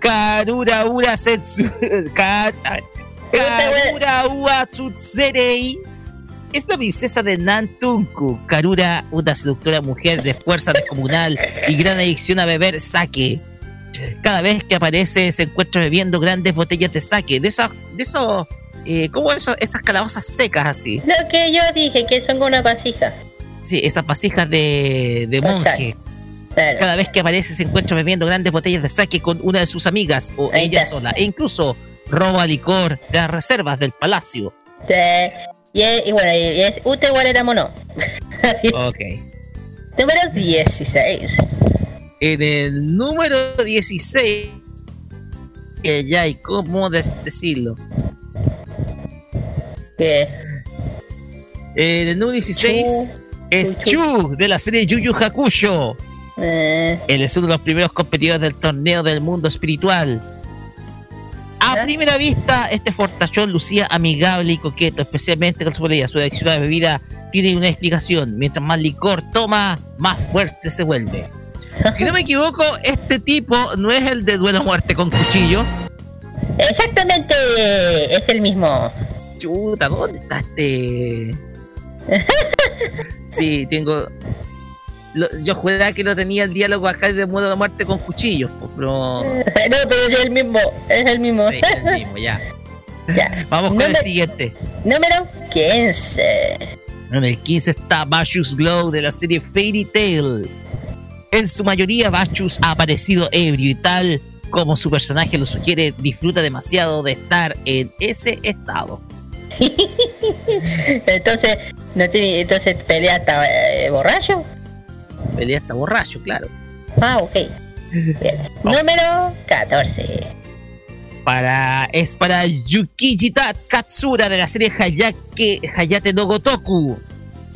Karura Ura Setsu. Ka-. Karura Ua Tsutserei. Es la princesa de Nantunku. Karura, una seductora mujer de fuerza descomunal y gran adicción a beber sake. Cada vez que aparece se encuentra bebiendo grandes botellas de sake. De esos, de esos, eh, ¿cómo eso? Esas calabazas secas así. Lo que yo dije, que son con una vasija. Sí, esas vasijas de, monje. Cada vez que aparece se encuentra bebiendo grandes botellas de sake con una de sus amigas o Ahí ella está. sola. E incluso roba licor de las reservas del palacio. Sí. Y, es- y bueno, y es Ute era mono. (laughs) Ok. Número 16. En el número 16. eh, ya, ¿y cómo decirlo? En el número 16 es Chu de la serie Yu Yu Hakusho. Eh, Él es uno de los primeros competidores del torneo del mundo espiritual. A primera vista, este fortachón lucía amigable y coqueto, especialmente con su bebida. Su adicción a bebida tiene una explicación. Mientras más licor toma, más fuerte se vuelve. Si no me equivoco, este tipo no es el de duelo a muerte con cuchillos. Exactamente, es el mismo. Chuta, ¿dónde está este? (laughs) Sí, tengo. lo- yo juraba que no tenía el diálogo acá de duelo a muerte con cuchillos, pero. (laughs) No, pero es el mismo, es el mismo. Sí, es el mismo, ya. (laughs) Vamos con el siguiente. Número 15. En el 15 está Bashus Glow de la serie Fairy Tail. En su mayoría, Bashus ha aparecido ebrio y tal como su personaje lo sugiere, disfruta demasiado de estar en ese estado. (laughs) entonces, no tiene, entonces pelea hasta eh, borracho. Día está borracho, claro. Ah, ok. Bien. (laughs) Número 14. Para, es para Yukijita Katsura de la serie Hayake, Hayate no Gotoku.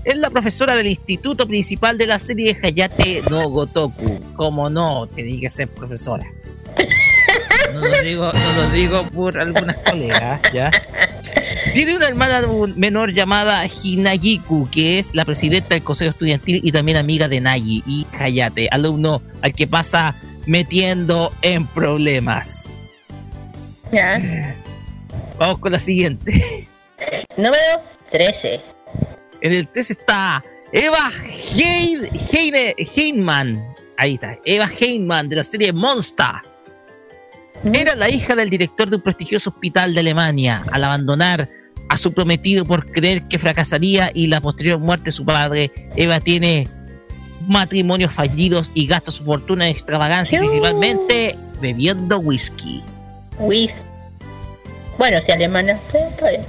Es la profesora del instituto principal de la serie Hayate no Gotoku. Como no, tiene que ser profesora. (laughs) No lo digo, no lo digo por algunas colegas, ¿ya? Tiene una hermana menor llamada Hinagiku, que es la presidenta del consejo estudiantil y también amiga de Nagi y Hayate, alumno al que pasa metiendo en problemas. Ya. Vamos con la siguiente. (laughs) Número 13. En el 13 está Eva Hein, Heine- Heinman. Ahí está, Eva Heinman de la serie Monster. Era la hija del director de un prestigioso hospital de Alemania. Al abandonar a su prometido por creer que fracasaría y la posterior muerte de su padre, Eva tiene matrimonios fallidos y gasta su fortuna en extravagancia, principalmente bebiendo whisky. Whis. Bueno, si alemana. está bien.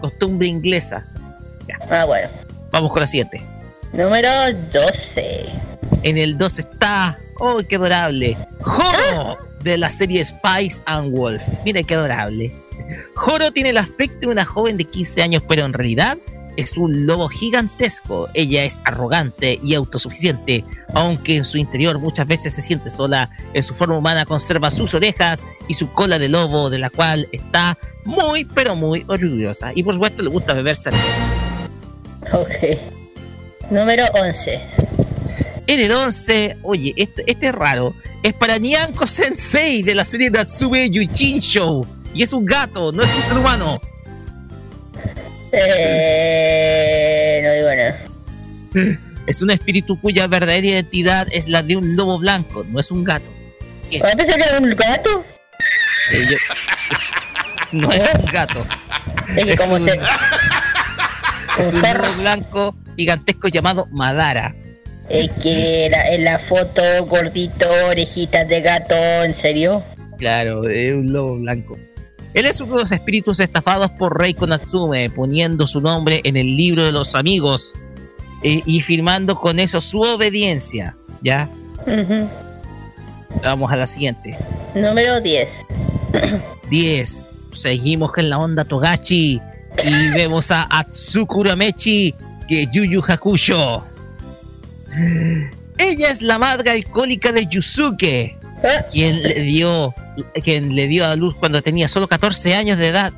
Costumbre inglesa. Ah, bueno. Vamos con la siguiente. Número 12. En el 2 está. ¡Oh, qué adorable! ¡Joro! De la serie Spice and Wolf. Mira qué adorable. Joro tiene el aspecto de una joven de 15 años, pero en realidad es un lobo gigantesco. Ella es arrogante y autosuficiente, aunque en su interior muchas veces se siente sola. En su forma humana conserva sus orejas y su cola de lobo, de la cual está muy, pero muy orgullosa. Y por supuesto le gusta beber cerveza. Ok. Número 11. En el 11, oye, este, este es raro. Es para Nyanko Sensei de la serie Natsume Yuchin Show. Y es un gato, no es un ser humano. Eh, no digo nada. (laughs) Es un espíritu cuya verdadera identidad es la de un lobo blanco, no es un gato. ¿Qué? ¿Vas a pensar que era un gato? Eh, yo- (laughs) No es un gato. Es que Es como un- se. (laughs) Es un lobo blanco gigantesco llamado Madara. Es que la- en la foto gordito, orejitas de gato, ¿en serio? Claro, es un lobo blanco. Él es uno de los espíritus estafados por Reiko Natsume, poniendo su nombre en el libro de los amigos eh, y firmando con eso su obediencia. ¿Ya? Vamos a la siguiente. Número 10. 10. (clears throat) Seguimos en la onda Togachi y vemos a Atsuku Uramechi que Yu Yu Hakusho. Ella es la madre alcohólica de Yusuke, quien le dio quien le dio a luz cuando tenía solo 14 años de edad.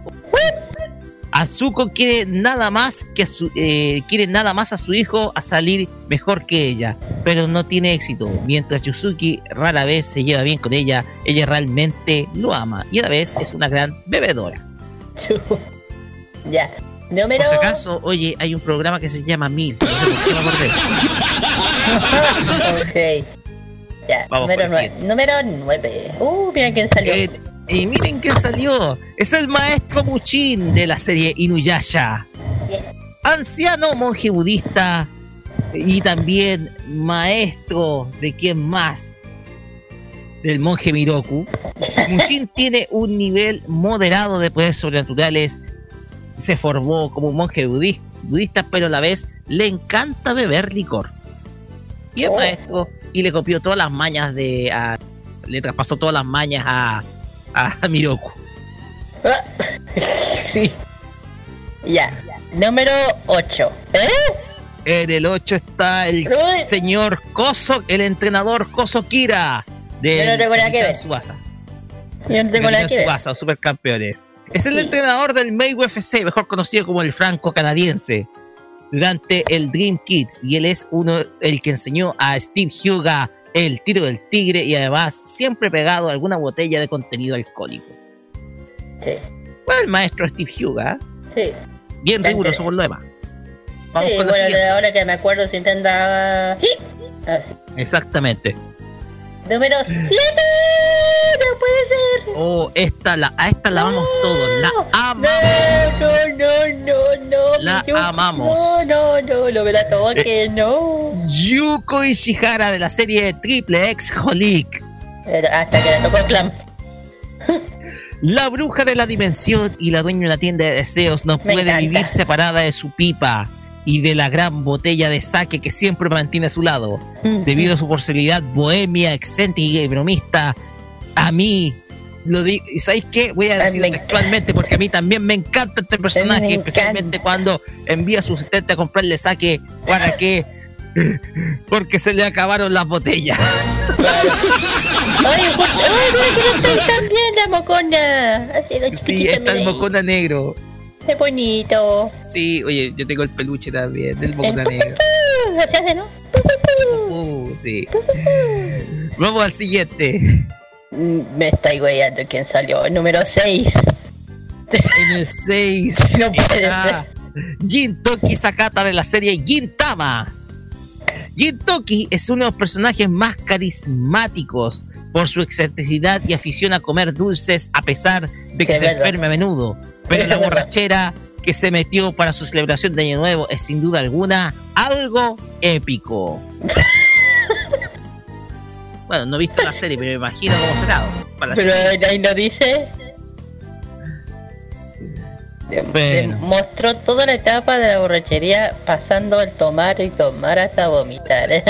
Atsuko quiere nada más que su, eh, quiere nada más a su hijo a salir mejor que ella, pero no tiene éxito. Mientras Yusuki rara vez se lleva bien con ella, ella realmente lo ama y a la vez es una gran bebedora. Ya. Número. Por si acaso, oye, hay un programa que se llama Mil. No sé por qué me acordé (laughs) ok. Ya. Vamos número con el 9. Número 9. Uh, mira quién salió. Eh, y miren quién salió. Es el maestro Muchin de la serie Inuyasha. Anciano monje budista y también maestro de quién más del monje Miroku. (laughs) Muchin tiene un nivel moderado de poderes sobrenaturales. Se formó como un monje budis- budista, pero a la vez le encanta beber licor. Y es Oh. maestro y le copió todas las mañas de. a- le traspasó todas las mañas a, a (laughs) Miroku. (laughs) sí. Ya. Número 8. ¿Eh? En el 8 está el Uy. señor Koso, el entrenador Koso Kira. De Yo no tengo nada que ver. Subasa. Yo no tengo nada que ver. Subasa, Supercampeones. Es el entrenador del May UFC, mejor conocido como el franco canadiense, durante el Dream Kids. Y él es uno, el que enseñó a Steve Huga el tiro del tigre y además siempre pegado a alguna botella de contenido alcohólico. Sí. Bueno, el maestro Steve Huga, Sí. bien riguroso por lo demás. Vamos sí, con bueno, ahora que me acuerdo andaba. ¡Sí! Ah. Exactamente. Número 7. No puede ser. Oh, esta la, a esta la amamos todos. La amamos. No, no, no, no. La amamos. No, no, no, no me la tomo Eh. que no. Yuko Ishihara de la serie Triple X Holic. Hasta que la tocó Clam. La bruja de la dimensión y la dueña de la tienda de deseos no Me puede encanta. vivir separada de su pipa. Y de la gran botella de sake que siempre mantiene a su lado. Debido a su personalidad bohemia, excéntrica y bromista, a mí lo digo, ¿y sabéis qué? Voy a decirlo textualmente porque a mí también me encanta este personaje, especialmente cuando envía a su asistente a comprarle sake para que (laughs) porque se le acabaron las botellas. Ay, pues, ay, mira que no estoy también la mocona. Así, la Sí, chiquitita, está Qué bonito. Sí, oye, yo tengo el peluche también del mocona negro. Uh, así hace, ¿no? Uh, sí. Vamos al siguiente. Mm, Me estáis weyando quién salió. El número 6. En el 6 No puede Jin Toki Sakata de la serie Gintama. Jin Toki es uno de los personajes más carismáticos por su excentricidad y afición a comer dulces a pesar de que se verdad. enferme a menudo. Pero la (laughs) borrachera que se metió para su celebración de Año Nuevo es sin duda alguna algo épico. (laughs) bueno, no he visto la serie, pero me imagino cómo será. Para la Pero serie. ahí no dice. Mostró toda la etapa de la borrachería pasando el tomar y tomar hasta vomitar. (laughs)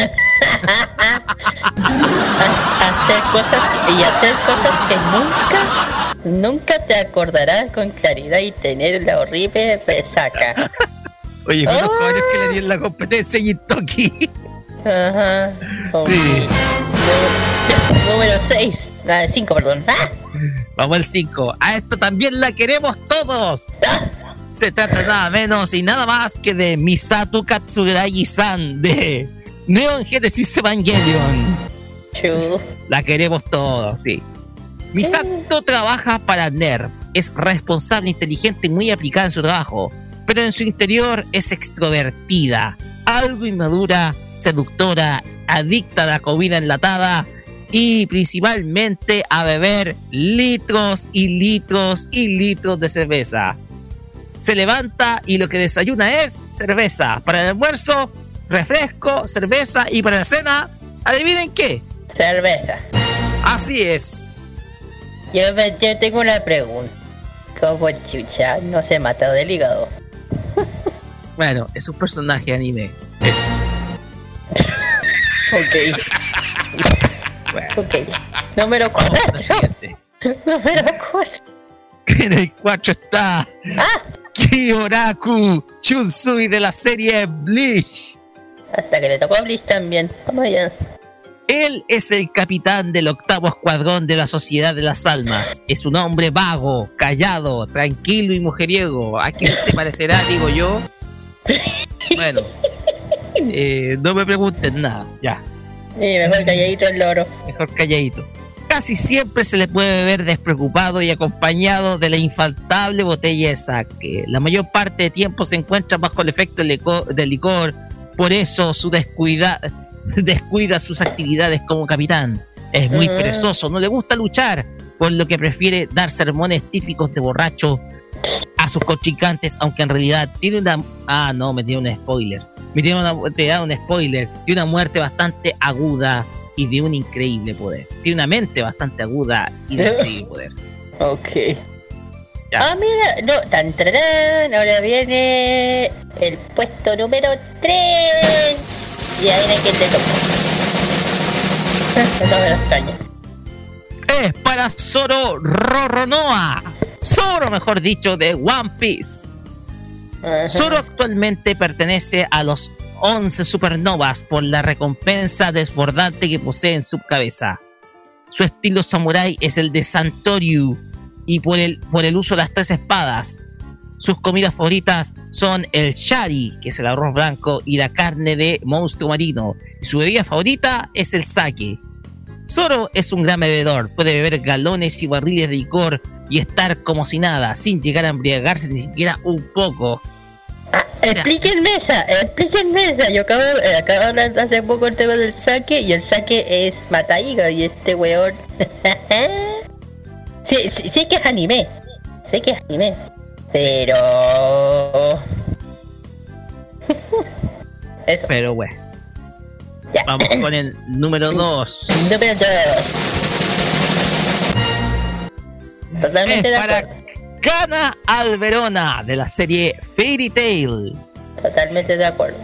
Hacer cosas y hacer cosas que nunca, nunca te acordarás con claridad y tener la horrible resaca. Oye, conozco Ah. varios que le dieron la competencia Jin Toki. Ajá. Sí. Número 6. 5, perdón. ¡Ah! Vamos al 5. A esto también la queremos todos. Se trata nada menos y nada más que de Misato Katsuragi-san de Neon Genesis Evangelion. La queremos todos, sí. Misato trabaja para NERV. Es responsable, inteligente y muy aplicada en su trabajo. Pero en su interior es extrovertida, algo inmadura, seductora, adicta a la comida enlatada y principalmente a beber litros y litros y litros de cerveza. Se levanta y lo que desayuna es cerveza. Para el almuerzo, refresco, cerveza y para la cena, adivinen qué. Cerveza. Así es. Yo, yo tengo una pregunta. ¿Cómo chucha no se mata del hígado? Bueno, es un personaje anime. Eso. (laughs) Ok. Número vamos 4. al siguiente. (laughs) Número 4. En el 4 está Ah, Kiyoraku Chunsui de la serie Bleach. hasta que le tocó a Bleach también. Vamos allá. Él es el capitán del octavo escuadrón de la Sociedad de las Almas. Es un hombre vago, callado, tranquilo y mujeriego. ¿A quién se parecerá, digo yo? Bueno, (laughs) eh, no me pregunten nada, ya. Sí, mejor calladito el loro. mejor calladito. Casi siempre se le puede ver despreocupado y acompañado de la infaltable botella de sake. La mayor parte de tiempo se encuentra bajo el efecto del lico- del licor, por eso su descuida, (laughs) descuida sus actividades como capitán. Es muy Ah. perezoso, no le gusta luchar, por lo que prefiere dar sermones típicos de borracho a sus contrincantes, aunque en realidad tiene una... Ah, no, me tiene un spoiler. Me tiene una, te da un spoiler. Tiene una muerte bastante aguda y de un increíble poder. Tiene una mente bastante aguda y de (laughs) increíble poder. Ok. Ya. Ah, mira, no, tan tararán, ahora viene el puesto número 3. Y ahí hay quien te tocó. (laughs) no me lo extraña. Es para Zoro Roronoa. Zoro, mejor dicho, de One Piece. Ajá. Zoro actualmente pertenece a los 11 supernovas por la recompensa desbordante que posee en su cabeza. Su estilo samurai es el de Santoryu y por el, por el uso de las tres espadas. Sus comidas favoritas son el shari, que es el arroz blanco, y la carne de monstruo marino. Y su bebida favorita es el sake. Zoro es un gran bebedor, puede beber galones y barriles de licor y estar como si nada, sin llegar a embriagarse ni siquiera un poco. Explíquenme esa, explíquenme esa. Yo acabo, eh, acabo de hablar hace poco el tema del saque y el saque es mata hígado y este weón. (laughs) sí, sí, sí que es anime. Sé que es anime. Pero. Eso. (laughs) Pero bueno, Ya. vamos con el número (clears throat) 2. Número 2. Totalmente Es de para acuerdo. Kana Alberona de la serie Fairy Tail. Totalmente de acuerdo.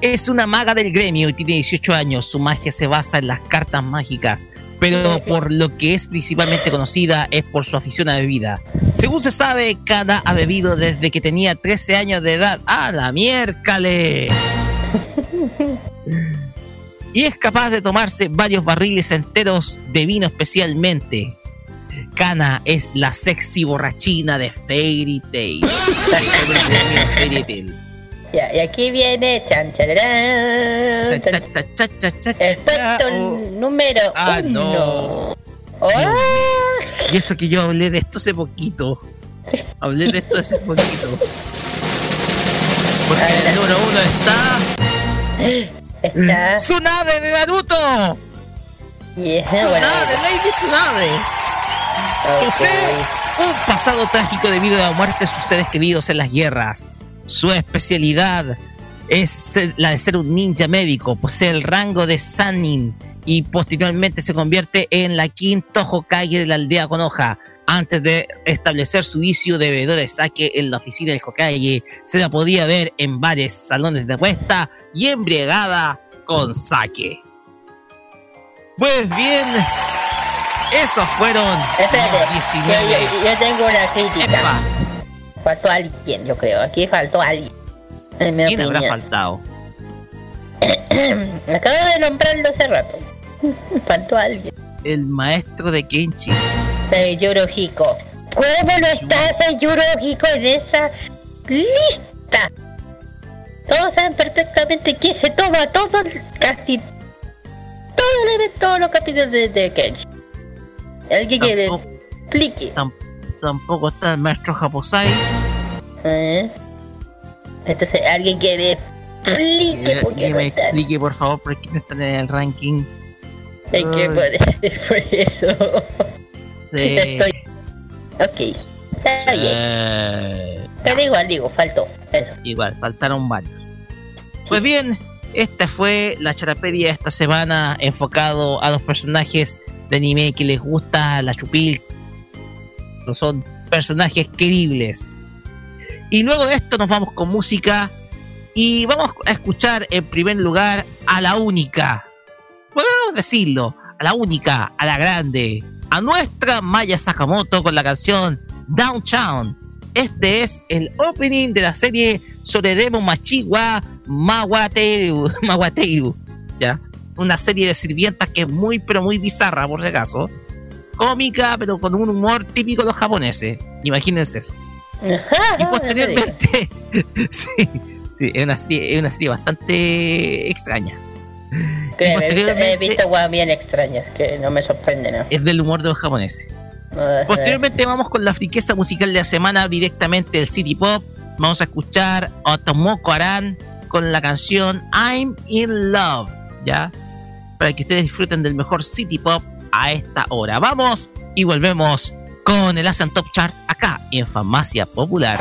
Es una maga del gremio y tiene 18 años. Su magia se basa en las cartas mágicas, pero por lo que es principalmente conocida es por su afición a bebida. Según se sabe, Kana ha bebido desde que tenía 13 años de edad. ¡A la miércale! (laughs) Y es capaz de tomarse varios barriles enteros de vino especialmente. Kana es la sexy borrachina de Fairy Tail. Fairy (laughs) Tail. Ya, y aquí viene chan, chararán, chan, el puesto oh. número Ah, uno. no. Y eso que yo hablé de esto hace poquito. Hablé de esto hace poquito. Porque en el número uno está. Está. ¡Tsunade de Naruto! Yeah, bueno, ¡Tsunade, Lady Tsunade! Posee un pasado trágico debido a la muerte de sus seres queridos en las guerras. Su especialidad es la de ser un ninja médico. Posee el rango de Sanin y posteriormente se convierte en la quinto Hokage de la aldea Konoha. Antes de establecer su vicio de bebedor de sake en la oficina del Hokage, se la podía ver en bares, salones de apuesta y embriagada con sake. Pues bien, esos fueron Espérate, los yo, 19. yo- yo tengo una crítica. Epa, Faltó alguien, yo creo. Aquí faltó alguien. En mi ¿Quién habrá opinión. faltado? (clears throat) Acabo de nombrarlo hace rato. (laughs) Faltó alguien. El maestro de Kenchi. Soy Yurohiko. ¿Cómo no estás en Yurohiko en esa lista? Todos saben perfectamente que se toma todo, casi todo el evento, todos los capítulos de, de Kenji. Alguien que Tampoco, explique. tam- tampoco está el maestro Japosai. ¿eh? Entonces, alguien que me explique por Que no me está. explique, por favor, por qué no están en el ranking. Es que fue eso. de- (laughs) Estoy. Ok. Está bien. Eh, Pero igual digo, faltó. Eso. igual, faltaron varios. Pues bien, esta fue la charapedia de esta semana enfocado a los personajes de anime que les gusta la chupil. Son personajes queribles. Y luego de esto nos vamos con música y vamos a escuchar en primer lugar a la única, podemos decirlo, a la única, a la grande, a nuestra Maya Sakamoto con la canción Downtown. Este es el opening de la serie Soreremo Machiwa Mawateiru, (laughs) Mawateiru, ¿ya? Una serie de sirvientas que es muy, pero muy bizarra, por si acaso. Cómica, pero con un humor típico de los japoneses. Imagínense eso. (laughs) Y posteriormente, (laughs) sí, sí, es una serie, es una serie bastante extraña. Créeme, he visto, weas bien extrañas que no me sorprenden. ¿no? Es del humor de los japoneses. Ajá. Posteriormente vamos con la friqueza musical de la semana directamente del City Pop. Vamos a escuchar a Tomoko Aran con la canción I'm in Love, ¿ya? Para que ustedes disfruten del mejor City Pop a esta hora. Vamos y volvemos con el Asian Top Chart acá en Farmacia Popular.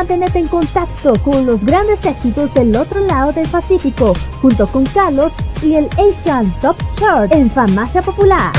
Mantenerte en contacto con los grandes éxitos del otro lado del Pacífico, junto con Carlos y el Asian Top Chart en Farmacia Popular.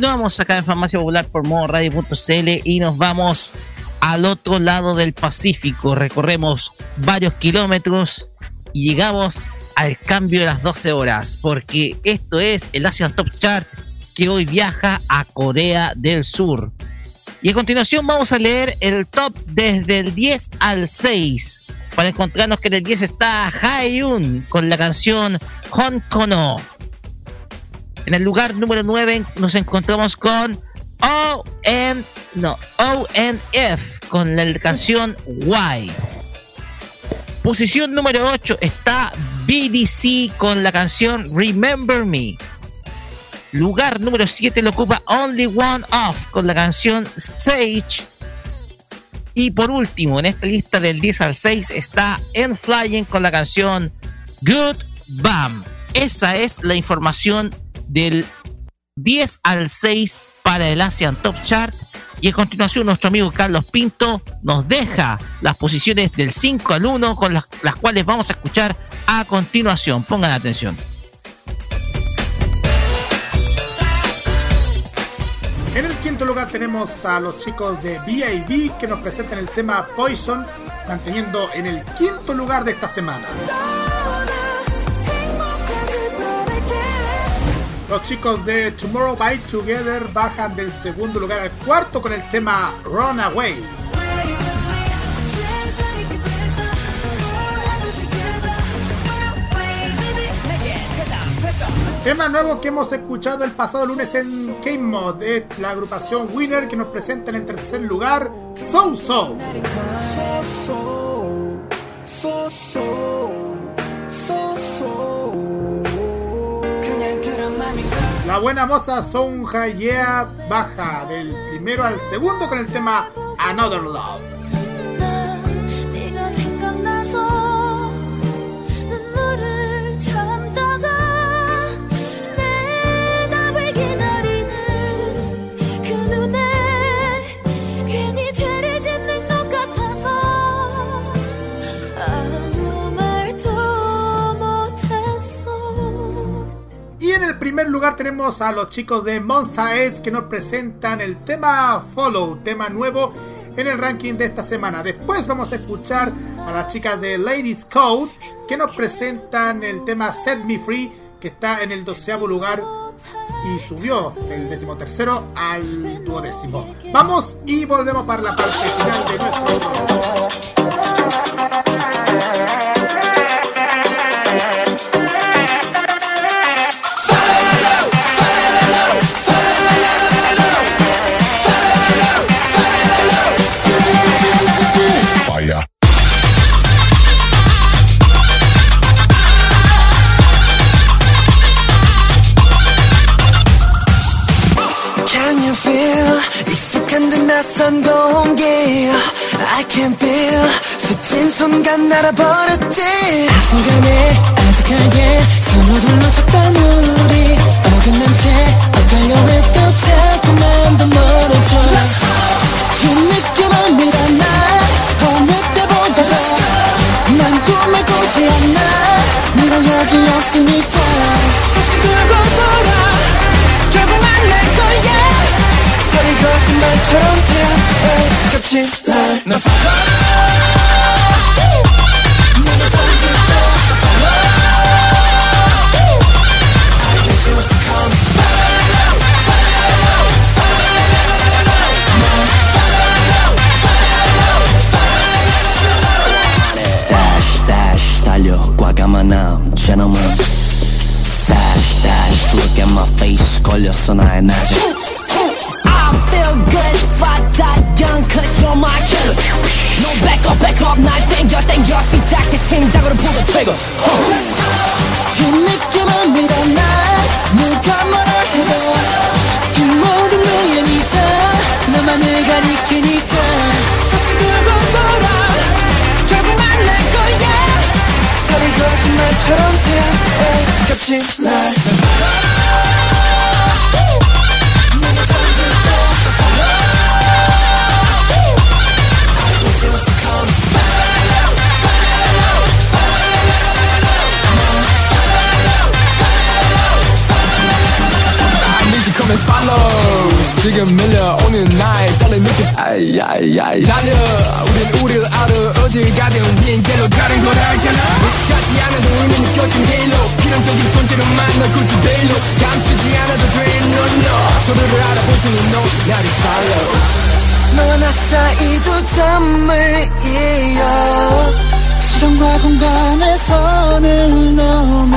Continuamos acá en Farmacia Popular por modo radio.cl y nos vamos al otro lado del Pacífico. Recorremos varios kilómetros y llegamos al cambio de las 12 horas, porque esto es el Asian Top Chart que hoy viaja a Corea del Sur. Y a continuación vamos a leer el top desde el 10 al 6, para encontrarnos que en el 10 está Haeyun con la canción Hon Kono. En el lugar número 9 nos encontramos con ON, no, ONF con la canción Why. Posición número 8 está BDC con la canción Remember Me. Lugar número 7 lo ocupa Only One Off con la canción Sage. Y por último, en esta lista del 10 al 6 está En Flying con la canción Good Bam. Esa es la información del 10 al 6 para el Asian Top Chart. Y a continuación nuestro amigo Carlos Pinto nos deja las posiciones del 5 al 1 con las, las cuales vamos a escuchar a continuación. Pongan atención. En el quinto lugar tenemos a los chicos de B.A.B. que nos presentan el tema Poison, manteniendo en el quinto lugar de esta semana. Los chicos de Tomorrow by Together bajan del segundo lugar al cuarto con el tema Runaway. Tema nuevo que hemos escuchado el pasado lunes en Game Mod es la agrupación Winner que nos presenta en el tercer lugar So So. La buena moza Song Yeah baja del primero al segundo con el tema Another Love. Primer lugar tenemos a los chicos de Monster Edge que nos presentan el tema Follow, tema nuevo en el ranking de esta semana. Después vamos a escuchar a las chicas de Ladies Code que nos presentan el tema Set Me Free que está en el doceavo lugar y subió del decimotercero al duodécimo. Vamos y volvemos para la parte final de nuestro I can feel 스친 순간 날아버렸지. 그 순간에 아득하게 서로 둘러쳤던 우리. 어긋난 채 엇갈려 해도 자꾸만 더 멀어져. 이 느낌은 믿었나. 어느 때보다도 난 꿈을 꾸지 않아. 네가 여기 없으니까. 다시 들고 돌아. 결국 만날 거야. 거리 거짓말처럼 돼 끝이 날너 내가 던질 때 dash dash 달려 과감한 gentleman dash dash look at my face 걸렸어 나의 낮에 No back up back up 날 땡겨 땡겨. 시작해 심장으로 pull the trigger 이 느낌은 믿어 날 누가 뭐라 해도 이 모든 우연이자 나만을 가리키니까. 다시 들고 돌아. 결국 만날 거야. 다리 거짓말처럼 돼. 겹친 날. 지금 밀려오는 나의 떨림 느낌. 아이아이아이. 달려. 우린 우리를 알아. 어딜 가든 우린 길로 가는 걸 알잖아. 무식하지 않아도 의미 느껴진 헤일로 필연적인 존재로 만나 굳이 데일로 감추지 않아도 돼넌너 no, 서로를 알아보지는 너 나를 follow. 너와 나 사이도 잠을 이어. 시간과 공간에서는 너만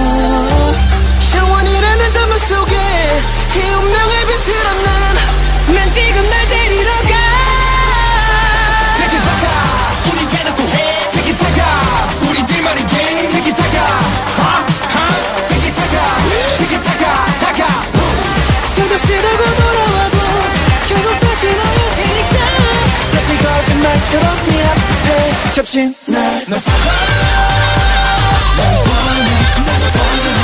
영원이라는 자물 속에 이 운명을 비틀어. 난 지금 날 데리러 가. 테키타카 우리 대놓고 해. 테키타카 우리들만의 게임. 테키타카 하하. 테키타카 테키타카 타카. 끝없이 돌고 돌아와도 결국 다시 너의 테니까 다시 거짓말처럼 네 앞에 겹친 날너 봐봐 날 원해. 나도 던져내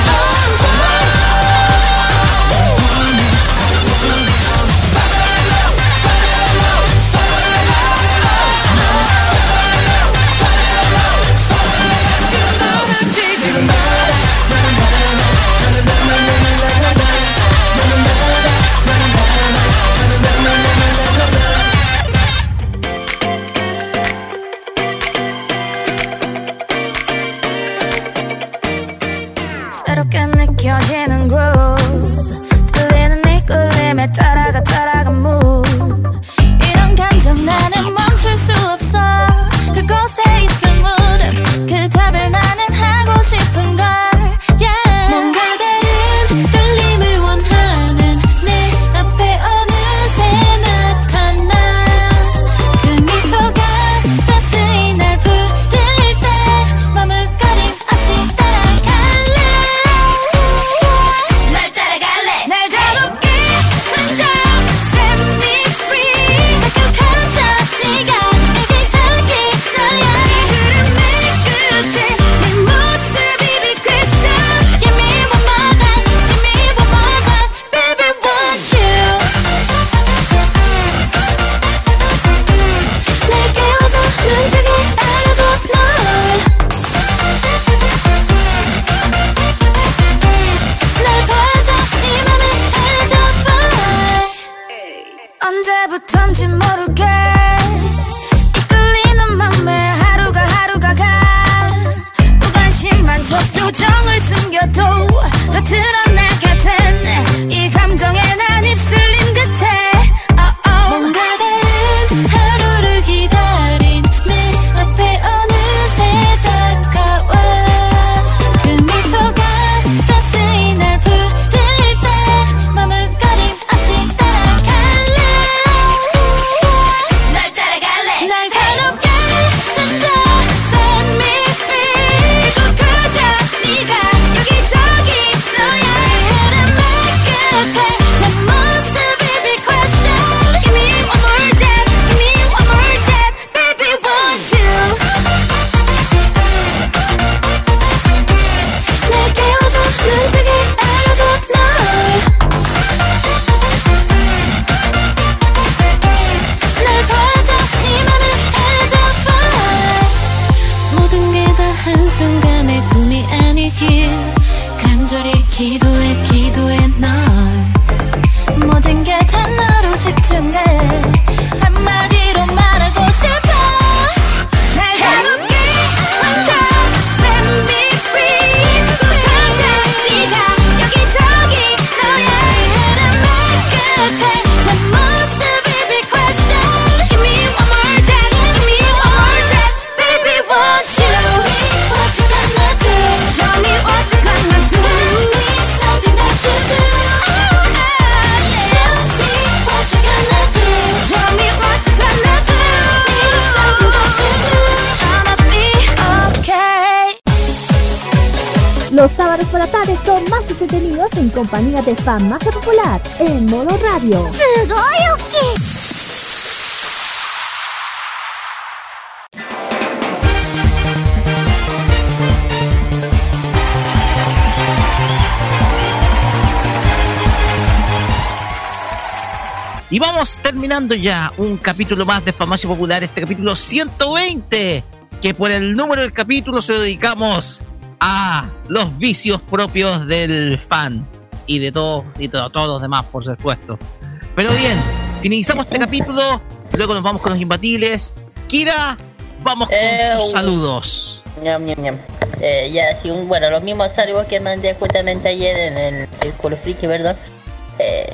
de Farmacia Popular en modo radio. Y vamos terminando ya un capítulo más de Farmacia Popular, este capítulo 120, que por el número del capítulo se dedicamos a los vicios propios del fan y de todos y de todos los demás, por supuesto. Pero bien, finalizamos este capítulo, luego nos vamos con los imbatibles. Kira, vamos con Eh, tus uh. saludos. Ñam, ñam, ñam. Eh, ya, sí, un- bueno, los mismos saludos que mandé justamente ayer en el Círculo Friki, ¿verdad? Eh,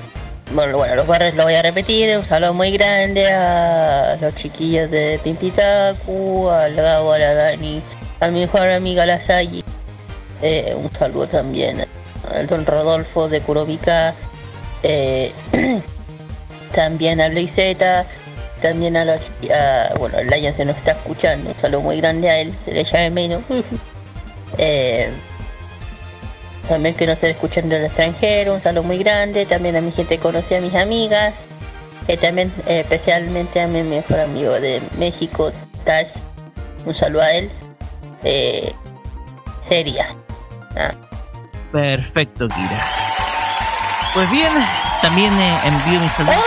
bueno, bueno, los barres lo voy a repetir. Un saludo muy grande a los chiquillos de Pimpitaku, al Gabo, a la Dani, a mi mejor amiga la Sayi. Eh, un saludo también don Rodolfo de Kurobica. Eh, (clears throat) también a Blazeta, también a los a- bueno, el Lion se nos está escuchando, un saludo muy grande a él, se le llama menos. (laughs) Eh, también que nos estén escuchando en el extranjero, un saludo muy grande, también a mi gente conocida, a mis amigas, eh, también especialmente a mi mejor amigo de México, Tars, un saludo a él. Eh, sería. Ah, Perfecto, Kira. Pues bien, también eh, envío mis saludos.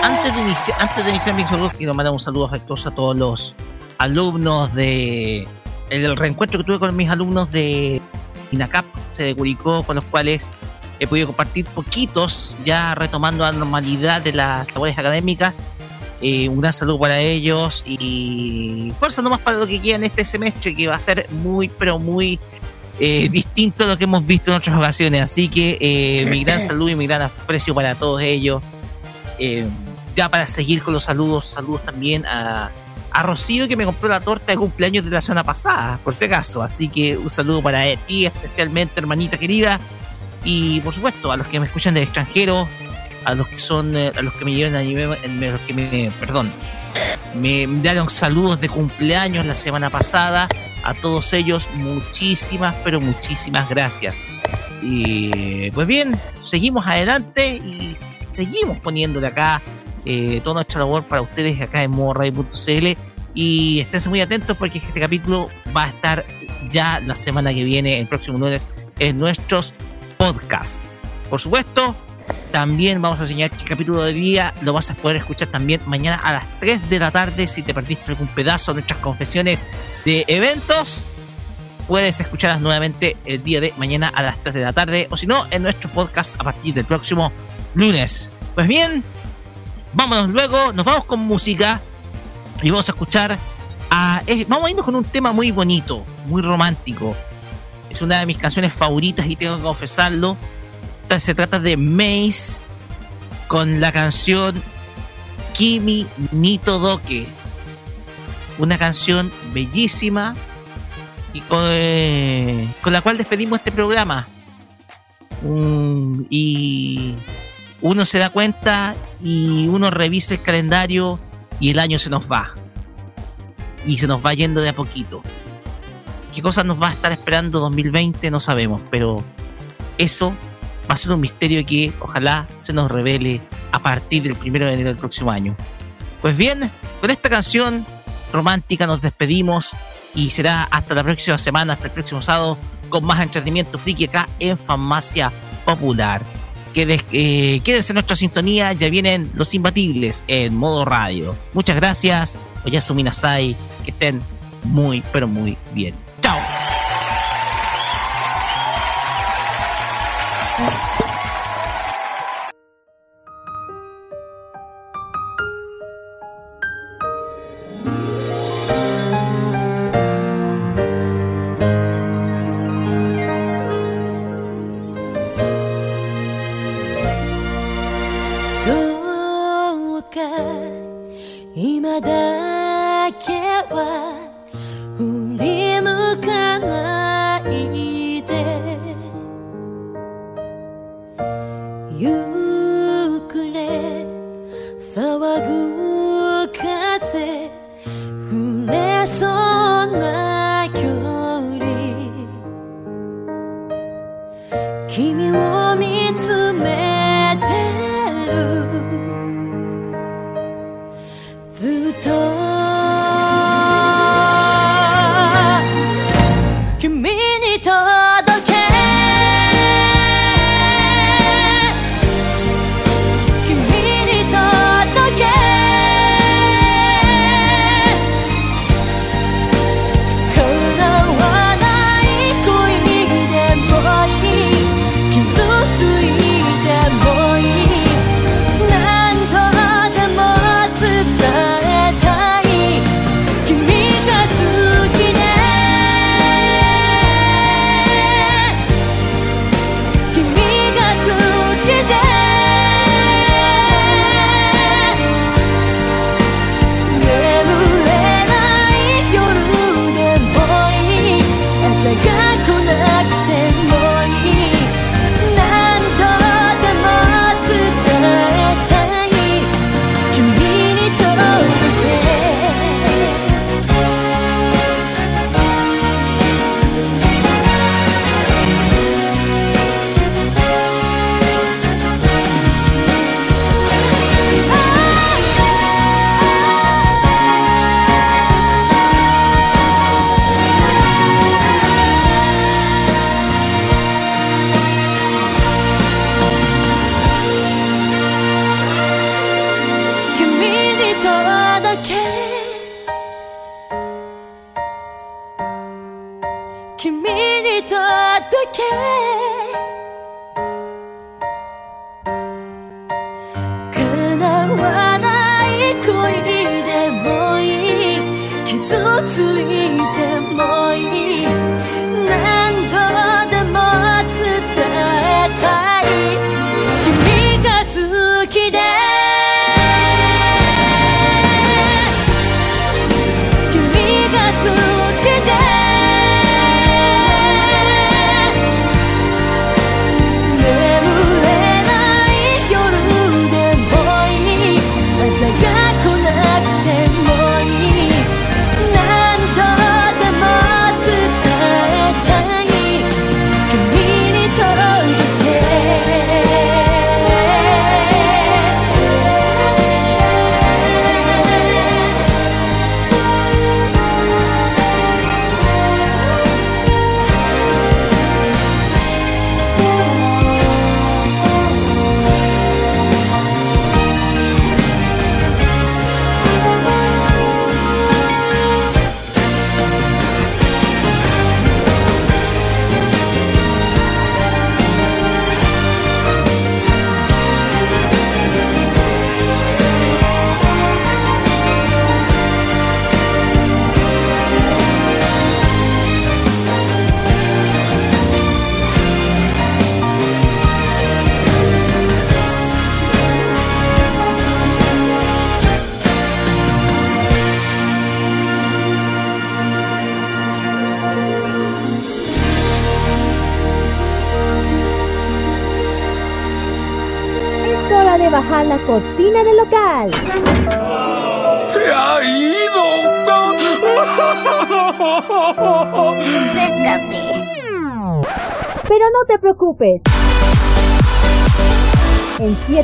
Antes de iniciar, antes de iniciar mis saludos, quiero mandar un saludo afectuoso a todos los alumnos de el reencuentro que tuve con mis alumnos de INACAP, se de con los cuales he podido compartir poquitos, ya retomando la normalidad de las labores académicas. Eh, un gran saludo para ellos y fuerza nomás para lo que queda en este semestre, que va a ser muy, pero muy eh, distinto a lo que hemos visto en otras ocasiones. Así que eh, mi gran (laughs) salud y mi gran aprecio para todos ellos. Eh, ya para seguir con los saludos, saludos también a, a Rocío que me compró la torta de cumpleaños de la semana pasada, por si acaso. Así que un saludo para ti, especialmente, hermanita querida. Y por supuesto, a los que me escuchan del extranjero, a los que son, eh, a los que me llevan a nivel, a los que me, perdón, me dieron saludos de cumpleaños la semana pasada. A todos ellos, muchísimas, pero muchísimas gracias. Y pues bien, seguimos adelante y seguimos poniéndole acá eh, toda nuestra labor para ustedes acá en modoradio.cl. Y estén muy atentos porque este capítulo va a estar ya la semana que viene, el próximo lunes, en nuestros podcasts. Por supuesto, también vamos a enseñar el capítulo de día lo vas a poder escuchar también mañana a las 3 de la tarde. Si te perdiste algún pedazo de nuestras confesiones de eventos, puedes escucharlas nuevamente el día de mañana a las 3 de la tarde. O si no, en nuestro podcast a partir del próximo lunes. Pues bien, vámonos luego, nos vamos con música y vamos a escuchar a. vamos a irnos con un tema muy bonito, muy romántico. Es una de mis canciones favoritas y tengo que confesarlo. Se trata de Maze con la canción Kimi Nito Doke. Una canción bellísima y con, eh, con la cual despedimos este programa. Mm, y uno se da cuenta y uno revisa el calendario y el año se nos va. Y se nos va yendo de a poquito. ¿Qué cosas nos va a estar esperando 2020? No sabemos, pero eso va a ser un misterio que ojalá se nos revele a partir del primero de enero del próximo año. Pues bien, con esta canción romántica nos despedimos y será hasta la próxima semana, hasta el próximo sábado, con más entretenimiento friki acá en Farmacia Popular. Eh, quédense en nuestra sintonía, ya vienen los imbatibles en modo radio. Muchas gracias, Oyasumi Nasai, que estén muy, pero muy bien. Um...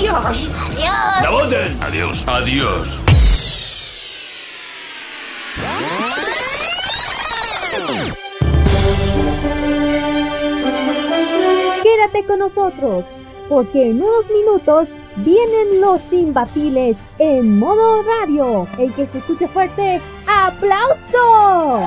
Adiós. Adiós. La voten. Adiós. Adiós. Quédate con nosotros, porque en unos minutos vienen los imbatibles en modo radio. El que se escuche fuerte, ¡aplauso!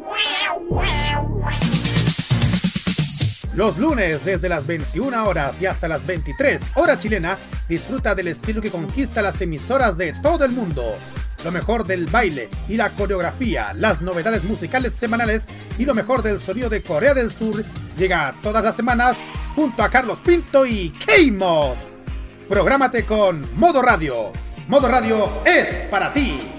Los lunes desde las 21 horas y hasta las 23 hora chilena, disfruta del estilo que conquista las emisoras de todo el mundo. Lo mejor del baile y la coreografía, las novedades musicales semanales y lo mejor del sonido de Corea del Sur llega todas las semanas junto a Carlos Pinto y K-Mod. Prográmate con Modo Radio. Modo Radio es para ti.